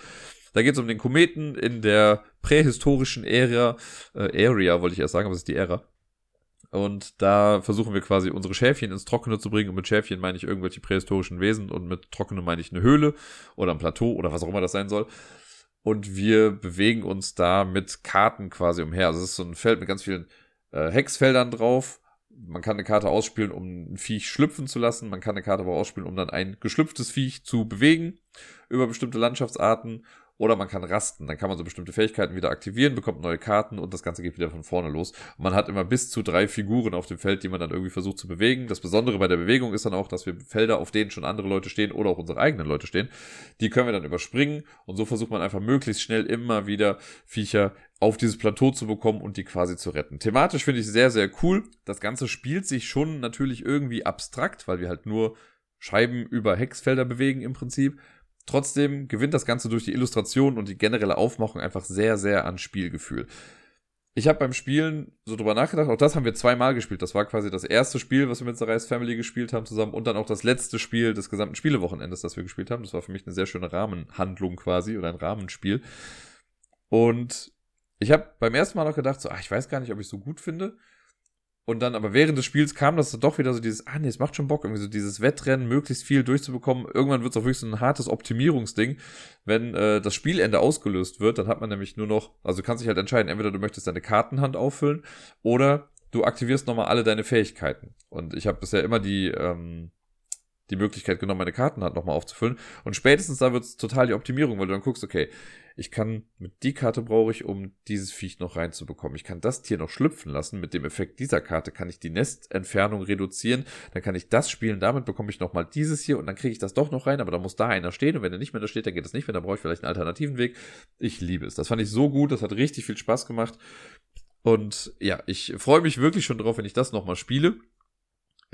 Da geht es um den Kometen in der prähistorischen Ära, äh, Area wollte ich erst sagen, aber es ist die Ära. Und da versuchen wir quasi unsere Schäfchen ins Trockene zu bringen. Und mit Schäfchen meine ich irgendwelche prähistorischen Wesen und mit Trockene meine ich eine Höhle oder ein Plateau oder was auch immer das sein soll. Und wir bewegen uns da mit Karten quasi umher. Also es ist so ein Feld mit ganz vielen äh, Hexfeldern drauf. Man kann eine Karte ausspielen, um ein Viech schlüpfen zu lassen. Man kann eine Karte aber ausspielen, um dann ein geschlüpftes Viech zu bewegen über bestimmte Landschaftsarten. Oder man kann rasten, dann kann man so bestimmte Fähigkeiten wieder aktivieren, bekommt neue Karten und das Ganze geht wieder von vorne los. Und man hat immer bis zu drei Figuren auf dem Feld, die man dann irgendwie versucht zu bewegen. Das Besondere bei der Bewegung ist dann auch, dass wir Felder, auf denen schon andere Leute stehen oder auch unsere eigenen Leute stehen, die können wir dann überspringen und so versucht man einfach möglichst schnell immer wieder Viecher auf dieses Plateau zu bekommen und die quasi zu retten. Thematisch finde ich sehr, sehr cool. Das Ganze spielt sich schon natürlich irgendwie abstrakt, weil wir halt nur Scheiben über Hexfelder bewegen im Prinzip. Trotzdem gewinnt das Ganze durch die Illustration und die generelle Aufmachung einfach sehr, sehr an Spielgefühl. Ich habe beim Spielen so drüber nachgedacht, auch das haben wir zweimal gespielt. Das war quasi das erste Spiel, was wir mit The Rise Family gespielt haben zusammen und dann auch das letzte Spiel des gesamten Spielewochenendes, das wir gespielt haben. Das war für mich eine sehr schöne Rahmenhandlung quasi oder ein Rahmenspiel. Und ich habe beim ersten Mal noch gedacht, so, ach, ich weiß gar nicht, ob ich so gut finde. Und dann aber während des Spiels kam das doch wieder so dieses, ah nee, es macht schon Bock, irgendwie so dieses Wettrennen, möglichst viel durchzubekommen. Irgendwann wird es auch wirklich so ein hartes Optimierungsding. Wenn äh, das Spielende ausgelöst wird, dann hat man nämlich nur noch, also du kannst dich halt entscheiden, entweder du möchtest deine Kartenhand auffüllen oder du aktivierst nochmal alle deine Fähigkeiten. Und ich habe bisher immer die, ähm, die Möglichkeit genommen, meine Kartenhand nochmal aufzufüllen. Und spätestens da wird es total die Optimierung, weil du dann guckst, okay, ich kann mit die Karte brauche ich, um dieses Viech noch reinzubekommen. Ich kann das Tier noch schlüpfen lassen. Mit dem Effekt dieser Karte kann ich die Nestentfernung reduzieren. Dann kann ich das spielen. Damit bekomme ich nochmal dieses hier und dann kriege ich das doch noch rein. Aber da muss da einer stehen und wenn er nicht mehr da steht, dann geht das nicht mehr. Dann brauche ich vielleicht einen alternativen Weg. Ich liebe es. Das fand ich so gut. Das hat richtig viel Spaß gemacht. Und ja, ich freue mich wirklich schon drauf, wenn ich das nochmal spiele.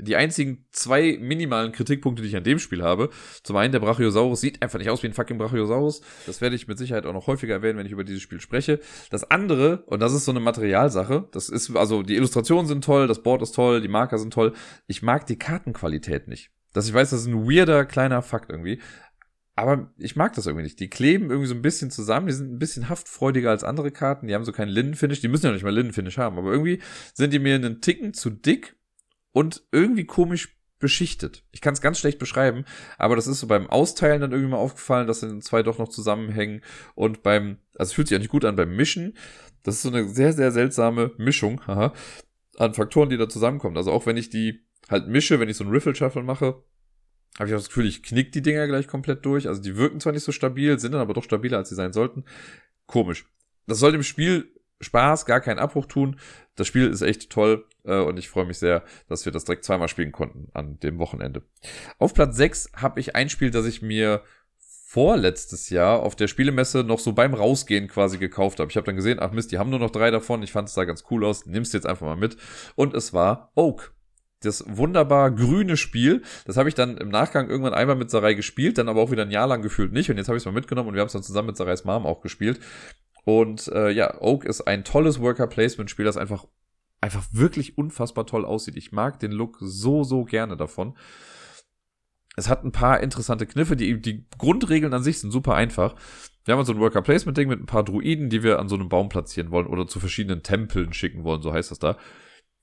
Die einzigen zwei minimalen Kritikpunkte, die ich an dem Spiel habe, zum einen der Brachiosaurus sieht einfach nicht aus wie ein fucking Brachiosaurus. Das werde ich mit Sicherheit auch noch häufiger erwähnen, wenn ich über dieses Spiel spreche. Das andere, und das ist so eine Materialsache, das ist, also die Illustrationen sind toll, das Board ist toll, die Marker sind toll. Ich mag die Kartenqualität nicht. Dass ich weiß, das ist ein weirder kleiner Fakt irgendwie. Aber ich mag das irgendwie nicht. Die kleben irgendwie so ein bisschen zusammen. Die sind ein bisschen haftfreudiger als andere Karten. Die haben so keinen Linnenfinish. Die müssen ja nicht mal Linnenfinish haben. Aber irgendwie sind die mir einen Ticken zu dick und irgendwie komisch beschichtet. Ich kann es ganz schlecht beschreiben, aber das ist so beim Austeilen dann irgendwie mal aufgefallen, dass dann zwei doch noch zusammenhängen und beim, also es fühlt sich nicht gut an beim Mischen. Das ist so eine sehr, sehr seltsame Mischung, haha, an Faktoren, die da zusammenkommen. Also auch wenn ich die halt mische, wenn ich so einen Riffle Shuffle mache, habe ich auch das Gefühl, ich knick die Dinger gleich komplett durch. Also die wirken zwar nicht so stabil, sind dann aber doch stabiler, als sie sein sollten. Komisch. Das soll dem Spiel Spaß, gar keinen Abbruch tun. Das Spiel ist echt toll äh, und ich freue mich sehr, dass wir das direkt zweimal spielen konnten an dem Wochenende. Auf Platz 6 habe ich ein Spiel, das ich mir vorletztes Jahr auf der Spielemesse noch so beim Rausgehen quasi gekauft habe. Ich habe dann gesehen, ach Mist, die haben nur noch drei davon. Ich fand es da ganz cool aus. Nimm's jetzt einfach mal mit. Und es war Oak das wunderbar grüne Spiel. Das habe ich dann im Nachgang irgendwann einmal mit Sarai gespielt, dann aber auch wieder ein Jahr lang gefühlt nicht. Und jetzt habe ich es mal mitgenommen und wir haben es dann zusammen mit Sarais Mom auch gespielt. Und äh, ja, Oak ist ein tolles Worker-Placement-Spiel, das einfach, einfach wirklich unfassbar toll aussieht. Ich mag den Look so, so gerne davon. Es hat ein paar interessante Kniffe. Die, die Grundregeln an sich sind super einfach. Wir haben so ein Worker-Placement-Ding mit ein paar Druiden, die wir an so einem Baum platzieren wollen oder zu verschiedenen Tempeln schicken wollen, so heißt das da.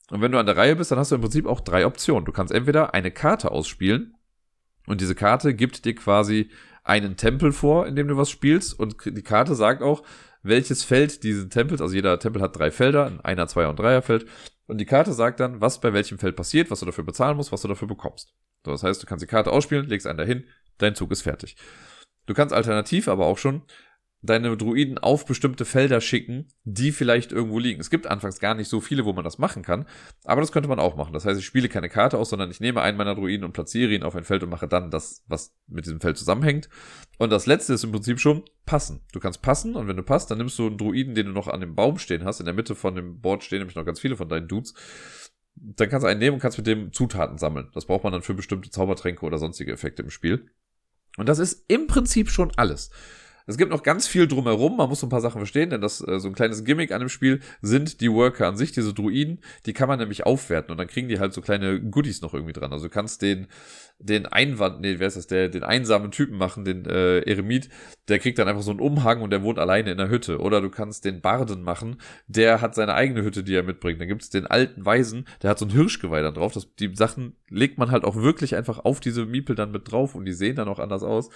Und wenn du an der Reihe bist, dann hast du im Prinzip auch drei Optionen. Du kannst entweder eine Karte ausspielen und diese Karte gibt dir quasi einen Tempel vor, in dem du was spielst und die Karte sagt auch, welches Feld diesen Tempels, also jeder Tempel hat drei Felder, ein Einer, Zweier und Dreierfeld und die Karte sagt dann, was bei welchem Feld passiert, was du dafür bezahlen musst, was du dafür bekommst. So, das heißt, du kannst die Karte ausspielen, legst einen dahin, dein Zug ist fertig. Du kannst alternativ aber auch schon deine Druiden auf bestimmte Felder schicken, die vielleicht irgendwo liegen. Es gibt anfangs gar nicht so viele, wo man das machen kann, aber das könnte man auch machen. Das heißt, ich spiele keine Karte aus, sondern ich nehme einen meiner Druiden und platziere ihn auf ein Feld und mache dann das, was mit diesem Feld zusammenhängt. Und das letzte ist im Prinzip schon passen. Du kannst passen und wenn du passt, dann nimmst du einen Druiden, den du noch an dem Baum stehen hast. In der Mitte von dem Board stehen nämlich noch ganz viele von deinen Dudes. Dann kannst du einen nehmen und kannst mit dem Zutaten sammeln. Das braucht man dann für bestimmte Zaubertränke oder sonstige Effekte im Spiel. Und das ist im Prinzip schon alles. Es gibt noch ganz viel drumherum, man muss so ein paar Sachen verstehen, denn das äh, so ein kleines Gimmick an dem Spiel sind die Worker an sich, diese Druiden, die kann man nämlich aufwerten und dann kriegen die halt so kleine Goodies noch irgendwie dran. Also du kannst den den Einwand, nee, wer ist das, der den einsamen Typen machen, den äh, Eremit, der kriegt dann einfach so einen Umhang und der wohnt alleine in der Hütte. Oder du kannst den Barden machen, der hat seine eigene Hütte, die er mitbringt. Dann gibt's den alten Weisen, der hat so ein Hirschgeweih dann drauf. Das, die Sachen legt man halt auch wirklich einfach auf diese Miepel dann mit drauf und die sehen dann auch anders aus.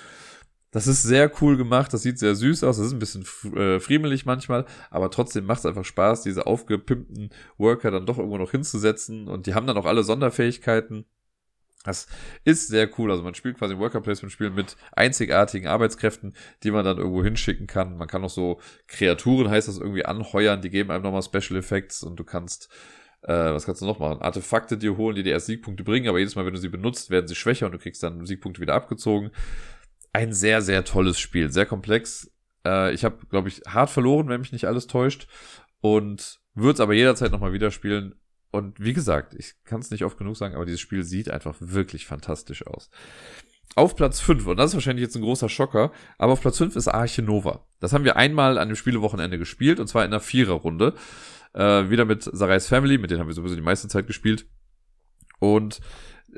Das ist sehr cool gemacht, das sieht sehr süß aus, das ist ein bisschen äh, friemelig manchmal, aber trotzdem macht es einfach Spaß, diese aufgepimpten Worker dann doch irgendwo noch hinzusetzen und die haben dann auch alle Sonderfähigkeiten. Das ist sehr cool. Also man spielt quasi ein Worker Placement Spiel mit einzigartigen Arbeitskräften, die man dann irgendwo hinschicken kann. Man kann auch so Kreaturen, heißt das irgendwie anheuern, die geben einem nochmal Special Effects und du kannst äh, was kannst du noch machen? Artefakte dir holen, die dir erst Siegpunkte bringen, aber jedes Mal, wenn du sie benutzt, werden sie schwächer und du kriegst dann Siegpunkte wieder abgezogen ein sehr, sehr tolles Spiel. Sehr komplex. Äh, ich habe, glaube ich, hart verloren, wenn mich nicht alles täuscht. Und würde es aber jederzeit nochmal wieder spielen. Und wie gesagt, ich kann es nicht oft genug sagen, aber dieses Spiel sieht einfach wirklich fantastisch aus. Auf Platz 5, und das ist wahrscheinlich jetzt ein großer Schocker, aber auf Platz 5 ist Arche Nova. Das haben wir einmal an dem Spielewochenende gespielt, und zwar in einer Viererrunde. Äh, wieder mit Sarais Family, mit denen haben wir sowieso die meiste Zeit gespielt. Und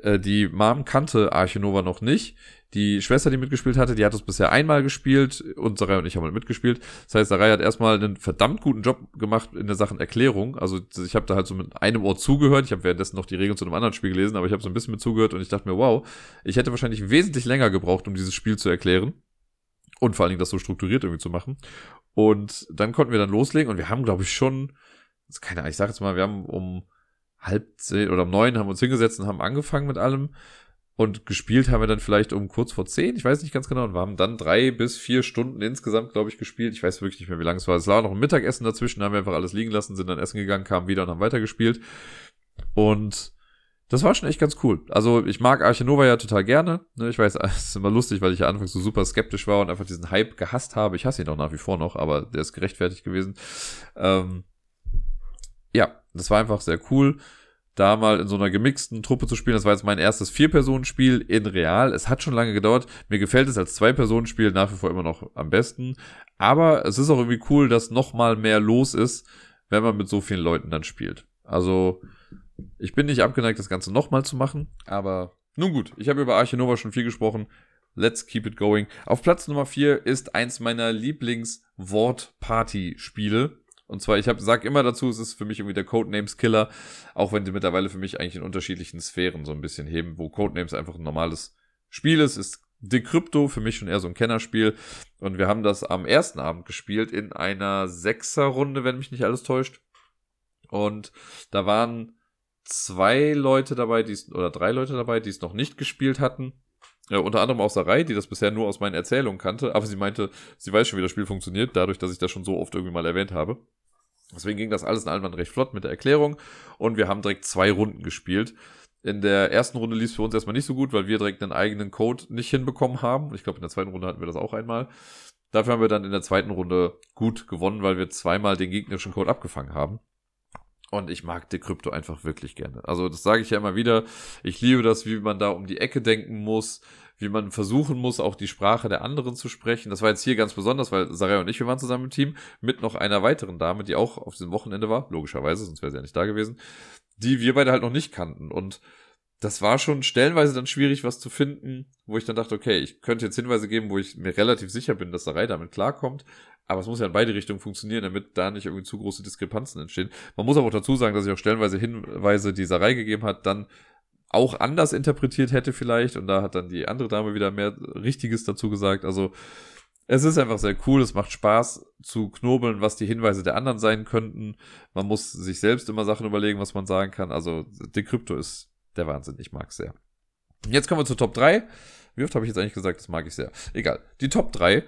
Äh, die Mom kannte Arche Nova noch nicht. Die Schwester, die mitgespielt hatte, die hat es bisher einmal gespielt und Sarai und ich haben halt mitgespielt. Das heißt, Sarai hat erstmal einen verdammt guten Job gemacht in der Sachen Erklärung. Also ich habe da halt so mit einem Ohr zugehört. Ich habe währenddessen noch die Regeln zu einem anderen Spiel gelesen, aber ich habe so ein bisschen mit zugehört und ich dachte mir, wow, ich hätte wahrscheinlich wesentlich länger gebraucht, um dieses Spiel zu erklären. Und vor allen Dingen das so strukturiert irgendwie zu machen. Und dann konnten wir dann loslegen und wir haben, glaube ich, schon, keine Ahnung, ich sage jetzt mal, wir haben um halb zehn oder um neun haben wir uns hingesetzt und haben angefangen mit allem. Und gespielt haben wir dann vielleicht um kurz vor zehn, ich weiß nicht ganz genau. Und wir haben dann drei bis vier Stunden insgesamt, glaube ich, gespielt. Ich weiß wirklich nicht mehr, wie lange es war. Es war noch ein Mittagessen dazwischen, haben wir einfach alles liegen lassen, sind dann essen gegangen, kamen wieder und haben weitergespielt. Und das war schon echt ganz cool. Also ich mag Arche Nova ja total gerne. Ne? Ich weiß, es ist immer lustig, weil ich ja anfangs so super skeptisch war und einfach diesen Hype gehasst habe. Ich hasse ihn auch nach wie vor noch, aber der ist gerechtfertigt gewesen. Ähm, ja, das war einfach sehr cool da mal in so einer gemixten Truppe zu spielen. Das war jetzt mein erstes Vier-Personen-Spiel in Real. Es hat schon lange gedauert. Mir gefällt es als Zwei-Personen-Spiel nach wie vor immer noch am besten. Aber es ist auch irgendwie cool, dass noch mal mehr los ist, wenn man mit so vielen Leuten dann spielt. Also, ich bin nicht abgeneigt, das Ganze noch mal zu machen. Aber nun gut, ich habe über Arche Nova schon viel gesprochen. Let's keep it going. Auf Platz Nummer 4 ist eins meiner Lieblings-Wort-Party-Spiele. Und zwar, ich hab, sag immer dazu, es ist für mich irgendwie der Codenames Killer, auch wenn die mittlerweile für mich eigentlich in unterschiedlichen Sphären so ein bisschen heben, wo Codenames einfach ein normales Spiel ist, ist Decrypto für mich schon eher so ein Kennerspiel. Und wir haben das am ersten Abend gespielt in einer Sechser-Runde, wenn mich nicht alles täuscht. Und da waren zwei Leute dabei, die oder drei Leute dabei, die es noch nicht gespielt hatten. Ja, unter anderem auch Sarai, die das bisher nur aus meinen Erzählungen kannte, aber sie meinte, sie weiß schon, wie das Spiel funktioniert, dadurch, dass ich das schon so oft irgendwie mal erwähnt habe. Deswegen ging das alles in allem recht flott mit der Erklärung und wir haben direkt zwei Runden gespielt. In der ersten Runde lief es für uns erstmal nicht so gut, weil wir direkt einen eigenen Code nicht hinbekommen haben. Ich glaube, in der zweiten Runde hatten wir das auch einmal. Dafür haben wir dann in der zweiten Runde gut gewonnen, weil wir zweimal den gegnerischen Code abgefangen haben. Und ich mag Decrypto einfach wirklich gerne. Also das sage ich ja immer wieder. Ich liebe das, wie man da um die Ecke denken muss, wie man versuchen muss, auch die Sprache der anderen zu sprechen. Das war jetzt hier ganz besonders, weil Sarah und ich, wir waren zusammen im Team mit noch einer weiteren Dame, die auch auf diesem Wochenende war, logischerweise, sonst wäre sie ja nicht da gewesen, die wir beide halt noch nicht kannten. Und das war schon stellenweise dann schwierig, was zu finden, wo ich dann dachte, okay, ich könnte jetzt Hinweise geben, wo ich mir relativ sicher bin, dass Sarai damit klarkommt. Aber es muss ja in beide Richtungen funktionieren, damit da nicht irgendwie zu große Diskrepanzen entstehen. Man muss aber auch dazu sagen, dass ich auch stellenweise Hinweise, die Sarai gegeben hat, dann auch anders interpretiert hätte vielleicht. Und da hat dann die andere Dame wieder mehr Richtiges dazu gesagt. Also es ist einfach sehr cool. Es macht Spaß zu knobeln, was die Hinweise der anderen sein könnten. Man muss sich selbst immer Sachen überlegen, was man sagen kann. Also Decrypto ist der Wahnsinn. Ich mag es sehr. Jetzt kommen wir zur Top 3. Wie oft habe ich jetzt eigentlich gesagt, das mag ich sehr. Egal. Die Top 3.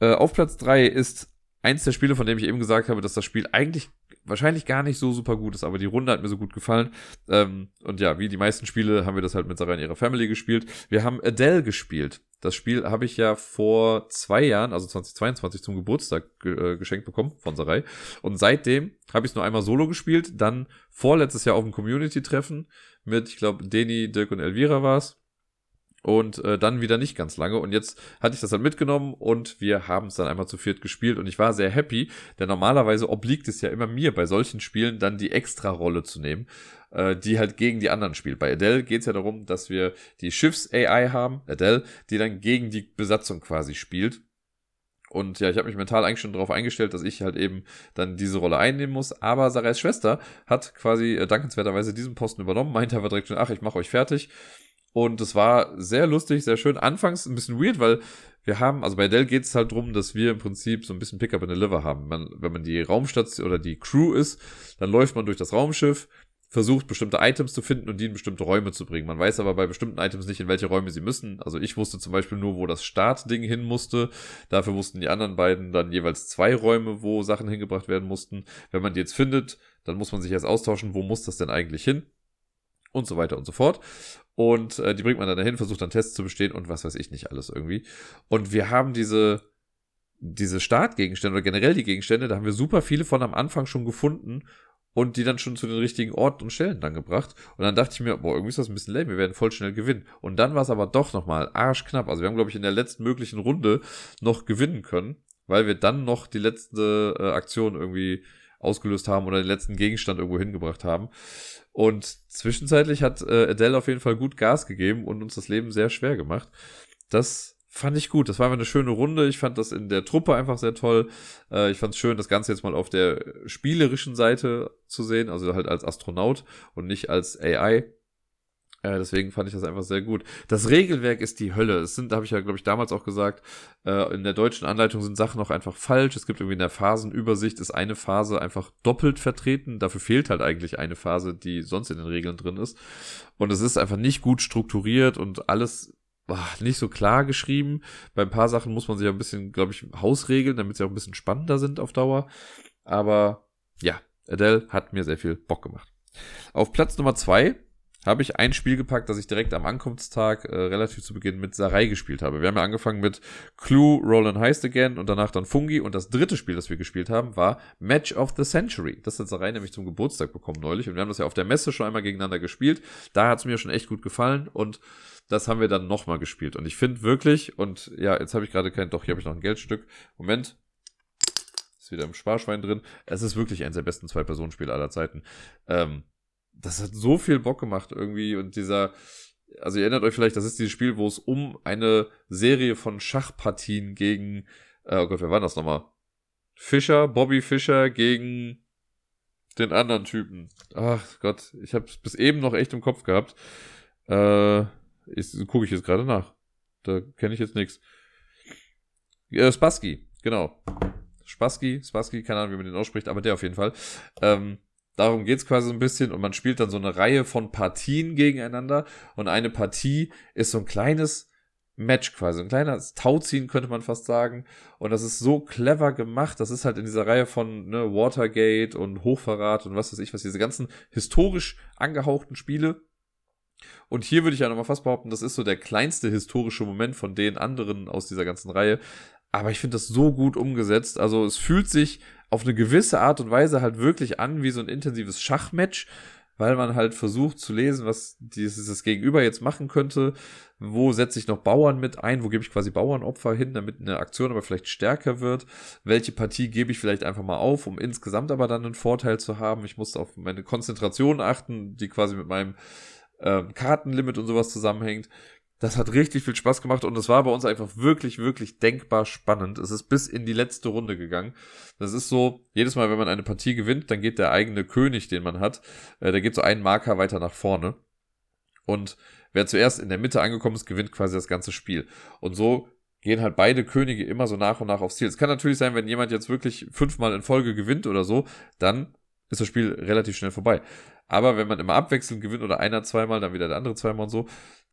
Äh, auf Platz 3 ist eins der Spiele, von dem ich eben gesagt habe, dass das Spiel eigentlich wahrscheinlich gar nicht so super gut ist, aber die Runde hat mir so gut gefallen. Ähm, und ja, wie die meisten Spiele haben wir das halt mit Sarah und ihrer Family gespielt. Wir haben Adele gespielt. Das Spiel habe ich ja vor zwei Jahren, also 2022, zum Geburtstag ge äh, geschenkt bekommen von Sarai. Und seitdem habe ich es nur einmal solo gespielt, dann vorletztes Jahr auf dem Community-Treffen mit, ich glaube, Deni, Dirk und Elvira war es und äh, dann wieder nicht ganz lange. Und jetzt hatte ich das dann mitgenommen und wir haben es dann einmal zu viert gespielt und ich war sehr happy, denn normalerweise obliegt es ja immer mir bei solchen Spielen dann die Extra-Rolle zu nehmen, äh, die halt gegen die anderen spielt. Bei Adele geht es ja darum, dass wir die Schiffs-AI haben, Adele, die dann gegen die Besatzung quasi spielt. Und ja, ich habe mich mental eigentlich schon darauf eingestellt, dass ich halt eben dann diese Rolle einnehmen muss. Aber Sarais Schwester hat quasi äh, dankenswerterweise diesen Posten übernommen, meinte aber direkt schon, ach, ich mache euch fertig. Und es war sehr lustig, sehr schön. Anfangs ein bisschen weird, weil wir haben, also bei Dell geht es halt drum, dass wir im Prinzip so ein bisschen Pickup in the Liver haben. Man, wenn man die Raumstation oder die Crew ist, dann läuft man durch das Raumschiff, versucht bestimmte Items zu finden und die in bestimmte Räume zu bringen. Man weiß aber bei bestimmten Items nicht, in welche Räume sie müssen. Also ich wusste zum Beispiel nur, wo das Startding hin musste. Dafür wussten die anderen beiden dann jeweils zwei Räume, wo Sachen hingebracht werden mussten. Wenn man die jetzt findet, dann muss man sich erst austauschen, wo muss das denn eigentlich hin? Und so weiter und so fort. Und äh, die bringt man dann dahin, versucht dann Tests zu bestehen und was weiß ich nicht alles irgendwie. Und wir haben diese, diese Startgegenstände oder generell die Gegenstände, da haben wir super viele von am Anfang schon gefunden und die dann schon zu den richtigen Orten und Stellen dann gebracht. Und dann dachte ich mir, boah, irgendwie ist das ein bisschen lame, wir werden voll schnell gewinnen. Und dann war es aber doch nochmal arschknapp. Also wir haben, glaube ich, in der letzten möglichen Runde noch gewinnen können, weil wir dann noch die letzte äh, Aktion irgendwie ausgelöst haben oder den letzten Gegenstand irgendwo hingebracht haben. Und zwischenzeitlich hat äh, Adele auf jeden Fall gut Gas gegeben und uns das Leben sehr schwer gemacht. Das fand ich gut. Das war eine schöne Runde. Ich fand das in der Truppe einfach sehr toll. Äh, ich fand es schön, das Ganze jetzt mal auf der spielerischen Seite zu sehen, also halt als Astronaut und nicht als AI. Äh, deswegen fand ich das einfach sehr gut. Das Regelwerk ist die Hölle. Es sind, da habe ich ja, glaube ich, damals auch gesagt, äh, in der deutschen Anleitung sind Sachen auch einfach falsch. Es gibt irgendwie in der Phasenübersicht ist eine Phase einfach doppelt vertreten. Dafür fehlt halt eigentlich eine Phase, die sonst in den Regeln drin ist. Und es ist einfach nicht gut strukturiert und alles ach, nicht so klar geschrieben. Bei ein paar Sachen muss man sich ein bisschen, glaube ich, hausregeln, damit sie auch ein bisschen spannender sind auf Dauer. Aber ja, Adele hat mir sehr viel Bock gemacht. Auf Platz Nummer zwei habe ich ein Spiel gepackt, das ich direkt am Ankunftstag äh, relativ zu Beginn mit Sarai gespielt habe. Wir haben ja angefangen mit Clue, Roland Heist Again und danach dann Fungi und das dritte Spiel, das wir gespielt haben, war Match of the Century. Das hat Sarai nämlich zum Geburtstag bekommen neulich und wir haben das ja auf der Messe schon einmal gegeneinander gespielt. Da hat es mir schon echt gut gefallen und das haben wir dann nochmal gespielt. Und ich finde wirklich, und ja, jetzt habe ich gerade kein, doch, hier habe ich noch ein Geldstück. Moment. Ist wieder im Sparschwein drin. Es ist wirklich eines der besten Zwei-Personen-Spiele aller Zeiten. Ähm, das hat so viel Bock gemacht irgendwie und dieser, also ihr erinnert euch vielleicht, das ist dieses Spiel, wo es um eine Serie von Schachpartien gegen, äh, oh Gott, wer war das nochmal? Fischer, Bobby Fischer gegen den anderen Typen. Ach Gott, ich habe es bis eben noch echt im Kopf gehabt. Äh, gucke ich jetzt gerade nach. Da kenne ich jetzt nichts. Äh, Spassky, genau. Spassky, Spassky, keine Ahnung, wie man den ausspricht, aber der auf jeden Fall. Ähm, Darum geht's quasi so ein bisschen und man spielt dann so eine Reihe von Partien gegeneinander und eine Partie ist so ein kleines Match quasi, ein kleines Tauziehen könnte man fast sagen. Und das ist so clever gemacht, das ist halt in dieser Reihe von ne, Watergate und Hochverrat und was weiß ich was, diese ganzen historisch angehauchten Spiele. Und hier würde ich ja nochmal fast behaupten, das ist so der kleinste historische Moment von den anderen aus dieser ganzen Reihe, aber ich finde das so gut umgesetzt. Also es fühlt sich auf eine gewisse Art und Weise halt wirklich an wie so ein intensives Schachmatch, weil man halt versucht zu lesen, was dieses Gegenüber jetzt machen könnte. Wo setze ich noch Bauern mit ein? Wo gebe ich quasi Bauernopfer hin, damit eine Aktion aber vielleicht stärker wird? Welche Partie gebe ich vielleicht einfach mal auf, um insgesamt aber dann einen Vorteil zu haben? Ich muss auf meine Konzentration achten, die quasi mit meinem ähm, Kartenlimit und sowas zusammenhängt. Das hat richtig viel Spaß gemacht und es war bei uns einfach wirklich, wirklich denkbar spannend. Es ist bis in die letzte Runde gegangen. Das ist so, jedes Mal, wenn man eine Partie gewinnt, dann geht der eigene König, den man hat, äh, der geht so einen Marker weiter nach vorne. Und wer zuerst in der Mitte angekommen ist, gewinnt quasi das ganze Spiel. Und so gehen halt beide Könige immer so nach und nach aufs Ziel. Es kann natürlich sein, wenn jemand jetzt wirklich fünfmal in Folge gewinnt oder so, dann ist das Spiel relativ schnell vorbei. Aber wenn man immer abwechselnd gewinnt oder einer zweimal, dann wieder der andere zweimal und so,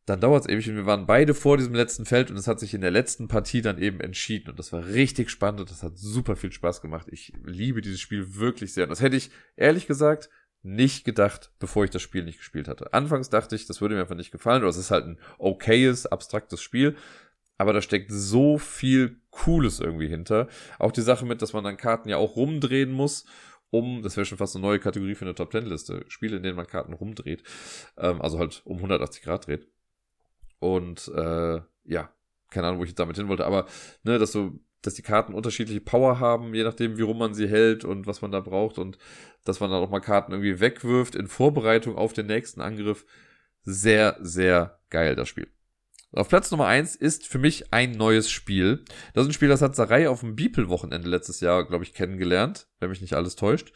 dann dauert es ewig und wir waren beide vor diesem letzten Feld und es hat sich in der letzten Partie dann eben entschieden und das war richtig spannend und das hat super viel Spaß gemacht. Ich liebe dieses Spiel wirklich sehr und das hätte ich ehrlich gesagt nicht gedacht, bevor ich das Spiel nicht gespielt hatte. Anfangs dachte ich, das würde mir einfach nicht gefallen oder es ist halt ein okayes, abstraktes Spiel, aber da steckt so viel Cooles irgendwie hinter. Auch die Sache mit, dass man dann Karten ja auch rumdrehen muss um, das wäre schon fast eine neue Kategorie für eine Top Ten Liste, Spiele, in denen man Karten rumdreht, ähm, also halt um 180 Grad dreht. Und äh, ja, keine Ahnung, wo ich jetzt damit hin wollte, aber ne, dass so, dass die Karten unterschiedliche Power haben, je nachdem, wie rum man sie hält und was man da braucht und dass man dann auch mal Karten irgendwie wegwirft in Vorbereitung auf den nächsten Angriff. Sehr, sehr geil, das Spiel. Auf Platz Nummer eins ist für mich ein neues Spiel. Das ist ein Spiel, das hat Sarai auf dem Beeple-Wochenende letztes Jahr, glaube ich, kennengelernt, wenn mich nicht alles täuscht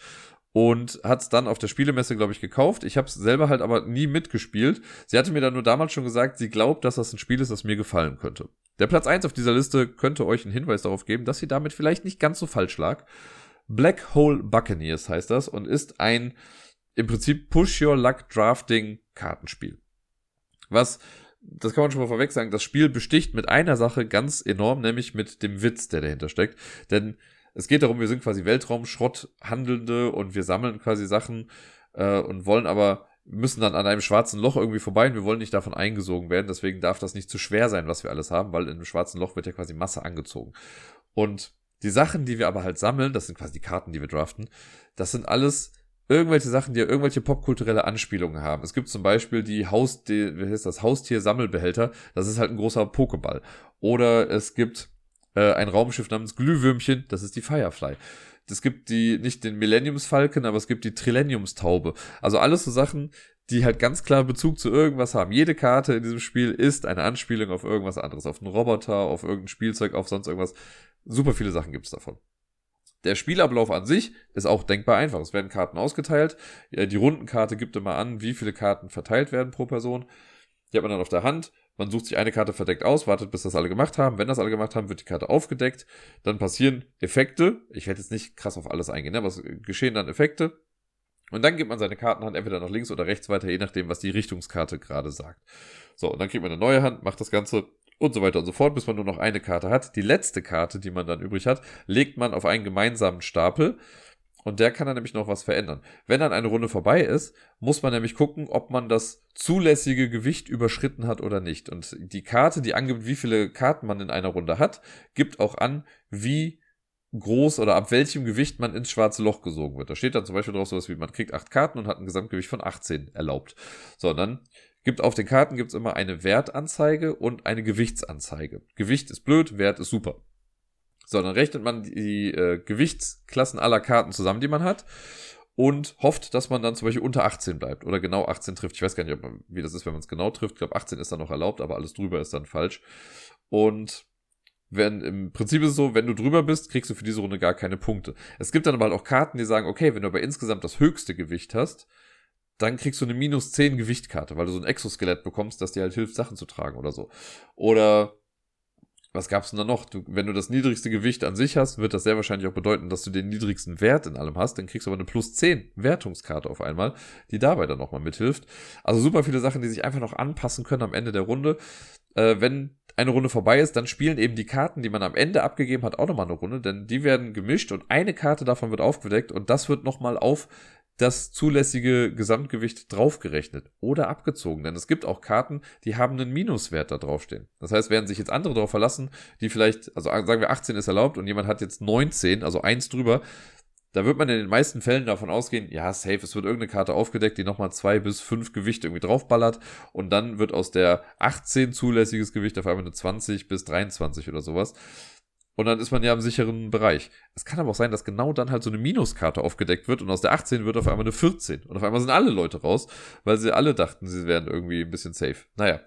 und hat es dann auf der Spielemesse, glaube ich, gekauft. Ich habe es selber halt aber nie mitgespielt. Sie hatte mir dann nur damals schon gesagt, sie glaubt, dass das ein Spiel ist, das mir gefallen könnte. Der Platz eins auf dieser Liste könnte euch einen Hinweis darauf geben, dass sie damit vielleicht nicht ganz so falsch lag. Black Hole Buccaneers heißt das und ist ein im Prinzip Push Your Luck Drafting Kartenspiel. Was, das kann man schon mal vorweg sagen, das Spiel besticht mit einer Sache ganz enorm, nämlich mit dem Witz, der dahinter steckt. Denn es geht darum, wir sind quasi Weltraumschrotthandelnde und wir sammeln quasi Sachen äh, und wollen aber, müssen dann an einem schwarzen Loch irgendwie vorbei und wir wollen nicht davon eingesogen werden. Deswegen darf das nicht zu schwer sein, was wir alles haben, weil in einem schwarzen Loch wird ja quasi Masse angezogen. Und die Sachen, die wir aber halt sammeln, das sind quasi die Karten, die wir draften, das sind alles irgendwelche Sachen, die ja irgendwelche popkulturelle Anspielungen haben. Es gibt zum Beispiel die Haus, wie heißt das, Haustier-Sammelbehälter. Das ist halt ein großer Pokéball. Oder es gibt äh, ein Raumschiff namens Glühwürmchen, das ist die Firefly. Es gibt die, nicht den Millenniumsfalken, aber es gibt die Trillenniumstaube. Also alles so Sachen, die halt ganz klar Bezug zu irgendwas haben. Jede Karte in diesem Spiel ist eine Anspielung auf irgendwas anderes. Auf einen Roboter, auf irgendein Spielzeug, auf sonst irgendwas. Super viele Sachen gibt's davon. Der Spielablauf an sich ist auch denkbar einfach. Es werden Karten ausgeteilt. Die Rundenkarte gibt immer an, wie viele Karten verteilt werden pro Person. Die hat man dann auf der Hand. Man sucht sich eine Karte verdeckt aus, wartet, bis das alle gemacht haben. Wenn das alle gemacht haben, wird die Karte aufgedeckt. Dann passieren Effekte. Ich werde jetzt nicht krass auf alles eingehen, ne? aber es geschehen dann Effekte. Und dann gibt man seine Kartenhand entweder nach links oder rechts weiter, je nachdem, was die Richtungskarte gerade sagt. So, und dann kriegt man eine neue Hand, macht das Ganze und so weiter und so fort, bis man nur noch eine Karte hat. Die letzte Karte, die man dann übrig hat, legt man auf einen gemeinsamen Stapel und der kann dann nämlich noch was verändern. Wenn dann eine Runde vorbei ist, muss man nämlich gucken, ob man das zulässige Gewicht überschritten hat oder nicht. Und die Karte, die angibt, wie viele Karten man in einer Runde hat, gibt auch an, wie groß oder ab welchem Gewicht man ins schwarze Loch gesogen wird. Da steht dann zum Beispiel drauf sowas wie, man kriegt acht Karten und hat ein Gesamtgewicht von 18 erlaubt. So, dann gibt auf den Karten gibt's immer eine Wertanzeige und eine Gewichtsanzeige. Gewicht ist blöd, Wert ist super. So, dann rechnet man die äh, Gewichtsklassen aller Karten zusammen, die man hat und hofft, dass man dann zum Beispiel unter 18 bleibt oder genau 18 trifft. Ich weiß gar nicht, man, wie das ist, wenn man es genau trifft. Ich glaube, 18 ist dann noch erlaubt, aber alles drüber ist dann falsch. Und wenn, im Prinzip ist es so, wenn du drüber bist, kriegst du für diese Runde gar keine Punkte. Es gibt dann aber halt auch Karten, die sagen, okay, wenn du aber insgesamt das höchste Gewicht hast, dann kriegst du eine minus 10 Gewichtkarte, weil du so ein Exoskelett bekommst, das dir halt hilft, Sachen zu tragen oder so. Oder was gab's denn da noch? Du, wenn du das niedrigste Gewicht an sich hast, wird das sehr wahrscheinlich auch bedeuten, dass du den niedrigsten Wert in allem hast. Dann kriegst du aber eine plus 10 Wertungskarte auf einmal, die dabei dann nochmal mithilft. Also super viele Sachen, die sich einfach noch anpassen können am Ende der Runde. Äh, wenn eine Runde vorbei ist, dann spielen eben die Karten, die man am Ende abgegeben hat, auch nochmal eine Runde, denn die werden gemischt und eine Karte davon wird aufgedeckt und das wird nochmal auf das zulässige Gesamtgewicht draufgerechnet oder abgezogen. Denn es gibt auch Karten, die haben einen Minuswert da draufstehen. Das heißt, werden sich jetzt andere darauf verlassen, die vielleicht, also sagen wir 18 ist erlaubt und jemand hat jetzt 19, also eins drüber, da wird man in den meisten Fällen davon ausgehen, ja, safe, es wird irgendeine Karte aufgedeckt, die nochmal zwei bis fünf Gewichte irgendwie draufballert und dann wird aus der 18 zulässiges Gewicht auf einmal eine 20 bis 23 oder sowas. Und dann ist man ja im sicheren Bereich. Es kann aber auch sein, dass genau dann halt so eine Minuskarte aufgedeckt wird und aus der 18 wird auf einmal eine 14. Und auf einmal sind alle Leute raus, weil sie alle dachten, sie wären irgendwie ein bisschen safe. Naja,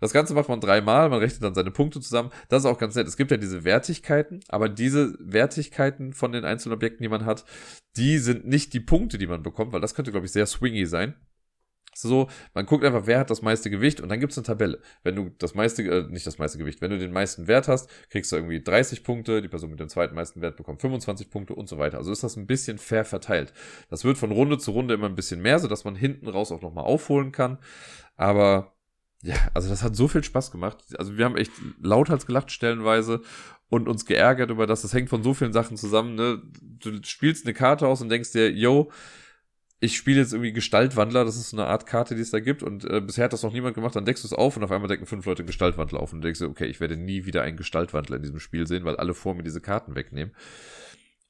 das Ganze macht man dreimal, man rechnet dann seine Punkte zusammen. Das ist auch ganz nett. Es gibt ja diese Wertigkeiten, aber diese Wertigkeiten von den einzelnen Objekten, die man hat, die sind nicht die Punkte, die man bekommt, weil das könnte, glaube ich, sehr swingy sein. So, man guckt einfach, wer hat das meiste Gewicht und dann gibt's eine Tabelle. Wenn du das meiste, äh, nicht das meiste Gewicht, wenn du den meisten Wert hast, kriegst du irgendwie 30 Punkte, die Person mit dem zweiten meisten Wert bekommt 25 Punkte und so weiter. Also ist das ein bisschen fair verteilt. Das wird von Runde zu Runde immer ein bisschen mehr, sodass man hinten raus auch nochmal aufholen kann. Aber ja, also das hat so viel Spaß gemacht. Also wir haben echt lauthals gelacht stellenweise und uns geärgert über das. Das hängt von so vielen Sachen zusammen. Ne? Du spielst eine Karte aus und denkst dir, yo, ich spiele jetzt irgendwie Gestaltwandler, das ist so eine Art Karte, die es da gibt und äh, bisher hat das noch niemand gemacht, dann deckst du es auf und auf einmal decken fünf Leute Gestaltwandler auf und denkst dir, okay, ich werde nie wieder einen Gestaltwandler in diesem Spiel sehen, weil alle vor mir diese Karten wegnehmen.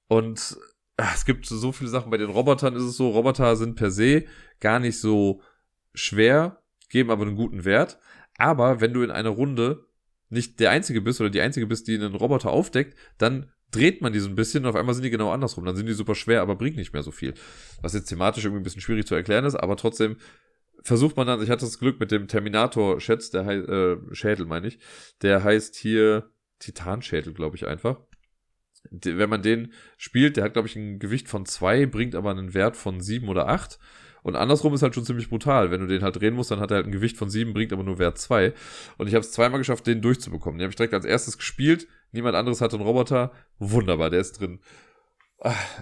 Und äh, es gibt so viele Sachen, bei den Robotern ist es so, Roboter sind per se gar nicht so schwer, geben aber einen guten Wert, aber wenn du in einer Runde nicht der Einzige bist oder die Einzige bist, die einen Roboter aufdeckt, dann dreht man die so ein bisschen und auf einmal sind die genau andersrum. Dann sind die super schwer, aber bringt nicht mehr so viel. Was jetzt thematisch irgendwie ein bisschen schwierig zu erklären ist, aber trotzdem versucht man dann, ich hatte das Glück mit dem Terminator-Schätz, der heißt, äh, Schädel meine ich, der heißt hier Titanschädel, glaube ich einfach. wenn man den spielt, der hat, glaube ich, ein Gewicht von zwei, bringt aber einen Wert von sieben oder acht. Und andersrum ist halt schon ziemlich brutal. Wenn du den halt drehen musst, dann hat er halt ein Gewicht von sieben, bringt aber nur Wert zwei. Und ich habe es zweimal geschafft, den durchzubekommen. Den habe ich direkt als erstes gespielt, Niemand anderes hat einen Roboter. Wunderbar, der ist drin.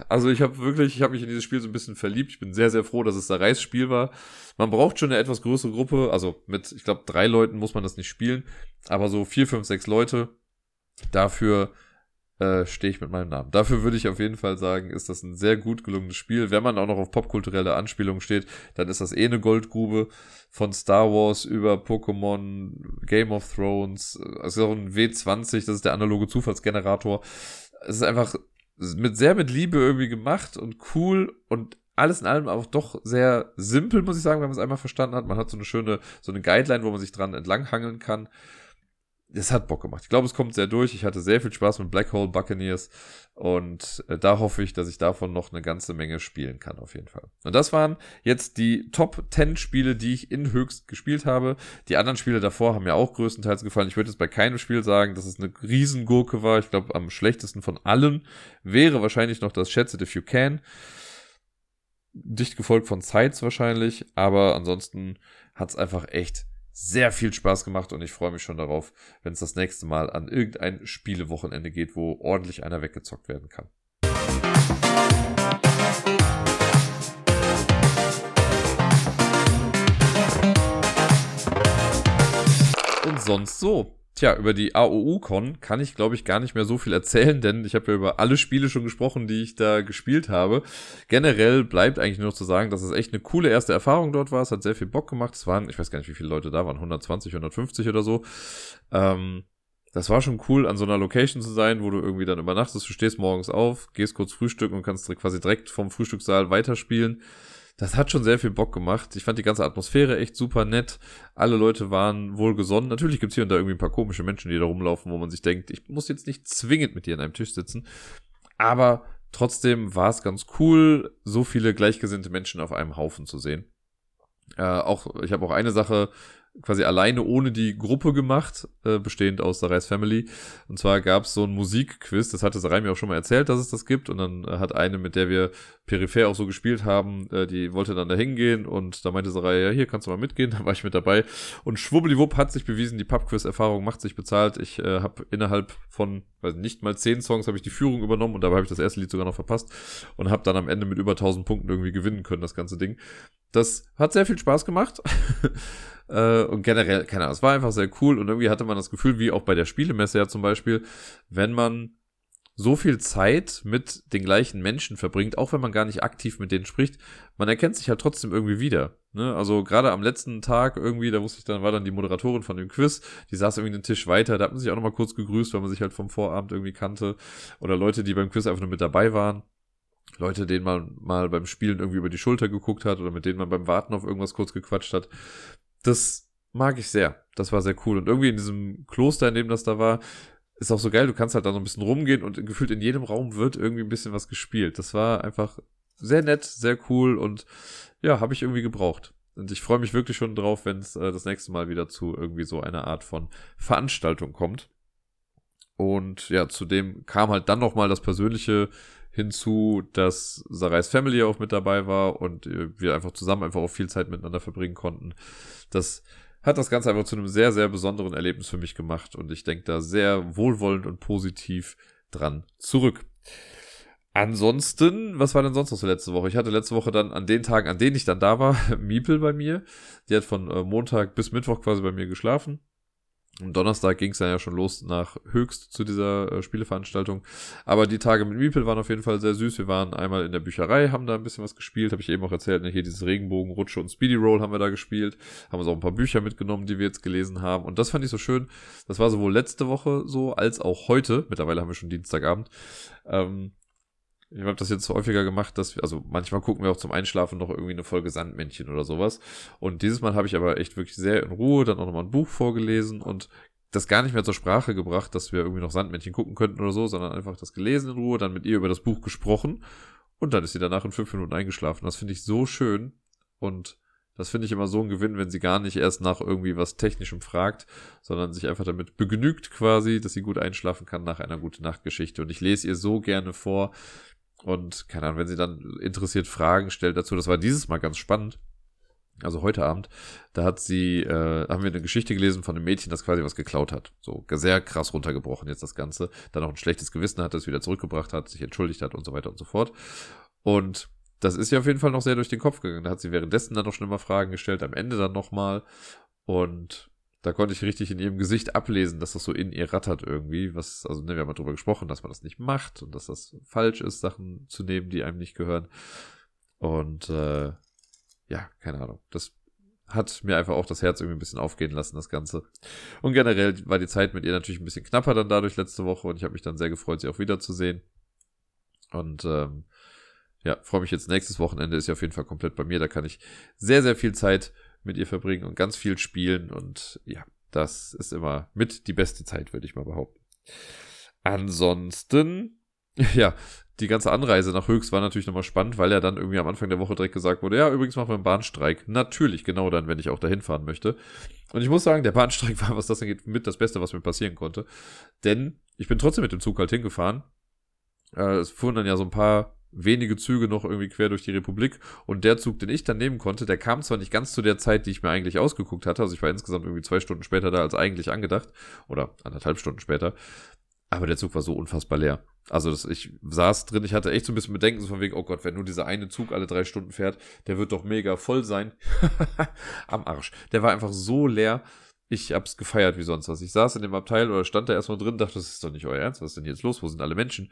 Also ich habe wirklich, ich habe mich in dieses Spiel so ein bisschen verliebt. Ich bin sehr, sehr froh, dass es da Reisspiel war. Man braucht schon eine etwas größere Gruppe. Also mit, ich glaube, drei Leuten muss man das nicht spielen. Aber so vier, fünf, sechs Leute. Dafür äh, stehe ich mit meinem Namen. Dafür würde ich auf jeden Fall sagen, ist das ein sehr gut gelungenes Spiel. Wenn man auch noch auf popkulturelle Anspielungen steht, dann ist das eh eine Goldgrube von Star Wars über Pokémon, Game of Thrones, also auch ein W20, das ist der analoge Zufallsgenerator. Es ist einfach mit sehr mit Liebe irgendwie gemacht und cool und alles in allem auch doch sehr simpel, muss ich sagen, wenn man es einmal verstanden hat. Man hat so eine schöne, so eine Guideline, wo man sich dran entlanghangeln kann es hat Bock gemacht. Ich glaube, es kommt sehr durch. Ich hatte sehr viel Spaß mit Black Hole Buccaneers und äh, da hoffe ich, dass ich davon noch eine ganze Menge spielen kann, auf jeden Fall. Und das waren jetzt die Top 10 Spiele, die ich in höchst gespielt habe. Die anderen Spiele davor haben mir auch größtenteils gefallen. Ich würde jetzt bei keinem Spiel sagen, dass es eine Riesengurke war. Ich glaube, am schlechtesten von allen wäre wahrscheinlich noch das Schätze If You Can. Dicht gefolgt von Sides wahrscheinlich, aber ansonsten hat es einfach echt sehr viel Spaß gemacht und ich freue mich schon darauf, wenn es das nächste Mal an irgendein Spielewochenende geht, wo ordentlich einer weggezockt werden kann. Und sonst so. Tja, über die AOU-Con kann ich, glaube ich, gar nicht mehr so viel erzählen, denn ich habe ja über alle Spiele schon gesprochen, die ich da gespielt habe. Generell bleibt eigentlich nur noch zu sagen, dass es echt eine coole erste Erfahrung dort war. Es hat sehr viel Bock gemacht. Es waren, ich weiß gar nicht, wie viele Leute da waren, 120, 150 oder so. Ähm, das war schon cool, an so einer Location zu sein, wo du irgendwie dann übernachtest. Du stehst morgens auf, gehst kurz frühstücken und kannst quasi direkt vom Frühstückssaal weiterspielen das hat schon sehr viel Bock gemacht. Ich fand die ganze Atmosphäre echt super nett. Alle Leute waren wohlgesonnen. Natürlich gibt's hier und da irgendwie ein paar komische Menschen, die da rumlaufen, wo man sich denkt, ich muss jetzt nicht zwingend mit dir an einem Tisch sitzen. Aber trotzdem war es ganz cool, so viele gleichgesinnte Menschen auf einem Haufen zu sehen. Äh, auch, ich habe auch eine Sache quasi alleine ohne die Gruppe gemacht, äh, bestehend aus Sarais Family. Und zwar gab es so ein Musikquiz, das hatte Sarai mir auch schon mal erzählt, dass es das gibt. Und dann äh, hat eine, mit der wir peripher auch so gespielt haben, äh, die wollte dann da hingehen und da meinte Sarai, ja, hier kannst du mal mitgehen, da war ich mit dabei. Und schwubbeliwupp hat sich bewiesen, die Pubquiz-Erfahrung macht sich bezahlt. Ich äh, habe innerhalb von, weiß nicht mal zehn Songs habe ich die Führung übernommen und dabei habe ich das erste Lied sogar noch verpasst und habe dann am Ende mit über 1000 Punkten irgendwie gewinnen können, das ganze Ding. Das hat sehr viel Spaß gemacht. Äh, und generell, keine Ahnung, es war einfach sehr cool und irgendwie hatte man das Gefühl, wie auch bei der Spielemesse ja zum Beispiel, wenn man so viel Zeit mit den gleichen Menschen verbringt, auch wenn man gar nicht aktiv mit denen spricht, man erkennt sich halt trotzdem irgendwie wieder. Ne? Also gerade am letzten Tag irgendwie, da wusste ich dann, war dann die Moderatorin von dem Quiz, die saß irgendwie einen Tisch weiter, da hat man sich auch nochmal kurz gegrüßt, weil man sich halt vom Vorabend irgendwie kannte. Oder Leute, die beim Quiz einfach nur mit dabei waren. Leute, denen man mal beim Spielen irgendwie über die Schulter geguckt hat oder mit denen man beim Warten auf irgendwas kurz gequatscht hat das mag ich sehr. Das war sehr cool. Und irgendwie in diesem Kloster, in dem das da war, ist auch so geil. Du kannst halt da so ein bisschen rumgehen und gefühlt in jedem Raum wird irgendwie ein bisschen was gespielt. Das war einfach sehr nett, sehr cool und ja, habe ich irgendwie gebraucht. Und ich freue mich wirklich schon drauf, wenn es äh, das nächste Mal wieder zu irgendwie so einer Art von Veranstaltung kommt. Und ja, zudem kam halt dann nochmal das Persönliche hinzu, dass Sarais Family auch mit dabei war und äh, wir einfach zusammen einfach auch viel Zeit miteinander verbringen konnten. Das hat das Ganze einfach zu einem sehr, sehr besonderen Erlebnis für mich gemacht und ich denke da sehr wohlwollend und positiv dran zurück. Ansonsten, was war denn sonst noch so letzte Woche? Ich hatte letzte Woche dann an den Tagen, an denen ich dann da war, Miepel bei mir. Die hat von äh, Montag bis Mittwoch quasi bei mir geschlafen. Am Donnerstag ging es dann ja schon los nach Höchst zu dieser äh, Spieleveranstaltung. Aber die Tage mit Miepel waren auf jeden Fall sehr süß. Wir waren einmal in der Bücherei, haben da ein bisschen was gespielt, habe ich eben auch erzählt. Ne? Hier dieses Regenbogenrutsche und Speedy Roll haben wir da gespielt. Haben uns auch ein paar Bücher mitgenommen, die wir jetzt gelesen haben. Und das fand ich so schön. Das war sowohl letzte Woche so als auch heute. Mittlerweile haben wir schon Dienstagabend. Ähm, ich habe das jetzt häufiger gemacht, dass wir, also manchmal gucken wir auch zum Einschlafen noch irgendwie eine Folge Sandmännchen oder sowas. Und dieses Mal habe ich aber echt wirklich sehr in Ruhe dann auch nochmal ein Buch vorgelesen und das gar nicht mehr zur Sprache gebracht, dass wir irgendwie noch Sandmännchen gucken könnten oder so, sondern einfach das gelesen in Ruhe, dann mit ihr über das Buch gesprochen und dann ist sie danach in fünf Minuten eingeschlafen. Das finde ich so schön und das finde ich immer so ein Gewinn, wenn sie gar nicht erst nach irgendwie was Technischem fragt, sondern sich einfach damit begnügt quasi, dass sie gut einschlafen kann nach einer guten Nachtgeschichte. Und ich lese ihr so gerne vor, und keine Ahnung, wenn sie dann interessiert Fragen stellt dazu, das war dieses Mal ganz spannend. Also heute Abend, da hat sie, äh, haben wir eine Geschichte gelesen von einem Mädchen, das quasi was geklaut hat. So sehr krass runtergebrochen jetzt das Ganze. Dann auch ein schlechtes Gewissen hat, das wieder zurückgebracht hat, sich entschuldigt hat und so weiter und so fort. Und das ist ja auf jeden Fall noch sehr durch den Kopf gegangen. Da hat sie währenddessen dann noch schon immer Fragen gestellt, am Ende dann nochmal. Und da konnte ich richtig in ihrem Gesicht ablesen, dass das so in ihr rattert irgendwie. Was, also, ne, wir haben mal drüber gesprochen, dass man das nicht macht und dass das falsch ist, Sachen zu nehmen, die einem nicht gehören. Und äh, ja, keine Ahnung. Das hat mir einfach auch das Herz irgendwie ein bisschen aufgehen lassen, das Ganze. Und generell war die Zeit mit ihr natürlich ein bisschen knapper dann dadurch letzte Woche und ich habe mich dann sehr gefreut, sie auch wiederzusehen. Und ähm, ja, freue mich jetzt nächstes Wochenende, ist ja auf jeden Fall komplett bei mir. Da kann ich sehr, sehr viel Zeit mit ihr verbringen und ganz viel spielen und ja, Das ist immer mit die beste Zeit, würde ich mal behaupten. Ansonsten, ja, die ganze Anreise nach Höchst war natürlich nochmal spannend, weil ja dann irgendwie am Anfang der Woche direkt gesagt wurde, ja, übrigens machen wir einen Bahnstreik. Natürlich, genau dann, wenn ich auch dahin fahren möchte. Und ich muss sagen, der Bahnstreik war, was das angeht, mit das Beste, was mir passieren konnte. Denn ich bin trotzdem mit dem Zug halt hingefahren. Äh, es fuhren dann ja so ein paar wenige Züge noch irgendwie quer durch die Republik. Und der Zug, den ich dann nehmen konnte, der kam zwar nicht ganz zu der Zeit, die ich mir eigentlich ausgeguckt hatte. Also ich war insgesamt irgendwie zwei Stunden später da als eigentlich angedacht. Oder anderthalb Stunden später. Aber der Zug war so unfassbar leer. Also das, ich saß drin, ich hatte echt so ein bisschen Bedenken, so von wegen, oh Gott, wenn nur dieser eine Zug alle drei Stunden fährt, der wird doch mega voll sein. Am Arsch. Der war einfach so leer. Ich hab's gefeiert wie sonst was. Ich saß in dem Abteil oder stand da erstmal drin, dachte, das ist doch nicht euer Ernst, was ist denn jetzt los? Wo sind alle Menschen?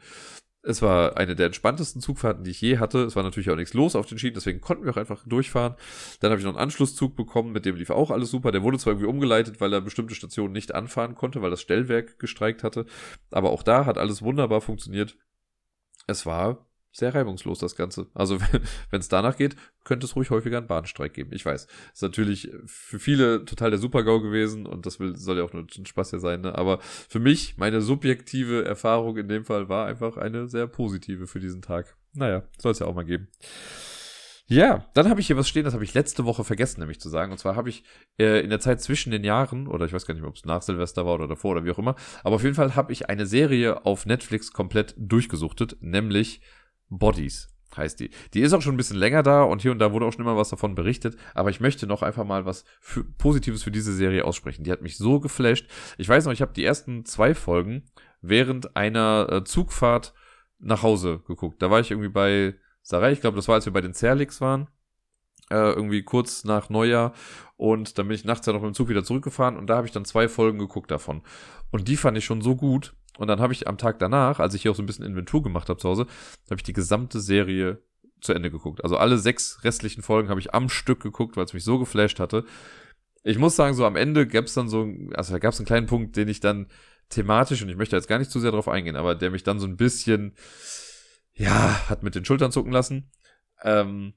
Es war eine der entspanntesten Zugfahrten, die ich je hatte. Es war natürlich auch nichts los auf den Schienen, deswegen konnten wir auch einfach durchfahren. Dann habe ich noch einen Anschlusszug bekommen, mit dem lief auch alles super. Der wurde zwar irgendwie umgeleitet, weil er bestimmte Stationen nicht anfahren konnte, weil das Stellwerk gestreikt hatte. Aber auch da hat alles wunderbar funktioniert. Es war sehr reibungslos, das Ganze. Also, wenn es danach geht, könnte es ruhig häufiger einen Bahnstreik geben. Ich weiß. Ist natürlich für viele total der Super-GAU gewesen und das will, soll ja auch nur ein Spaß hier sein, ne? Aber für mich, meine subjektive Erfahrung in dem Fall war einfach eine sehr positive für diesen Tag. Naja, soll es ja auch mal geben. Ja, dann habe ich hier was stehen, das habe ich letzte Woche vergessen, nämlich zu sagen. Und zwar habe ich äh, in der Zeit zwischen den Jahren, oder ich weiß gar nicht mehr, ob es nach Silvester war oder davor oder wie auch immer, aber auf jeden Fall habe ich eine Serie auf Netflix komplett durchgesuchtet, nämlich Bodies heißt die. Die ist auch schon ein bisschen länger da und hier und da wurde auch schon immer was davon berichtet, aber ich möchte noch einfach mal was für, Positives für diese Serie aussprechen. Die hat mich so geflasht. Ich weiß noch, ich habe die ersten zwei Folgen während einer äh, Zugfahrt nach Hause geguckt. Da war ich irgendwie bei Sarai, ich glaube, das war, als wir bei den Zerlix waren, äh, irgendwie kurz nach Neujahr und dann bin ich nachts ja noch mit dem Zug wieder zurückgefahren und da habe ich dann zwei Folgen geguckt davon. Und die fand ich schon so gut, und dann habe ich am Tag danach, als ich hier auch so ein bisschen Inventur gemacht habe zu Hause, habe ich die gesamte Serie zu Ende geguckt. Also alle sechs restlichen Folgen habe ich am Stück geguckt, weil es mich so geflasht hatte. Ich muss sagen, so am Ende gab es dann so, also da gab es einen kleinen Punkt, den ich dann thematisch, und ich möchte jetzt gar nicht zu sehr drauf eingehen, aber der mich dann so ein bisschen, ja, hat mit den Schultern zucken lassen. Ähm,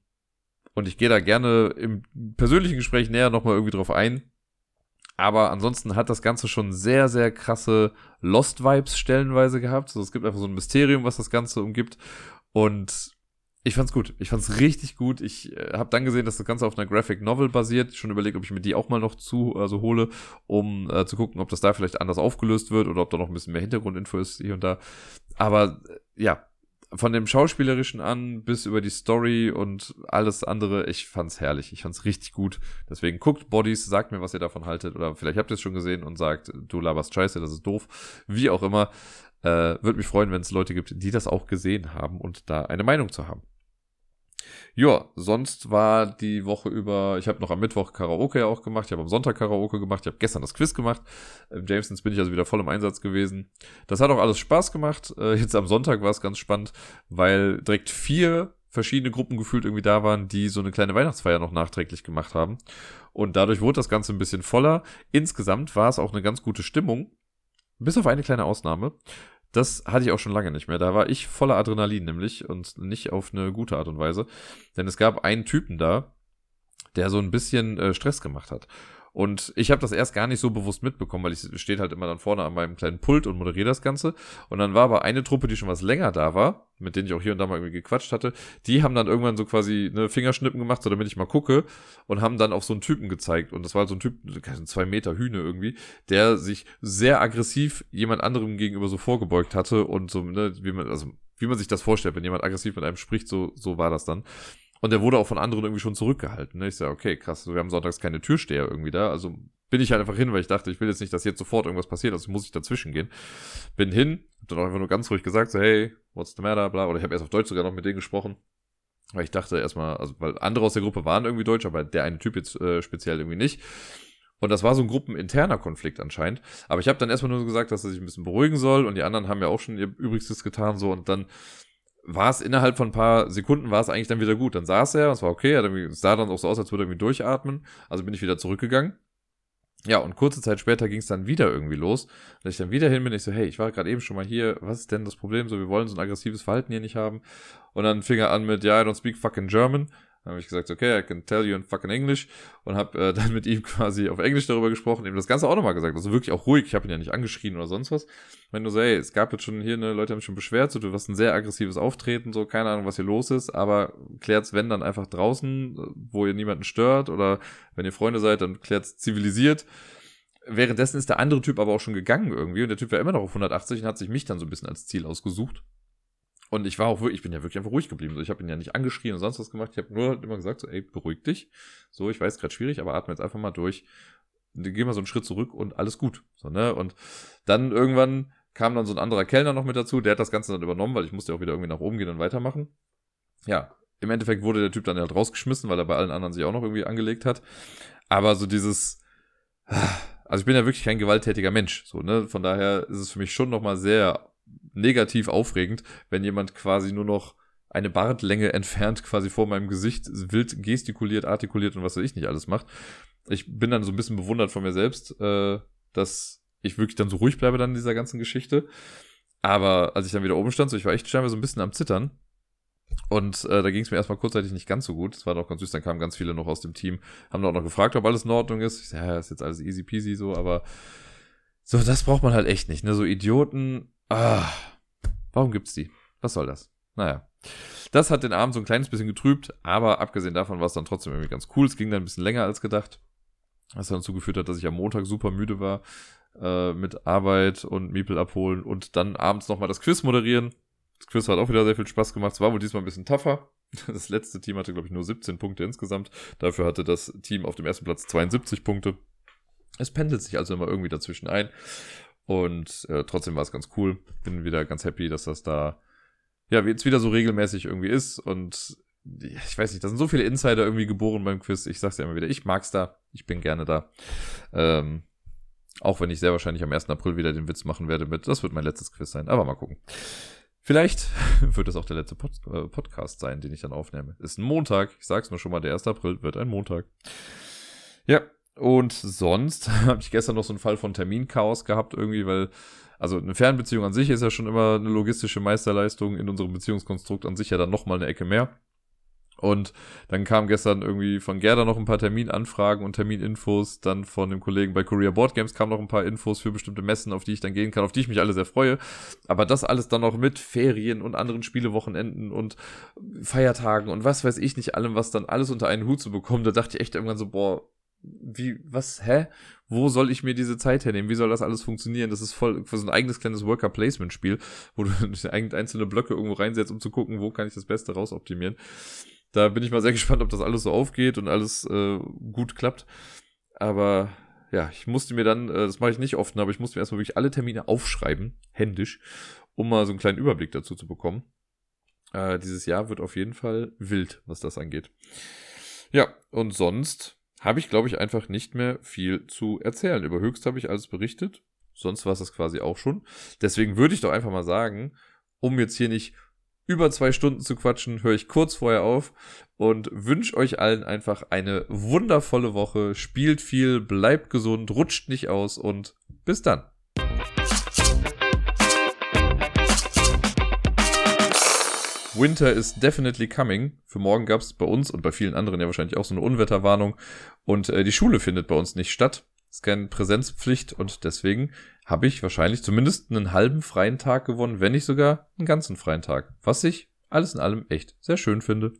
und ich gehe da gerne im persönlichen Gespräch näher nochmal irgendwie drauf ein. Aber ansonsten hat das Ganze schon sehr, sehr krasse Lost-Vibes stellenweise gehabt. Also es gibt einfach so ein Mysterium, was das Ganze umgibt. Und ich fand's gut. Ich fand's richtig gut. Ich äh, habe dann gesehen, dass das Ganze auf einer Graphic Novel basiert. Schon überlegt, ob ich mir die auch mal noch zu also hole, um äh, zu gucken, ob das da vielleicht anders aufgelöst wird oder ob da noch ein bisschen mehr Hintergrundinfo ist hier und da. Aber äh, ja, von dem Schauspielerischen an bis über die Story und alles andere, ich fand's herrlich. Ich fand's richtig gut. Deswegen guckt Bodies, sagt mir, was ihr davon haltet. Oder vielleicht habt ihr es schon gesehen und sagt, du laberst scheiße, das ist doof. Wie auch immer. Äh, Würde mich freuen, wenn es Leute gibt, die das auch gesehen haben und da eine Meinung zu haben. Ja, sonst war die Woche über, ich habe noch am Mittwoch Karaoke ja auch gemacht, ich habe am Sonntag Karaoke gemacht, ich habe gestern das Quiz gemacht. Im Jamesons bin ich also wieder voll im Einsatz gewesen. Das hat auch alles Spaß gemacht. Äh, jetzt am Sonntag war es ganz spannend, weil direkt vier verschiedene Gruppen gefühlt irgendwie da waren, die so eine kleine Weihnachtsfeier noch nachträglich gemacht haben. Und dadurch wurde das Ganze ein bisschen voller. Insgesamt war es auch eine ganz gute Stimmung. Bis auf eine kleine Ausnahme. Das hatte ich auch schon lange nicht mehr. Da war ich voller Adrenalin nämlich und nicht auf eine gute Art und Weise. Denn es gab einen Typen da, der so ein bisschen äh, Stress gemacht hat. Und ich habe das erst gar nicht so bewusst mitbekommen, weil ich stehe halt immer dann vorne an meinem kleinen Pult und moderiere das Ganze. Und dann war aber eine Truppe, die schon was länger da war, mit denen ich auch hier und da mal irgendwie gequatscht hatte, die haben dann irgendwann so quasi eine Fingerschnippen gemacht, so damit ich mal gucke und haben dann auf so einen Typen gezeigt. Und das war so ein Typ, zwei Meter Hühne irgendwie, der sich sehr aggressiv jemand anderem gegenüber so vorgebeugt hatte und so, ne, wie man, also wie man sich das vorstellt, wenn jemand aggressiv mit einem spricht, so, so war das dann. Und der wurde auch von anderen irgendwie schon zurückgehalten. Ne? Ich sage, okay, krass, wir haben sonntags keine Türsteher irgendwie da. Also bin ich halt einfach hin, weil ich dachte, ich will jetzt nicht, dass jetzt sofort irgendwas passiert, also muss ich dazwischen gehen. Bin hin, hab dann auch einfach nur ganz ruhig gesagt, so, hey, what's the matter, bla. Oder ich habe erst auf Deutsch sogar noch mit denen gesprochen. Weil ich dachte erstmal, also, weil andere aus der Gruppe waren irgendwie deutsch, aber der eine Typ jetzt äh, speziell irgendwie nicht. Und das war so ein gruppeninterner Konflikt anscheinend. Aber ich habe dann erstmal nur gesagt, dass er sich ein bisschen beruhigen soll und die anderen haben ja auch schon ihr Übrigstes getan so und dann war es innerhalb von ein paar Sekunden war es eigentlich dann wieder gut. Dann saß er, es war okay, es sah dann auch so aus, als würde er irgendwie durchatmen. Also bin ich wieder zurückgegangen. Ja, und kurze Zeit später ging es dann wieder irgendwie los. Als ich dann wieder hin bin, ich so, hey, ich war gerade eben schon mal hier, was ist denn das Problem? So, wir wollen so ein aggressives Verhalten hier nicht haben. Und dann fing er an mit, ja, I don't speak fucking German. Dann habe ich gesagt, okay, I can tell you in fucking English und habe äh, dann mit ihm quasi auf Englisch darüber gesprochen, ihm das Ganze auch nochmal gesagt. Also wirklich auch ruhig, ich habe ihn ja nicht angeschrien oder sonst was. Wenn du so, hey, es gab jetzt schon hier, ne, Leute haben schon beschwert, so, du hast ein sehr aggressives Auftreten, so, keine Ahnung, was hier los ist, aber klärt's, wenn, dann einfach draußen, wo ihr niemanden stört oder wenn ihr Freunde seid, dann klärt's zivilisiert. Währenddessen ist der andere Typ aber auch schon gegangen irgendwie und der Typ war immer noch auf 180 und hat sich mich dann so ein bisschen als Ziel ausgesucht. Und ich war auch wirklich, ich bin ja wirklich einfach ruhig geblieben. Ich habe ihn ja nicht angeschrien und sonst was gemacht. Ich habe nur immer gesagt, so, ey, beruhig dich. So, ich weiß gerade schwierig, aber atme jetzt einfach mal durch. Geh mal so einen Schritt zurück und alles gut. So, ne? Und dann irgendwann kam dann so ein anderer Kellner noch mit dazu, der hat das Ganze dann übernommen, weil ich musste auch wieder irgendwie nach oben gehen und weitermachen. Ja, im Endeffekt wurde der Typ dann halt rausgeschmissen, weil er bei allen anderen sich auch noch irgendwie angelegt hat. Aber so dieses, also ich bin ja wirklich kein gewalttätiger Mensch, so, ne? Von daher ist es für mich schon nochmal sehr negativ aufregend, wenn jemand quasi nur noch eine Bartlänge entfernt quasi vor meinem Gesicht wild gestikuliert, artikuliert und was weiß ich nicht alles macht. Ich bin dann so ein bisschen bewundert von mir selbst, äh, dass ich wirklich dann so ruhig bleibe dann in dieser ganzen Geschichte. Aber als ich dann wieder oben stand, so ich war echt scheinbar so ein bisschen am Zittern. Und äh, da ging es mir erstmal kurzzeitig nicht ganz so gut. Es war doch ganz süß, dann kamen ganz viele noch aus dem Team, haben auch noch gefragt, ob alles in Ordnung ist. Ich sag, ja, ist jetzt alles easy peasy so, aber so, das braucht man halt echt nicht. Ne? So Idioten, Ah, warum gibt's die? Was soll das? Naja. Das hat den Abend so ein kleines bisschen getrübt, aber abgesehen davon war es dann trotzdem irgendwie ganz cool. Es ging dann ein bisschen länger als gedacht. Was dann zugeführt hat, dass ich am Montag super müde war äh, mit Arbeit und Miepel abholen und dann abends nochmal das Quiz moderieren. Das Quiz hat auch wieder sehr viel Spaß gemacht. Es war wohl diesmal ein bisschen tougher. Das letzte Team hatte, glaube ich, nur 17 Punkte insgesamt. Dafür hatte das Team auf dem ersten Platz 72 Punkte. Es pendelt sich also immer irgendwie dazwischen ein. Und äh, trotzdem war es ganz cool. Bin wieder ganz happy, dass das da ja jetzt wieder so regelmäßig irgendwie ist. Und ich weiß nicht, da sind so viele Insider irgendwie geboren beim Quiz. Ich sag's ja immer wieder, ich mag's da. Ich bin gerne da. Ähm, auch wenn ich sehr wahrscheinlich am 1. April wieder den Witz machen werde mit, das wird mein letztes Quiz sein. Aber mal gucken. Vielleicht wird es auch der letzte Pod äh, Podcast sein, den ich dann aufnehme. Ist ein Montag. Ich sag's nur schon mal, der 1. April wird ein Montag. Ja, und sonst habe ich gestern noch so einen Fall von Terminchaos gehabt, irgendwie, weil, also eine Fernbeziehung an sich ist ja schon immer eine logistische Meisterleistung, in unserem Beziehungskonstrukt an sich ja dann nochmal eine Ecke mehr. Und dann kam gestern irgendwie von Gerda noch ein paar Terminanfragen und Termininfos. Dann von dem Kollegen bei Korea Board Games kamen noch ein paar Infos für bestimmte Messen, auf die ich dann gehen kann, auf die ich mich alle sehr freue. Aber das alles dann noch mit Ferien und anderen Spielewochenenden und Feiertagen und was weiß ich nicht allem, was dann alles unter einen Hut zu bekommen. Da dachte ich echt irgendwann so, boah, wie, was, hä? Wo soll ich mir diese Zeit hernehmen? Wie soll das alles funktionieren? Das ist voll für so ein eigenes kleines Worker-Placement-Spiel, wo du einzelne Blöcke irgendwo reinsetzt, um zu gucken, wo kann ich das Beste rausoptimieren. Da bin ich mal sehr gespannt, ob das alles so aufgeht und alles äh, gut klappt. Aber ja, ich musste mir dann, äh, das mache ich nicht oft, aber ich musste mir erstmal wirklich alle Termine aufschreiben, händisch, um mal so einen kleinen Überblick dazu zu bekommen. Äh, dieses Jahr wird auf jeden Fall wild, was das angeht. Ja, und sonst habe ich, glaube ich, einfach nicht mehr viel zu erzählen. Über Höchst habe ich alles berichtet. Sonst war es das quasi auch schon. Deswegen würde ich doch einfach mal sagen, um jetzt hier nicht über zwei Stunden zu quatschen, höre ich kurz vorher auf und wünsche euch allen einfach eine wundervolle Woche. Spielt viel, bleibt gesund, rutscht nicht aus und bis dann. Winter is definitely coming. Für morgen gab es bei uns und bei vielen anderen ja wahrscheinlich auch so eine Unwetterwarnung. Und äh, die Schule findet bei uns nicht statt. Ist keine Präsenzpflicht und deswegen habe ich wahrscheinlich zumindest einen halben freien Tag gewonnen, wenn nicht sogar einen ganzen freien Tag. Was ich alles in allem echt sehr schön finde.